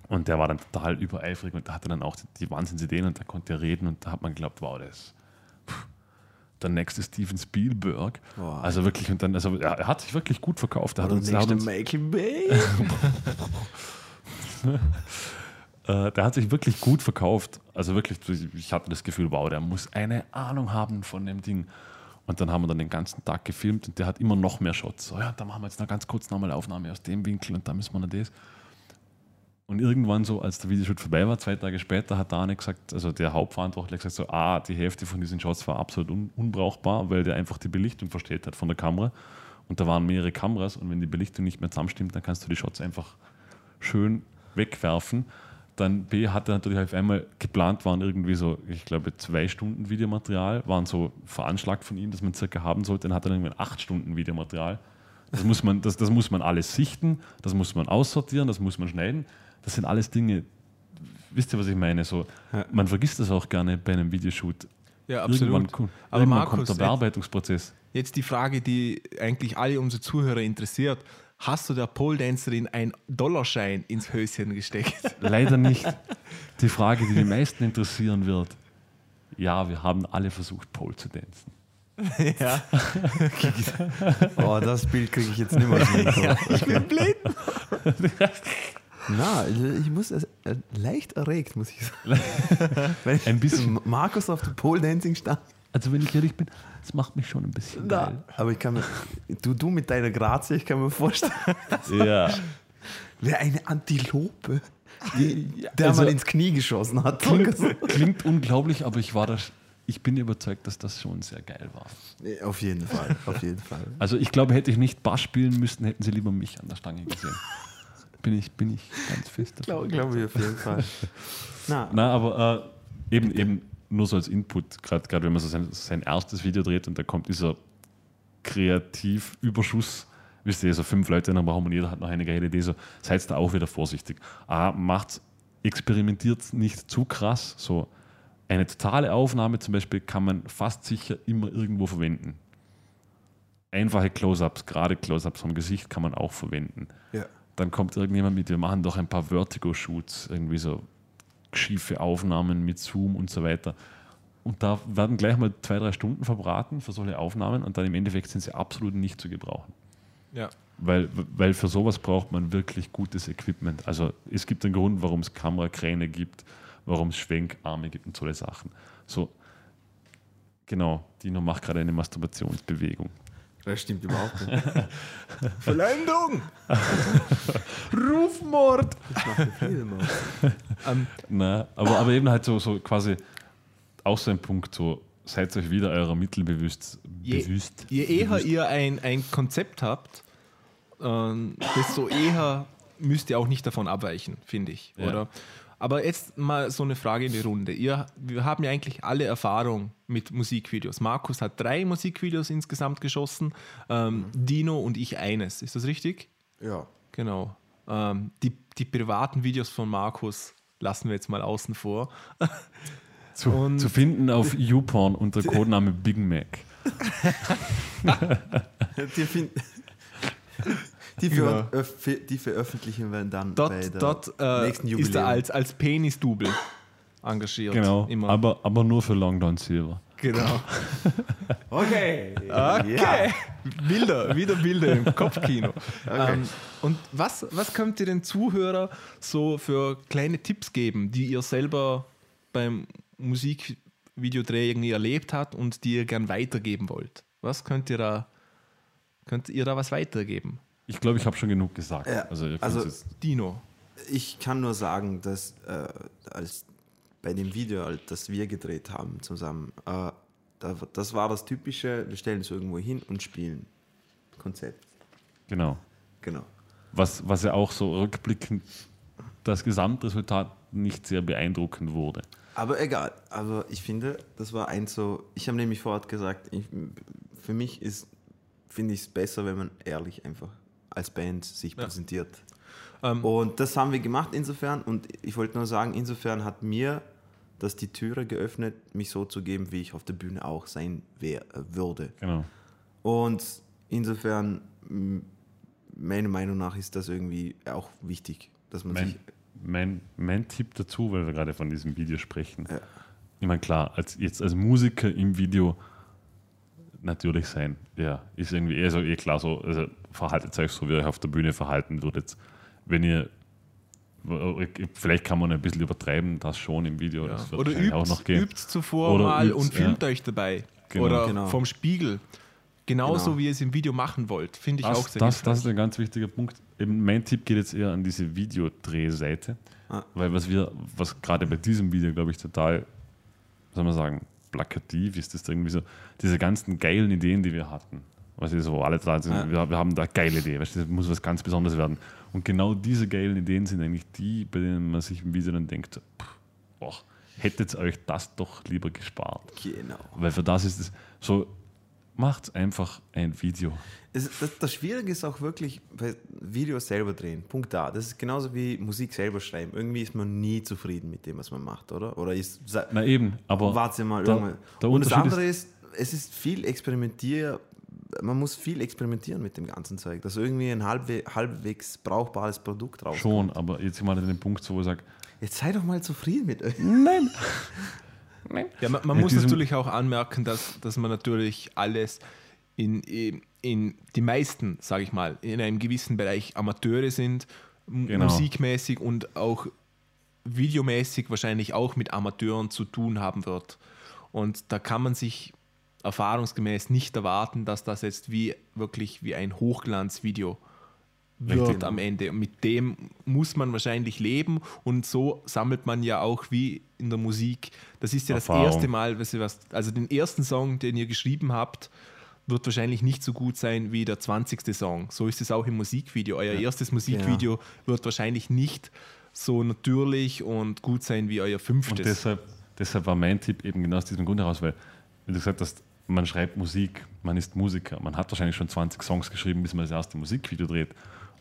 Und der war dann total übereifrig und da hatte dann auch die, die Wahnsinnsideen und da konnte er reden und da hat man geglaubt, wow, das ist pff, der nächste Steven Spielberg. Wow. Also wirklich, und dann, also er, er hat sich wirklich gut verkauft. Er hat uns, er hat uns, Michael Bay. Äh, der hat sich wirklich gut verkauft. Also wirklich, ich hatte das Gefühl, wow, der muss eine Ahnung haben von dem Ding. Und dann haben wir dann den ganzen Tag gefilmt und der hat immer noch mehr Shots. So, ja, da machen wir jetzt noch ganz kurz nochmal Aufnahme aus dem Winkel und da müssen wir noch das. Und irgendwann so, als der Videoshoot vorbei war, zwei Tage später, hat Dane gesagt, also der Hauptverantwortliche gesagt so, ah, die Hälfte von diesen Shots war absolut un unbrauchbar, weil der einfach die Belichtung versteht hat von der Kamera. Und da waren mehrere Kameras und wenn die Belichtung nicht mehr zusammenstimmt, dann kannst du die Shots einfach schön wegwerfen. Dann B hatte natürlich auf einmal geplant, waren irgendwie so, ich glaube, zwei Stunden Videomaterial, waren so veranschlagt von ihm, dass man circa haben sollte. Dann hat er irgendwann acht Stunden Videomaterial. Das muss man, das, das muss man alles sichten, das muss man aussortieren, das muss man schneiden. Das sind alles Dinge, wisst ihr, was ich meine? So. Man vergisst das auch gerne bei einem Videoshoot. Ja, Irgendwann, absolut. kommt- Aber irgendwann Markus, kommt der Bearbeitungsprozess. Jetzt die Frage, die eigentlich alle unsere Zuhörer interessiert. Hast du der Pole Dancerin einen Dollarschein ins Höschen gesteckt? Leider nicht. Die Frage, die die meisten interessieren wird. Ja, wir haben alle versucht, Pole zu tanzen. Ja. Oh, das Bild kriege ich jetzt nicht mehr Kopf. Ich bin blind. Na, ich muss äh, leicht erregt, muss ich sagen. Wenn ich Ein bisschen. Markus auf dem Pole Dancing stand. Also wenn ich ehrlich bin, das macht mich schon ein bisschen geil. Aber ich kann mir, du, du mit deiner Grazie, ich kann mir vorstellen, Ja. wer eine Antilope, die, der also- mal ins Knie geschossen hat. Klingt, klingt unglaublich, aber ich war da, ich bin überzeugt, dass das schon sehr geil war. Auf jeden Fall, auf jeden Fall. Also ich glaube, hätte ich nicht Bass spielen müssen, hätten sie lieber mich an der Stange gesehen. Bin ich, bin ich ganz fest davon. Glaube glaub ich auf jeden Fall. Na, Na, aber äh, eben, eben nur so als Input, gerade gerade wenn man so sein, sein erstes Video dreht und da kommt dieser Kreativüberschuss, wisst ihr, so fünf Leute in einem Raum und jeder hat noch eine geile Idee, so seid da auch wieder vorsichtig. A, macht, experimentiert nicht zu krass, so eine totale Aufnahme zum Beispiel kann man fast sicher immer irgendwo verwenden. Einfache Close-Ups, gerade Close-Ups vom Gesicht kann man auch verwenden ja. dann kommt irgendjemand mit, wir machen doch ein paar Vertigo-Shoots, irgendwie so schiefe Aufnahmen mit Zoom und so weiter. Und da werden gleich mal zwei, drei Stunden verbraten für solche Aufnahmen und dann im Endeffekt sind sie absolut nicht zu gebrauchen. Ja. Weil, weil für sowas braucht man wirklich gutes Equipment. Also es gibt einen Grund, warum es Kamerakräne gibt, warum es Schwenkarme gibt und solche Sachen. So, genau, Dino macht gerade eine Masturbationsbewegung. Das stimmt überhaupt nicht. Verleumdung! Rufmord! Das macht ja viel. Ähm, Na, aber, aber eben halt so, so quasi auch so ein Punkt, so seid euch wieder eurer Mittel bewusst. Je- bewusst je eher bewusst. ihr ein, ein Konzept habt, ähm, desto eher müsst ihr auch nicht davon abweichen, finde ich. Ja. Oder? Aber jetzt mal so eine Frage in die Runde. Ihr, wir haben ja eigentlich alle Erfahrung mit Musikvideos. Markus hat drei Musikvideos insgesamt geschossen, ähm, Dino und ich eines. Ist das richtig? Ja. Genau. Ähm, die, die privaten Videos von Markus lassen wir jetzt mal außen vor. zu, zu finden auf YouPorn unter Codename Big Mac. Die, die, Genau. ver öff- die veröffentlichen wir dann Dort, bei der dort äh, nächsten ist Jubiläum. er als, als Penis-Double engagiert. Genau, Immer. aber, aber nur für Long Don Silver. genau. Okay. Okay. Ja. Bilder, wieder Bilder im Kopfkino. Okay. Ähm, und was, was könnt ihr den Zuhörer so für kleine Tipps geben, die ihr selber beim Musikvideodreh irgendwie erlebt habt und die ihr gern weitergeben wollt? Was könnt ihr da, könnt ihr da was weitergeben? Ich glaube, ich habe schon genug gesagt. Ja, Also, also- Dino. Ich kann nur sagen, dass äh, als bei dem Video, das wir gedreht haben zusammen, äh, da, das war das typische, wir stellen es irgendwo hin und spielen. Konzept. genau. Genau. Was, was ja auch so rückblickend das Gesamtresultat nicht sehr beeindruckend wurde. Aber egal. Aber ich finde, das war eins so. Ich habe nämlich vorher gesagt, ich, für mich ist, finde ich es besser, wenn man ehrlich einfach als Band sich Ja. präsentiert. Ähm, Und das haben wir gemacht insofern. Und ich wollte nur sagen, insofern hat mir das die Türe geöffnet, mich so zu geben, wie ich auf der Bühne auch sein wär, äh, würde. Genau. Und insofern, meiner Meinung nach, ist das irgendwie auch wichtig, dass man Mein, sich. mein, mein Tipp dazu, weil wir gerade von diesem Video sprechen. Ja. Ich meine, klar, als, jetzt als Musiker im Video natürlich sein. Ja, ist irgendwie eher so, eh klar, so, also verhaltet euch so, wie ihr euch auf der Bühne verhalten würdet. Wenn ihr, vielleicht kann man ein bisschen übertreiben, das schon im Video, Ja. das wird Oder übt, auch noch gehen. übt zuvor Oder mal übt's, und filmt ja. euch dabei. Genau. Oder Genau. vom Spiegel. Genauso Genau. wie ihr es im Video machen wollt. Finde ich auch Das, sehr das, das ist ein ganz wichtiger Punkt. Eben mein Tipp geht jetzt eher an diese Videodrehseite, Ah. weil was wir, was gerade bei diesem Video, glaube ich, total, soll man sagen, plakativ ist, ist irgendwie so, diese ganzen geilen Ideen, die wir hatten. Weißt du, so alle da sind, Ja. wir, wir haben da eine geile Idee, weißt du, das muss was ganz Besonderes werden. Und genau diese geilen Ideen sind eigentlich die, bei denen man sich im Video dann denkt, pff, boah, hättet ihr euch das doch lieber gespart. Genau. Weil für das ist es so, macht einfach ein Video. Es, das, das Schwierige ist auch wirklich Videos selber drehen. Punkt da. Das ist genauso wie Musik selber schreiben. Irgendwie ist man nie zufrieden mit dem, was man macht, oder? Oder ist. Na eben, aber warte mal der- irgendwann. Und das andere ist, es ist viel experimentier. Man muss viel experimentieren mit dem ganzen Zeug, dass irgendwie ein halbwe halbwegs brauchbares Produkt rauskommt. Schon, aber jetzt mal an den Punkt, so, wo ich sage, Jetzt sei doch mal zufrieden mit euch. nein. Ja, man, man muss natürlich auch anmerken, dass, dass man natürlich alles in, in die meisten, sage ich mal, in einem gewissen Bereich Amateure sind, Genau. musikmäßig und auch videomäßig wahrscheinlich auch mit Amateuren zu tun haben wird. Und da kann man sich erfahrungsgemäß nicht erwarten, dass das jetzt wie wirklich wie ein Hochglanzvideo wird Richtig. am Ende. Und mit dem muss man wahrscheinlich leben und so sammelt man ja auch wie in der Musik. Das ist ja Erfahrung. das erste Mal, was ihr was, also den ersten Song, den ihr geschrieben habt, wird wahrscheinlich nicht so gut sein wie der 20. Song. So ist es auch im Musikvideo. Euer erstes Musikvideo wird wahrscheinlich nicht so natürlich und gut sein wie euer Und fünftes. deshalb, deshalb war mein Tipp eben genau aus diesem Grund heraus, weil, wie du gesagt hast, man schreibt Musik, man ist Musiker, man hat wahrscheinlich schon 20 Songs geschrieben, bis man das erste Musikvideo dreht.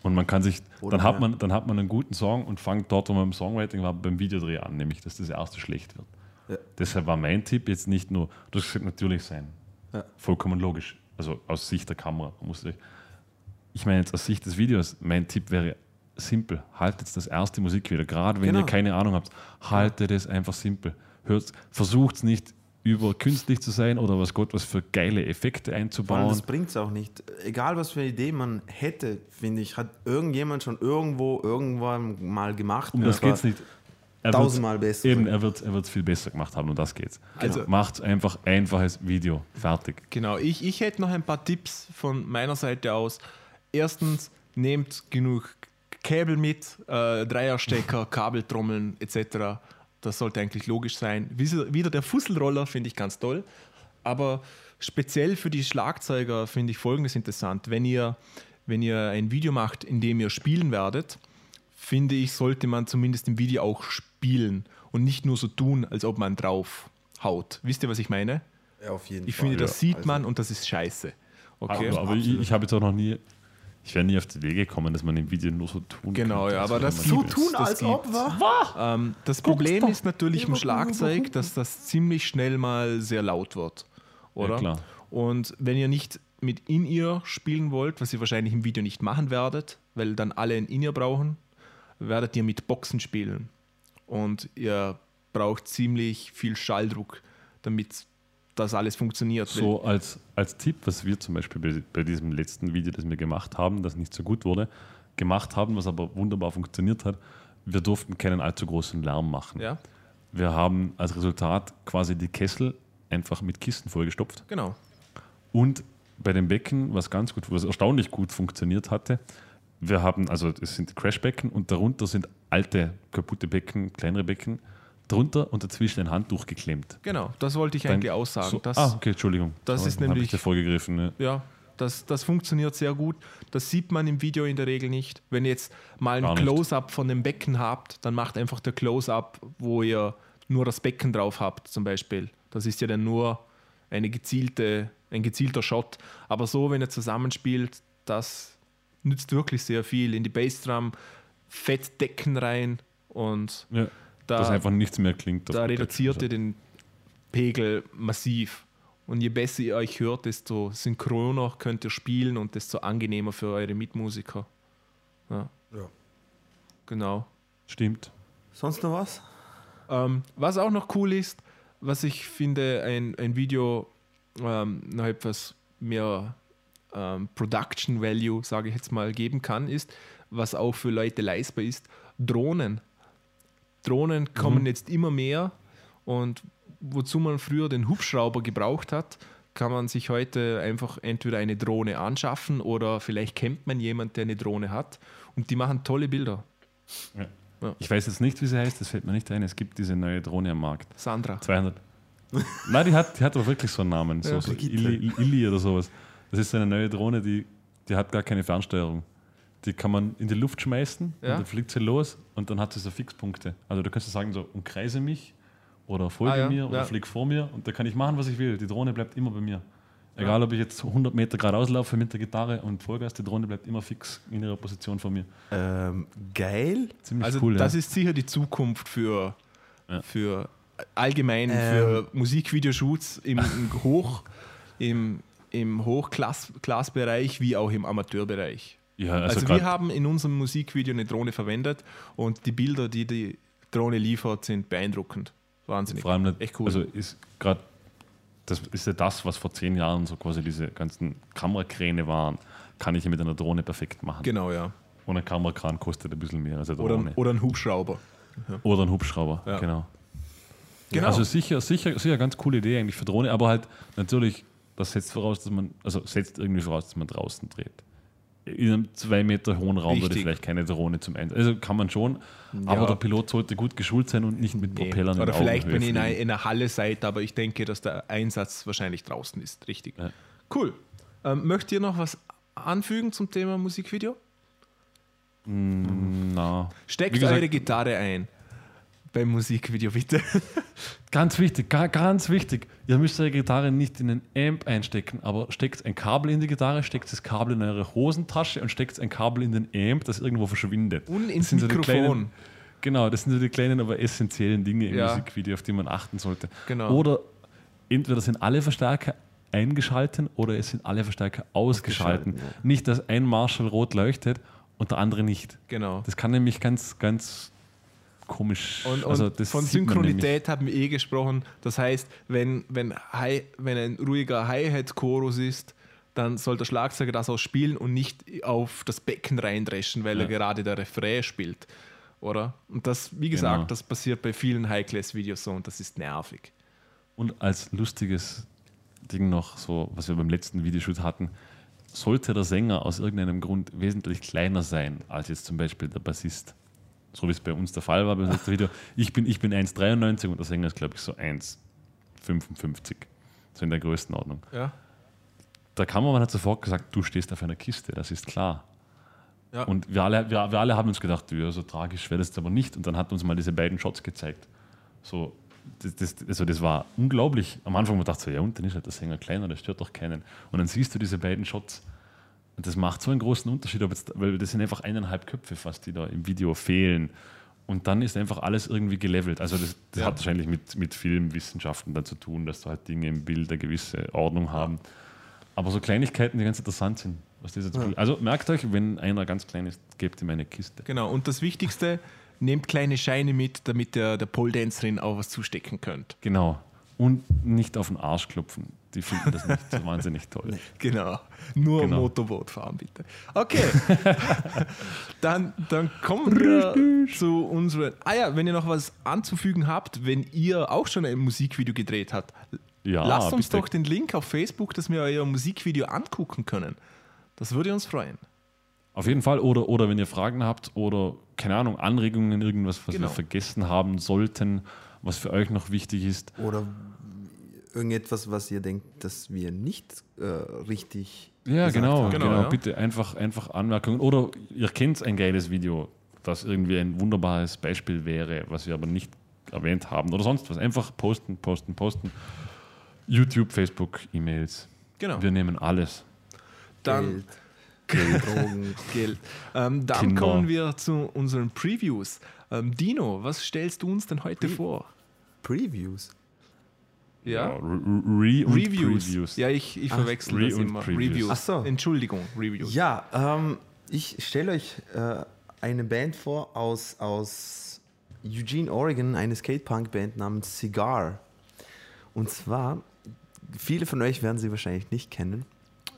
Und man kann sich, Oder dann hat, man, dann hat man einen guten Song und fängt dort, wo man im Songwriting war, beim Videodreh an, nämlich dass das erste schlecht wird. Ja. Deshalb war mein Tipp jetzt nicht nur, hast gesagt, natürlich sein. Ja. Vollkommen logisch. Also aus Sicht der Kamera. Muss sich, ich meine jetzt aus Sicht des Videos, mein Tipp wäre simpel. Haltet das erste Musikvideo, gerade wenn Genau. ihr keine Ahnung habt, haltet es einfach simpel. Hört, versucht es nicht über künstlich zu sein oder was Gott was für geile Effekte allem, einzubauen. das bringt es auch nicht. Egal, was für eine Idee man hätte, finde ich, hat irgendjemand schon irgendwo, irgendwann mal gemacht. Um und das zwar geht es nicht. Er Tausendmal besser. Eben, er wird es er wird's viel besser gemacht haben und das geht's. Also- Macht einfach einfaches Video. Fertig. Genau, ich, ich hätte noch ein paar Tipps von meiner Seite aus. Erstens, nehmt genug Kabel mit, äh, Dreierstecker, Kabeltrommeln etc. Das sollte eigentlich logisch sein. Wie- Wieder der Fusselroller finde ich ganz toll. Aber speziell für die Schlagzeuger finde ich Folgendes interessant. Wenn ihr, wenn ihr ein Video macht, in dem ihr spielen werdet, finde ich, sollte man zumindest im Video auch spielen und nicht nur so tun, als ob man drauf haut. Wisst ihr, was ich meine? Ja, auf jeden Ich Fall. finde, das sieht Also, man und das ist scheiße. Okay. Aber, aber ich, ich habe jetzt auch noch nie, ich wäre nie auf die Idee gekommen, dass man im Video nur so tun Genau, könnte, ja, aber das So tun, das als ob, gibt's. wa? Ähm, das Problem doch. ist natürlich im Schlagzeug, dass das ziemlich schnell mal sehr laut wird. Oder? Ja, klar. Und wenn ihr nicht mit In-Ear spielen wollt, was ihr wahrscheinlich im Video nicht machen werdet, weil dann alle ein In-Ear brauchen, werdet ihr mit Boxen spielen. Und ihr braucht ziemlich viel Schalldruck, damit das alles funktioniert. So als, als Tipp, was wir zum Beispiel bei, bei diesem letzten Video, das wir gemacht haben, das nicht so gut wurde, gemacht haben, was aber wunderbar funktioniert hat, wir durften keinen allzu großen Lärm machen. Ja, Wir haben als Resultat quasi die Kessel einfach mit Kisten vollgestopft. genau. Und bei dem Becken, was ganz gut, was erstaunlich gut funktioniert hatte, wir haben, also es sind Crashbecken und darunter sind alte, kaputte Becken, kleinere Becken, drunter und dazwischen ein Handtuch geklemmt. Genau, das wollte ich Dann- eigentlich aussagen. So, das, ah, okay, Entschuldigung. das ist Hab ich nämlich- dir vorgegriffen. Ja. Ja, das, das funktioniert sehr gut. Das sieht man im Video in der Regel nicht. Wenn ihr jetzt mal ein. Close-up von dem Becken habt, dann macht einfach der Close-up, wo ihr nur das Becken drauf habt, zum Beispiel. Das ist ja dann nur eine gezielte, ein gezielter Shot. Aber so, wenn ihr zusammenspielt, das nützt wirklich sehr viel. In die Bassdrum fett Decken rein und Ja, da, dass einfach nichts mehr klingt. da reduziert ihr den Pegel massiv. Und je besser ihr euch hört, desto synchroner könnt ihr spielen und desto angenehmer für eure Mitmusiker. Ja, Ja. genau. Stimmt. Sonst noch was? Ähm, was auch noch cool ist, was ich finde, ein, ein Video ähm, noch etwas mehr ähm, Production Value, sage ich jetzt mal, geben kann, ist, was auch für Leute leistbar ist, Drohnen. Drohnen kommen jetzt immer mehr und wozu man früher den Hubschrauber gebraucht hat, kann man sich heute einfach entweder eine Drohne anschaffen oder vielleicht kennt man jemanden, der eine Drohne hat und die machen tolle Bilder. Ja. Ja. Ich weiß jetzt nicht, wie sie heißt, das fällt mir nicht ein. Es gibt diese neue Drohne am Markt. Sandra. 200. Nein, die hat, die hat aber wirklich so einen Namen. So, Ja. so. Illy, Illy oder sowas. Das ist so eine neue Drohne, die, die hat gar keine Fernsteuerung. Die kann man in die Luft schmeißen Ja. und dann fliegt sie los und dann hat sie so Fixpunkte. Also du kannst du sagen, so umkreise mich oder folge Ah, ja, mir oder ja. flieg vor mir und da kann ich machen, was ich will. Die Drohne bleibt immer bei mir. Egal, ob ich jetzt 100 Meter geradeaus laufe mit der Gitarre und Vollgas, die Drohne bleibt immer fix in ihrer Position vor mir. Ähm, geil. Ziemlich Also cool, das ja. ist sicher die Zukunft für, Ja. für allgemein Ähm. für Musikvideoshoots im, im Hoch im, im Hochklassbereich wie auch im Amateurbereich. Ja, Also, also, wir haben in unserem Musikvideo eine Drohne verwendet und die Bilder, die die Drohne liefert, sind beeindruckend. Wahnsinnig. Vor allem nicht, Echt cool. Also ist gerade, das ist ja das, was vor zehn Jahren so quasi diese ganzen Kamerakräne waren, kann ich ja mit einer Drohne perfekt machen. Genau, ja. Und ein Kamerakran kostet ein bisschen mehr als eine Oder, Drohne. oder ein Hubschrauber. Oder ein Hubschrauber, Ja. genau. Genau. Also sicher, sicher, sicher ganz coole Idee eigentlich für Drohne, aber halt natürlich, das setzt voraus, dass man, also setzt irgendwie voraus, dass man draußen dreht. In einem zwei Meter hohen Raum würde Richtig. vielleicht keine Drohne zum Einsatz. Also kann man schon, aber der Pilot sollte gut geschult sein und nicht mit Nee. Propellern Oder in vielleicht, wenn ihr in einer, Halle seid, aber ich denke, dass der Einsatz wahrscheinlich draußen ist. Richtig. Ja. Cool. Ähm, möchtet ihr noch was anfügen zum Thema Musikvideo? Na, Steckt gesagt- eure Gitarre ein beim Musikvideo, bitte. Ganz wichtig, ga- ganz wichtig. Ihr müsst eure Gitarre nicht in einen Amp einstecken, aber steckt ein Kabel in die Gitarre, steckt das Kabel in eure Hosentasche und steckt ein Kabel in den Amp, das irgendwo verschwindet. Und Das ins so die Mikrofon. kleinen- Genau, das sind so die kleinen, aber essentiellen Dinge im Ja. Musikvideo, auf die man achten sollte. Genau. Oder entweder sind alle Verstärker eingeschalten oder es sind alle Verstärker ausgeschalten. Ausgeschalten, Nicht, dass ein Marshall rot leuchtet und der andere nicht. Genau. Das kann nämlich ganz, ganz komisch. Und, und also von. Synchronität haben wir eh gesprochen. Das heißt, wenn, wenn, Hi, wenn ein ruhiger Hi-Hat-Chorus ist, dann soll der Schlagzeuger das auch spielen und nicht auf das Becken reindreschen, weil er Ja. gerade der Refrain spielt. Oder? Und das, wie gesagt, Genau. das passiert bei vielen High-Class-Videos so und das ist nervig. Und als lustiges Ding noch, so was wir beim letzten Videoshoot hatten, sollte der Sänger aus irgendeinem Grund wesentlich kleiner sein als jetzt zum Beispiel der Bassist. So wie es bei uns der Fall war beim letzten Video. Ich bin, ich bin 1,93 und der Sänger ist, glaube ich, so 1,55. So in der Größenordnung. Ja? Der Kameramann hat sofort gesagt, du stehst auf einer Kiste, das ist klar. Ja. Und wir alle, wir, wir alle haben uns gedacht, ja, so tragisch wäre das aber nicht. Und dann hat uns mal diese beiden Shots gezeigt. So, das, das, also das war unglaublich. Am Anfang haben wir gedacht, so, ja, und dann ist halt der Sänger kleiner, das stört doch keinen. Und dann siehst du diese beiden Shots. Und das macht so einen großen Unterschied, jetzt, weil das sind einfach eineinhalb Köpfe fast, die da im Video fehlen. Und dann ist einfach alles irgendwie gelevelt. Also das, das Ja. hat wahrscheinlich mit, mit Filmwissenschaften dann zu tun, dass da halt Dinge im Bild eine gewisse Ordnung haben. Aber so Kleinigkeiten, die ganz interessant sind. Jetzt Also merkt euch, wenn einer ganz klein ist, gebt ihm eine Kiste. Genau. Und das Wichtigste, nehmt kleine Scheine mit, damit der, der Pole-Dancerin auch was zustecken könnt. Genau. Und nicht auf den Arsch klopfen. Die finden das nicht so wahnsinnig toll. Genau. Nur Genau. Motorboot fahren, bitte. Okay. dann, dann kommen wir zu unseren. Ah ja, wenn ihr noch was anzufügen habt, wenn ihr auch schon ein Musikvideo gedreht habt, Ja, lasst uns bitte. doch den Link auf Facebook, dass wir euer Musikvideo angucken können. Das würde uns freuen. Auf jeden Fall. Oder, oder wenn ihr Fragen habt oder, keine Ahnung, Anregungen, irgendwas, was Genau. wir vergessen haben sollten, was für euch noch wichtig ist. Oder irgendetwas, was ihr denkt, dass wir nicht äh, richtig. Ja, genau, haben. genau. Genau, ja. Bitte einfach, einfach Anmerkungen. Oder ihr kennt ein geiles Video, das irgendwie ein wunderbares Beispiel wäre, was wir aber nicht erwähnt haben. Oder sonst was. Einfach posten, posten, posten. YouTube, Facebook, E-Mails. Genau. Wir nehmen alles. Dann Geld, Drogen. Geld. Ähm, dann Kinder. kommen wir zu unseren Previews. Ähm, Dino, was stellst du uns denn heute Pre- vor? Previews. Ja? Re Re und Reviews. Previews. Ja, ich, ich Ah, verwechsel Re- das immer. Previews. Reviews. Ach so. Entschuldigung, Reviews. Ja, ähm, ich stelle euch äh, eine Band vor aus, aus Eugene, Oregon, eine Skatepunk-Band namens Cigar. Und zwar, viele von euch werden sie wahrscheinlich nicht kennen.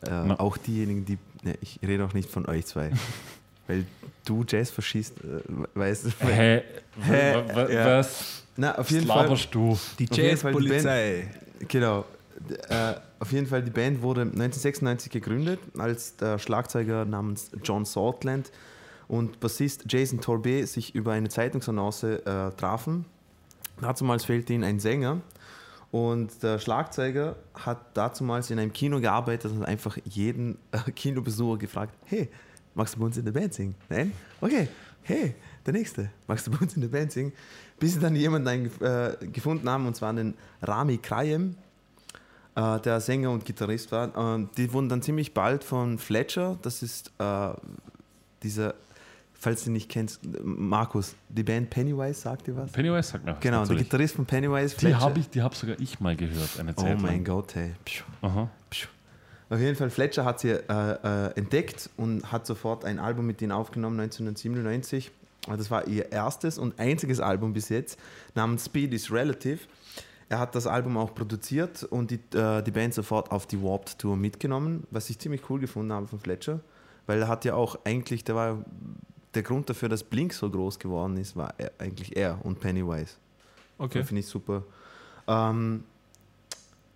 Äh, auch diejenigen, die. Ne, ich rede auch nicht von euch zwei. weil du Jazz verschießt, äh, weißt du. Hä? Hä? Ja. Was Na, auf jeden Fall. laberst du? Die Jazzpolizei. Genau. Äh, auf jeden Fall, die Band wurde 1996 gegründet, als der Schlagzeuger namens John Saltland und Bassist Jason Torbet sich über eine Zeitungsannonce äh, trafen. Dazumals fehlte ihnen ein Sänger und der Schlagzeuger hat dazumals in einem Kino gearbeitet und hat einfach jeden äh, Kinobesucher gefragt, hey, magst du bei uns in der Band singen? Nein? Okay, hey, der Nächste, magst du bei uns in der Band singen? Bis sie dann jemanden äh, gefunden haben, und zwar den Rami Krayem, äh, der Sänger und Gitarrist war. Und die wurden dann ziemlich bald von Fletcher, das ist äh, dieser, falls du ihn nicht kennst, Markus, die Band Pennywise, sagt dir was? Pennywise sagt mir was, Genau, der natürlich. Gitarrist von Pennywise, Die Fletcher. habe ich, die hab sogar ich mal gehört, eine Oh Zeit lang. mein Gott, hey. Pschuh. Aha. Pschuh. Auf jeden Fall, Fletcher hat sie äh, äh, entdeckt und hat sofort ein Album mit ihnen aufgenommen, 1997. das war ihr erstes und einziges Album bis jetzt, namens Speed is Relative. Er hat das Album auch produziert und die, äh, die Band sofort auf die Warped Tour mitgenommen, was ich ziemlich cool gefunden habe von Fletcher, weil er hat ja auch eigentlich, der war der Grund dafür, dass Blink so groß geworden ist, war er, eigentlich er und Pennywise. Okay. Finde ich super. Ähm,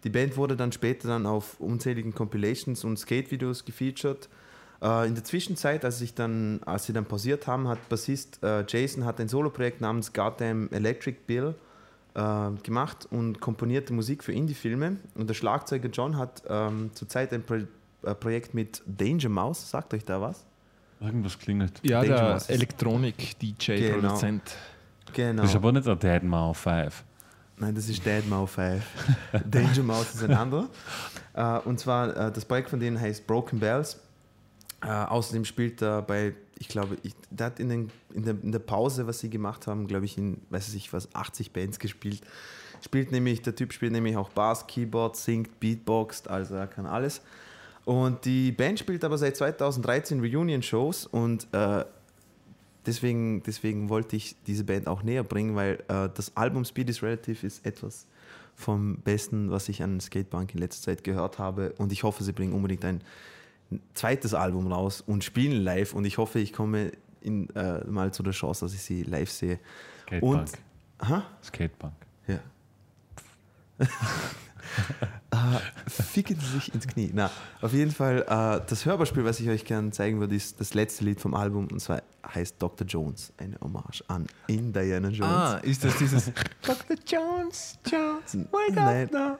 die Band wurde dann später dann auf unzähligen Compilations und Skate-Videos gefeatured. Äh, in der Zwischenzeit, als, ich dann, als sie dann pausiert haben, hat Bassist äh, Jason hat ein Soloprojekt namens Goddamn Electric Bill äh, gemacht und komponierte Musik für Indie-Filme. Und der Schlagzeuger John hat ähm, zurzeit ein Pro äh, Projekt mit Danger Mouse. Sagt euch da was? Irgendwas klingelt. Ja, der Dangerous. Elektronik-DJ-Produzent. Genau. Das ist aber nicht der Dead Mouth 5. Nein, das ist Dead Mouse 5. Danger Mouse ist ein anderer. Äh, und zwar, äh, das Projekt von denen heißt Broken Bells. Äh, außerdem spielt er bei, ich glaube, ich, der hat in, den, in, der, in der Pause, was sie gemacht haben, glaube ich, in, weiß ich was, 80 Bands gespielt. Spielt nämlich, der Typ spielt nämlich auch Bass, Keyboard, singt, Beatboxt, also er kann alles. Und die Band spielt aber seit 2013 Reunion-Shows und äh, deswegen, deswegen wollte ich diese Band auch näher bringen, weil äh, das Album Speed is Relative ist etwas vom Besten, was ich an Skatepunk in letzter Zeit gehört habe. Und ich hoffe, sie bringen unbedingt ein zweites Album raus und spielen live. Und ich hoffe, ich komme in, äh, mal zu der Chance, dass ich sie live sehe. Skatepunk. Und, aha, Skatepunk. ja. Äh, ficken Sie sich ins Knie. Na, auf jeden Fall, äh, das Hörbarspiel, was ich euch gerne zeigen würde, ist das letzte Lied vom Album und zwar heißt Dr. Jones, eine Hommage an In Diana Jones. Ah, ist das dieses Dr. Jones, Jones, wake Nein. up now.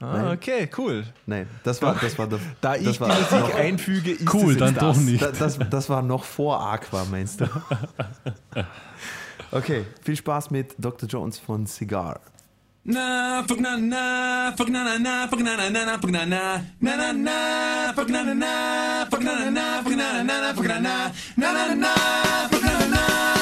Ah, Nein. okay, cool. Nein, das war, das war, der, Da ich das die war Musik noch, einfüge, ist Cool, es dann jetzt doch das. nicht. da- das, das war noch vor Aqua, meinst du? Okay, viel Spaß mit Dr. Jones von Cigar. Na, fuck na na, fuck na na na, fuck na na na na, fuck na na, na na na, fuck na na na, fuck na na na, fuck na na na, fuck na na, na na na, fuck na na na, fuck na na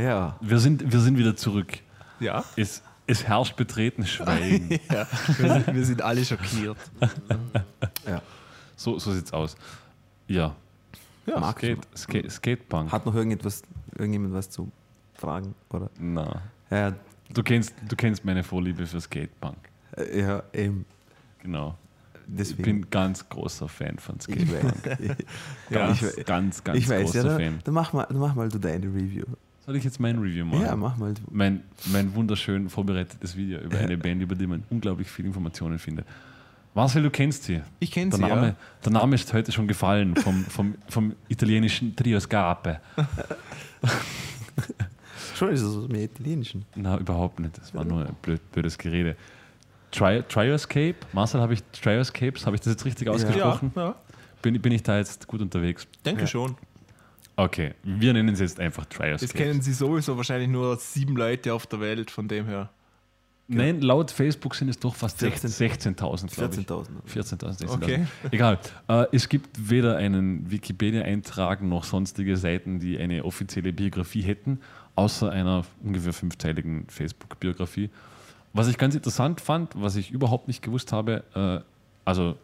Ja. Wir, sind, wir sind wieder zurück. Ja, Es, es herrscht betretenes Schweigen. ja. Wir, sind, wir sind alle schockiert. Ja. so, so sieht's aus. Ja. Ja, Mag ich. Skate, Skate, Skatepunk. Hat noch irgendetwas, irgendjemand was zu fragen? Oder? Na. Ja, Du kennst, du kennst meine Vorliebe für Skatepunk. äh, ja eben. Genau. Ich Deswegen. bin ganz großer Fan von ich Skatepunk. weiß, Ganz, ich, we- ganz, ganz ich weiß großer ja, dann, Fan. dann, mach mal, dann mach mal du deine Review. Soll ich jetzt mein Review machen? Ja, mach mal. Mein, mein wunderschön vorbereitetes Video über eine Band, über die man unglaublich viele Informationen findet. Marcel, du kennst sie. Ich kenne sie, Name, ja. der Name ist heute schon gefallen vom, vom, vom italienischen Trio Scarpe. Schon ist es aus dem Italienischen. Na, überhaupt nicht. Das war nur ein blöd, blödes Gerede. Tri Trioscape, Marcel, habe ich Trioscapes, habe ich das jetzt richtig ausgesprochen? Ja, ja. Bin, bin ich da jetzt gut unterwegs? denke Ja. schon. Okay, wir nennen es jetzt einfach Das Trioscapes. kennen sie sowieso wahrscheinlich nur sieben Leute auf der Welt, von dem her. Nein, laut Facebook sind es doch fast 16 16.000, glaube ich. 14.000. 14.000, 16.000. Okay. Egal. Äh, es gibt weder einen Wikipedia-Eintrag noch sonstige Seiten, die eine offizielle Biografie hätten, außer einer ungefähr fünfteiligen Facebook-Biografie. Was ich ganz interessant fand, was ich überhaupt nicht gewusst habe, äh, also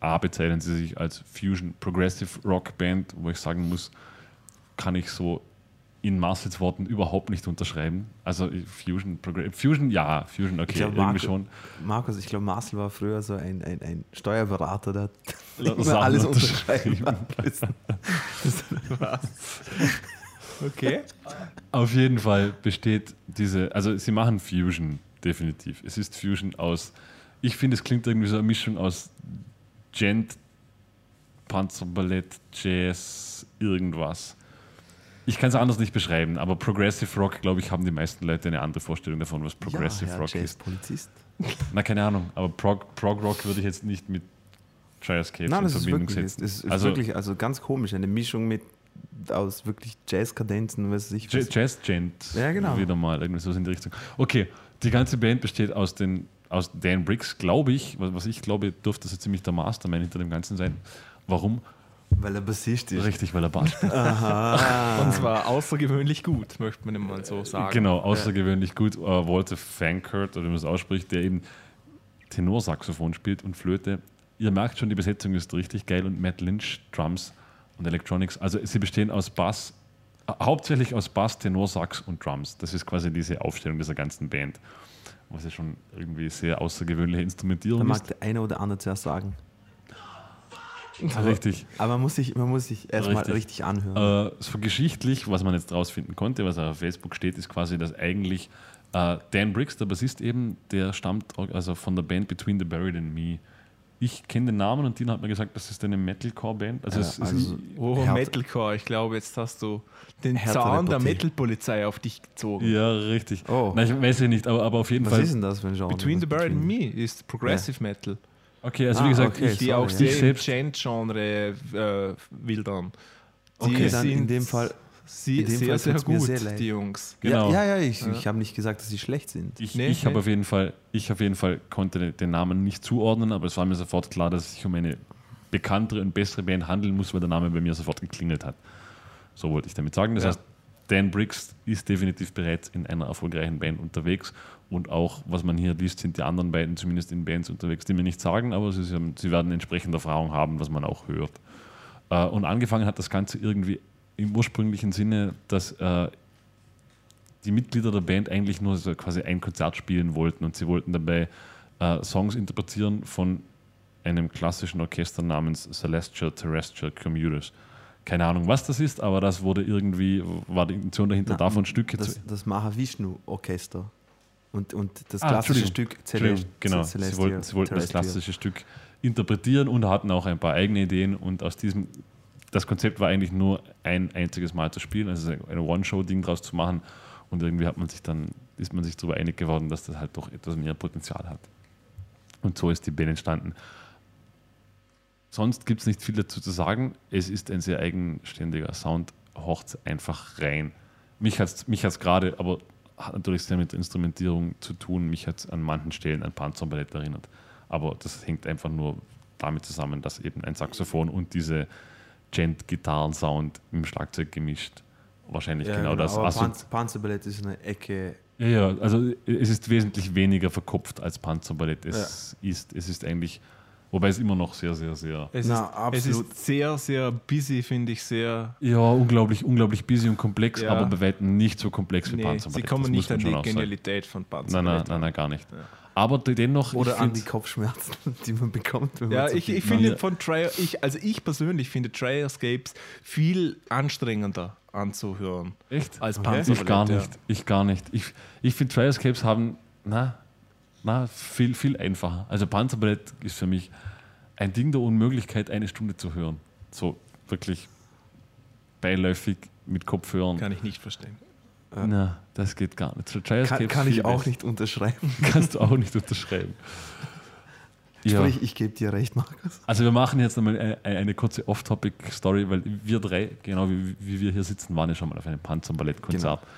A bezeichnen sie sich als Fusion Progressive Rock Band, wo ich sagen muss, kann ich so in Marcels Worten überhaupt nicht unterschreiben. Also Fusion, Progr Fusion, ja, Fusion, okay, Ich glaube, irgendwie Marco, schon. Markus, ich glaube, Marcel war früher so ein, ein, ein Steuerberater, der hat immer alles unterschreiben. Okay. Auf jeden Fall besteht diese, also sie machen Fusion, definitiv. Es ist Fusion aus, ich finde, es klingt irgendwie so eine Mischung aus Gent, Panzerballett, Jazz, irgendwas. Ich kann es anders nicht beschreiben, aber Progressive Rock, glaube ich, haben die meisten Leute eine andere Vorstellung davon, was Progressive ja, Herr Rock ist. Polizist. Na, keine Ahnung, aber Prog, Prog Rock würde ich jetzt nicht mit Trioscapes Nein, in das ist Verbindung wirklich, setzen. das ist also wirklich also ganz komisch. Eine Mischung mit aus wirklich Jazzkadenzen, weiß ich was. Jazz Gent. Ja, genau. Wieder mal, irgendwie so in die Richtung. Okay, die ganze Band besteht aus, den, aus Dan Briggs, glaube ich, was, was ich glaube, dürfte so ziemlich der Mastermind hinter dem Ganzen sein. Warum? Weil er Bassist ist. Richtig, weil er Bass spielt. Und zwar außergewöhnlich gut, möchte man mal so sagen. Genau, außergewöhnlich gut. Äh, Walter Fankert, oder wie man es ausspricht, der eben Tenorsaxophon spielt und Flöte. Ihr merkt schon, die Besetzung ist richtig geil und Matt Lynch, Drums und Electronics. Also sie bestehen aus Bass, äh, hauptsächlich aus Bass, Tenorsax und Drums. Das ist quasi diese Aufstellung dieser ganzen Band. Was ja schon irgendwie sehr außergewöhnliche Da Instrumentierung mag ist. der eine oder andere zuerst sagen. Richtig. Aber man muss sich, man muss sich erstmal Richtig. richtig anhören. Äh, so geschichtlich, was man jetzt rausfinden konnte, was auf Facebook steht, ist quasi, dass eigentlich äh, Dan Briggs, der Bassist eben, der stammt also von der Band Between the Buried and Me. Ich kenne den Namen und Dina hat mir gesagt, das ist eine Metalcore-Band. Also, Ja, also- Oh, Metalcore, ich glaube, jetzt hast du den Zaun der. Metal-Polizei auf dich gezogen. ja, richtig. Oh. Nein, ich weiß ja nicht, aber, aber auf jeden was Fall. ist denn das für ein Genre? Between the Was Buried and Me ist Progressive Metal, Okay, also Ah, wie gesagt, okay. ich, die sorry, auch ja. selbst- Gent-Genre äh, wildern. Die Okay, dann in dem Fall- sie, in dem sehr, Fall sehr gut, sehr leid. die Jungs. Genau. Ja, ja, ja, ich, ich habe nicht gesagt, dass sie schlecht sind. Ich, Nee, ich habe nee. auf jeden Fall, ich auf jeden Fall konnte den Namen nicht zuordnen, aber es war mir sofort klar, dass es sich um eine bekanntere und bessere Band handeln muss, weil der Name bei mir sofort geklingelt hat. So wollte ich damit sagen. Das Ja. heißt, Dan Briggs ist definitiv bereits in einer erfolgreichen Band unterwegs und auch, was man hier liest, sind die anderen beiden zumindest in Bands unterwegs, die mir nicht sagen, aber sie, sie werden entsprechende Erfahrung haben, was man auch hört. Äh, Und angefangen hat das Ganze irgendwie im ursprünglichen Sinne, dass äh, die Mitglieder der Band eigentlich nur so quasi ein Konzert spielen wollten und sie wollten dabei äh, Songs interpretieren von einem klassischen Orchester namens Celestial Terrestrial Commuters. Keine Ahnung, was das ist, aber das wurde irgendwie, war die Intention dahinter, Na, davon Stücke zu. Das, das Mahavishnu-Orchester. Und, und das Ah, klassische Entschuldigung. Stück Entschuldigung, genau. Celestial Sie wollten, sie wollten das klassische Stück interpretieren und hatten auch ein paar eigene Ideen und aus diesem, das Konzept war eigentlich nur ein einziges Mal zu spielen, also ein One-Show-Ding draus zu machen und irgendwie hat man sich dann, ist man sich darüber einig geworden, dass das halt doch etwas mehr Potenzial hat. Und so ist die Band entstanden. Sonst gibt es nicht viel dazu zu sagen. Es ist ein sehr eigenständiger Sound, horcht einfach rein. Mich hat es mich hat's gerade, aber hat natürlich sehr mit der Instrumentierung zu tun. Mich hat an manchen Stellen an Panzerballett erinnert. Aber das hängt einfach nur damit zusammen, dass eben ein Saxophon und diese Gent-Gitarren-Sound im Schlagzeug gemischt wahrscheinlich Ja, genau das. Aber Also, Panz Panzerballett ist eine Ecke. ja, ja, also es ist wesentlich weniger verkopft als Panzerballett. Es ist, es ist eigentlich, wobei es immer noch sehr, sehr, sehr Es, Na, ist, es absolut. ist sehr, sehr busy, finde ich, sehr. Ja, unglaublich, unglaublich busy und komplex, Ja. aber bei weitem nicht so komplex wie Nee, Panzer. sie kommen Das nicht an die. Genialität von Panzer. Nein, nein, nein, nein, gar nicht. Aber dennoch, Oder ich an die Kopfschmerzen, die man bekommt. Wenn Ja, man zu ich, ich finde von Tri ich, also ich persönlich finde Trioscapes viel anstrengender anzuhören. Echt? Als Ich Panzerballett, gar ja. nicht. Ich gar nicht. Ich, ich finde Trial Escapes haben, na, na, viel, viel einfacher. Also Panzerballett ist für mich ein Ding der Unmöglichkeit, eine Stunde zu hören. So wirklich beiläufig mit Kopfhörern. Kann ich nicht verstehen. Na, das geht gar nicht. So Kann, kann ich auch nicht unterschreiben. Kannst du auch nicht unterschreiben. Ja. Sprich, ich gebe dir recht, Markus. Also wir machen jetzt nochmal eine, eine kurze Off-Topic-Story, weil wir drei, genau wie, wie wir hier sitzen, waren ja schon mal auf einem Panzerballettkonzert. Genau.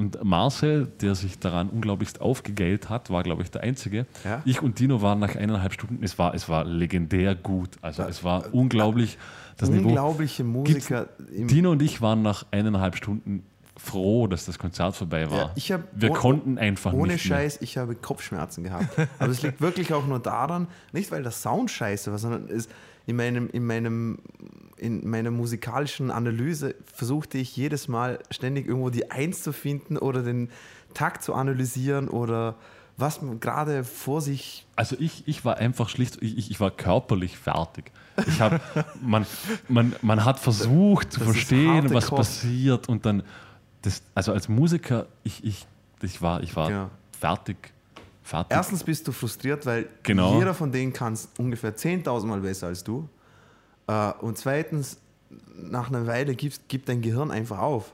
Und Marcel, der sich daran unglaublichst aufgegeilt hat, war, glaube ich, der Einzige. Ja. Ich und Dino waren nach eineinhalb Stunden, es war, es war legendär gut. Also es war unglaublich. Das Niveau. Unglaubliche Musiker. im- Dino und ich waren nach eineinhalb Stunden froh, dass das Konzert vorbei war. Ja, ich hab- wir oh- konnten einfach Ohne nicht mehr. Scheiß, ich habe Kopfschmerzen gehabt. Aber es liegt wirklich auch nur daran, nicht weil der Sound scheiße war, sondern es in, meinem, in, meinem, in meiner musikalischen Analyse versuchte ich jedes Mal ständig irgendwo die Eins zu finden oder den Takt zu analysieren oder was gerade vor sich. Also ich, ich war einfach schlicht, ich, ich- war körperlich fertig. Ich hab, man, man, man hat versucht zu Das verstehen, was Kost. passiert und dann, das, also als Musiker, ich, ich, ich war, ich war Genau. fertig. fertig. Erstens bist du frustriert, weil Genau. jeder von denen kann es ungefähr 10.000 Mal besser als du. Äh, Und zweitens, nach einer Weile gibt, gibt dein Gehirn einfach auf.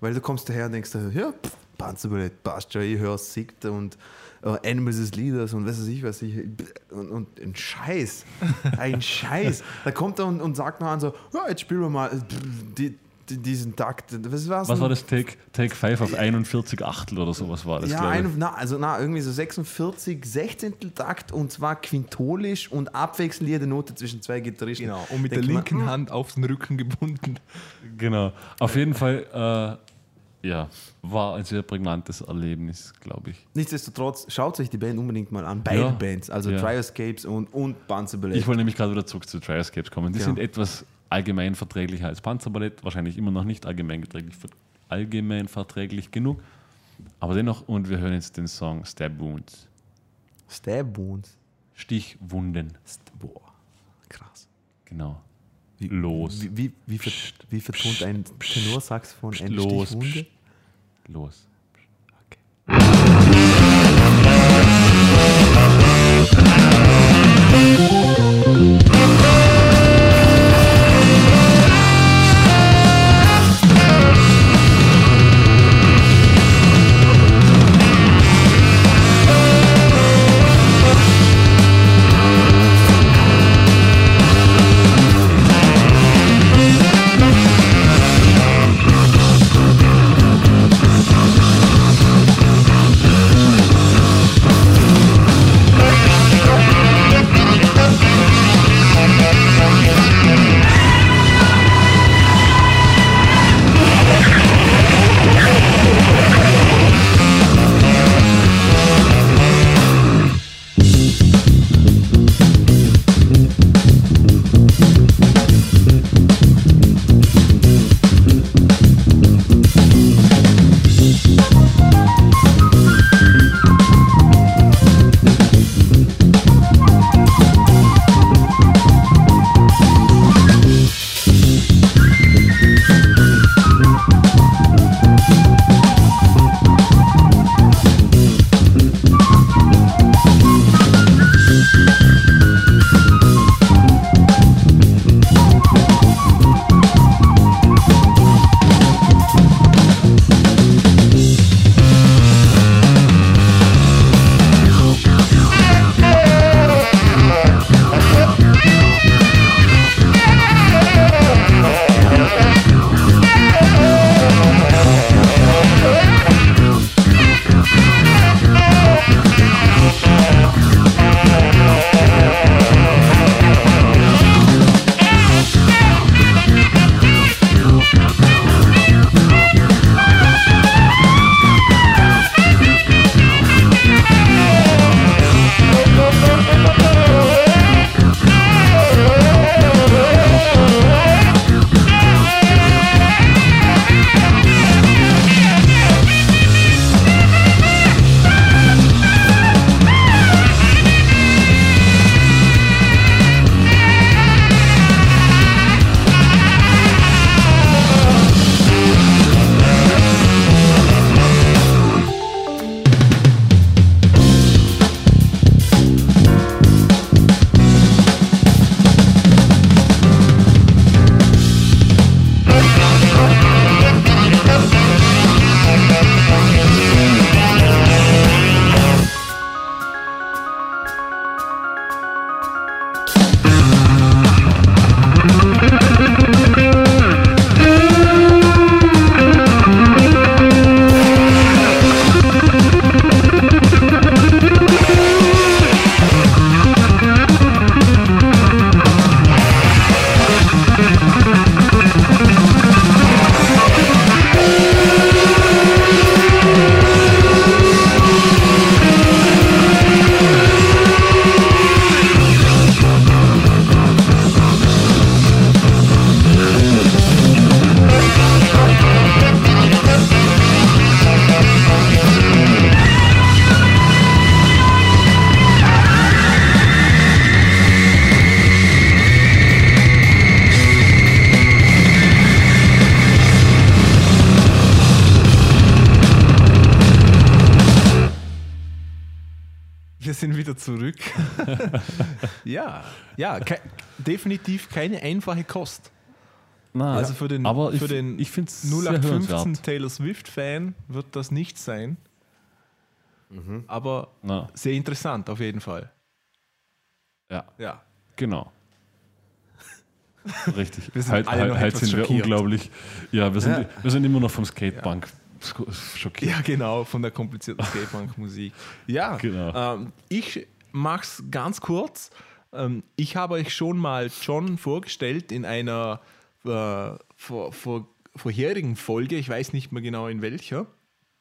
Weil du kommst daher und denkst, ja, Panzerballett, passt schon, ich höre Siegt und äh, Animals as Leaders und was weiß ich, was ich. Und, und ein Scheiß. Ein Scheiß. Da kommt er und, und sagt noch an so, ja, jetzt spielen wir mal äh, die, diesen Takt. Was, war's was war das Take, Take 5 auf 41 Achtel oder sowas war das, ja, glaube ich. ein, na, also na, irgendwie so 46 Sechzehntel Takt und zwar quintolisch und abwechselnd jede Note zwischen zwei Gitarristen. Genau. Und mit der Denk mir, linken hm, Hand auf den Rücken gebunden. Genau. Auf jeden Fall, äh, ja, war ein sehr prägnantes Erlebnis, glaube ich. Nichtsdestotrotz, schaut euch die Band unbedingt mal an. Beide Ja. Bands, also Ja. Trioscapes und, und Panzerballett. Ich wollte nämlich gerade wieder zurück zu Trioscapes kommen. Die Ja. sind etwas allgemein verträglicher als Panzerballett, wahrscheinlich immer noch nicht allgemein verträglich, allgemein verträglich genug. Aber dennoch, und wir hören jetzt den Song Stab Wounds. Stab Wounds. Stichwunden. St- Boah, krass. Genau. Wie, Los. Wie, wie, wie, ver, Psst. wie vertont ein Tenorsaxophon eine los. Stichwunde? Psst. Los. Thank definitiv keine einfache Kost. Na, Also für den, aber für ich, den ich finde es sehr 0815 hörenswert. Taylor Swift-Fan wird das nicht sein. Aber Na, sehr interessant auf jeden Fall. ja, Ja. genau. Richtig. Wir sind heute alle heute etwas sind wir schockiert. unglaublich. Ja, wir sind, Ja. wir sind immer noch vom Skatebank sch- schockiert. Ja, genau, von der komplizierten Skatepunk-Musik. Ja, Genau. ähm, ich mach's ganz kurz. Ähm, ich habe euch schon mal John vorgestellt in einer äh, vor, vor, vorherigen Folge, ich weiß nicht mehr genau in welcher.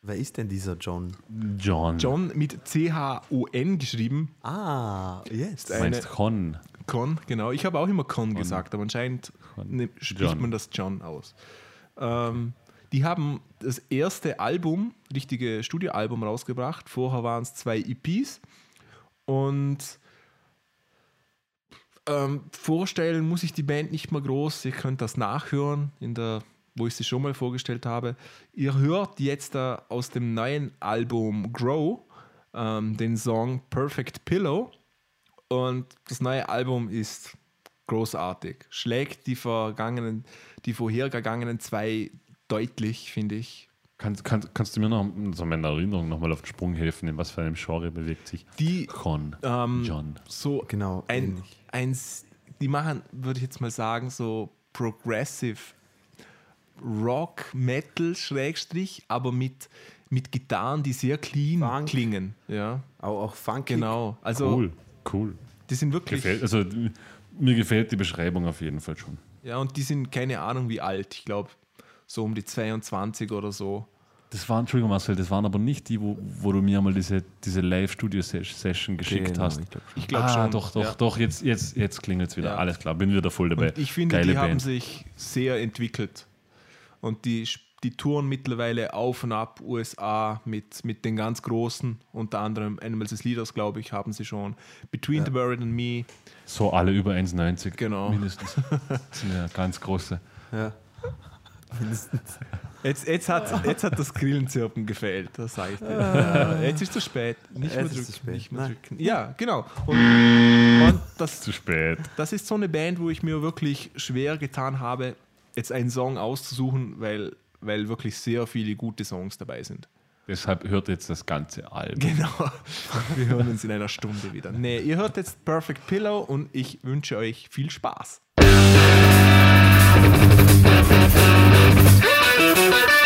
Wer ist denn dieser John? John. John mit C-H-O-N geschrieben. Ah, yes. Du meinst Con. Con, genau. Ich habe auch immer Con gesagt, aber anscheinend ne, spricht John. man das John aus. Ähm, die haben das erste Album, richtige Studioalbum rausgebracht. Vorher waren es zwei EPs. Und ähm, vorstellen muss ich die Band nicht mal groß. Ihr könnt das nachhören, in der, wo ich sie schon mal vorgestellt habe. Ihr hört jetzt da aus dem neuen Album Grow ähm, den Song Perfect Pillow. Und das neue Album ist großartig. Schlägt die vergangenen, die vorhergegangenen zwei deutlich, finde ich. Kannst, kannst, kannst du mir noch so meine Erinnerung nochmal auf den Sprung helfen? In was für einem Genre bewegt sich Die Con? ähm, John. so Genau, ein, ähnlich. Eins, die machen, würde ich jetzt mal sagen, so progressive Rock, Metal, Schrägstrich, aber mit, mit Gitarren, die sehr clean Funk. klingen. Ja, Auch, auch funky. genau. Also Cool, cool. die sind wirklich, Gefällt, also mir gefällt die Beschreibung auf jeden Fall schon. ja, und die sind keine Ahnung wie alt. Ich glaube, so um die 22 oder so. Das waren, Entschuldigung Marcel, das waren aber nicht die, wo, wo du mir mal diese, diese Live-Studio-Session geschickt Genau, hast. ich glaub schon. Glaube ah, schon. doch, doch, ja. doch, jetzt, jetzt, jetzt klingelt es wieder. Ja. Alles klar, bin wieder voll dabei. Und ich finde, Geile die haben Band. sich sehr entwickelt. Und die, die touren mittlerweile auf und ab USA mit, mit den ganz Großen, unter anderem Animals as Leaders, glaube ich, haben sie schon. Between the Bird and Me. So alle über 1,90 Genau. mindestens. Das sind ja ganz große. Ja. Jetzt, jetzt, hat, jetzt hat das Grillenzirpen gefehlt, das sage ich dir. Ja, jetzt ist es zu spät. Nicht mehr drücken. spät. Nicht mehr drücken. Ja, genau. Und, und das, Zu spät. das ist so eine Band, wo ich mir wirklich schwer getan habe, jetzt einen Song auszusuchen, weil, weil wirklich sehr viele gute Songs dabei sind. Deshalb hört jetzt das ganze Album. Genau. Wir hören uns in einer Stunde wieder. Nee, ihr hört jetzt Perfect Pillow und ich wünsche euch viel Spaß. Perfect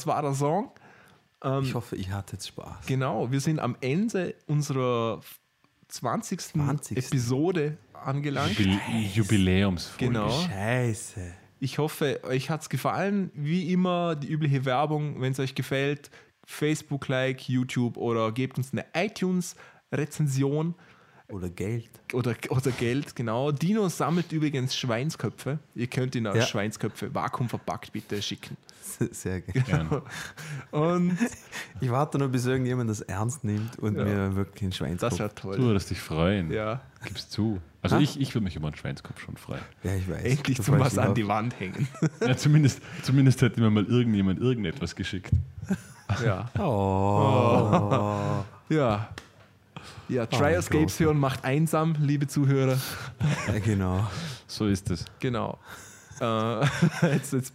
Das war der Song. Ähm, Ich hoffe, ihr hattet Spaß. Genau, wir sind am Ende unserer 20. 20.. Episode angelangt. Jubil Jubiläumsfolge. Genau. Scheiße. Ich hoffe, euch hat es gefallen. Wie immer die übliche Werbung, wenn es euch gefällt, Facebook-Like, YouTube oder gebt uns eine iTunes-Rezension Oder Geld. oder, oder Geld, genau. Dino sammelt übrigens Schweinsköpfe. Ihr könnt ihn als Ja. Schweinsköpfe vakuumverpackt bitte schicken. Sehr gerne. Gern. Und Ich warte nur, bis irgendjemand das ernst nimmt und Ja. mir wirklich einen Schweinskopf. das wäre Du toll. würdest dich freuen. Ja, Gib's zu. Also Ha? ich, ich würde mich über einen Schweinskopf schon freuen. ja, ich weiß. endlich zum was an die Wand hängen. Ja, zumindest, zumindest hätte mir mal irgendjemand irgendetwas geschickt. ja. Oh. Ja. Ja, Trioscapes Gott. hören macht einsam, liebe Zuhörer. ja, genau. So ist es. Genau. Äh, jetzt, jetzt,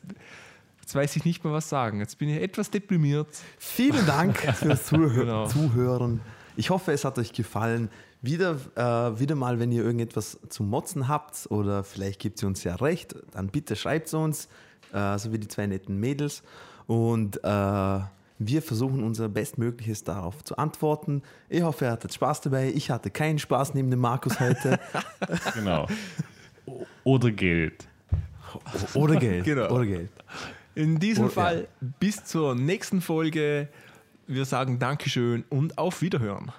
jetzt weiß ich nicht mehr, was sagen. Jetzt bin ich etwas deprimiert. Vielen Dank fürs Zuhö Genau. Zuhören. Ich hoffe, es hat euch gefallen. Wieder, äh, wieder mal, wenn ihr irgendetwas zu motzen habt oder vielleicht gibt ihr uns ja recht, dann bitte schreibt es uns, äh, so wie die zwei netten Mädels. Und äh, wir versuchen unser Bestmögliches darauf zu antworten. Ich hoffe, ihr hattet Spaß dabei. Ich hatte keinen Spaß neben dem Markus heute. Genau. Oder Geld. Oder Geld. Genau. Oder Geld. In diesem ja. Fall bis zur nächsten Folge. Wir sagen Dankeschön und auf Wiederhören.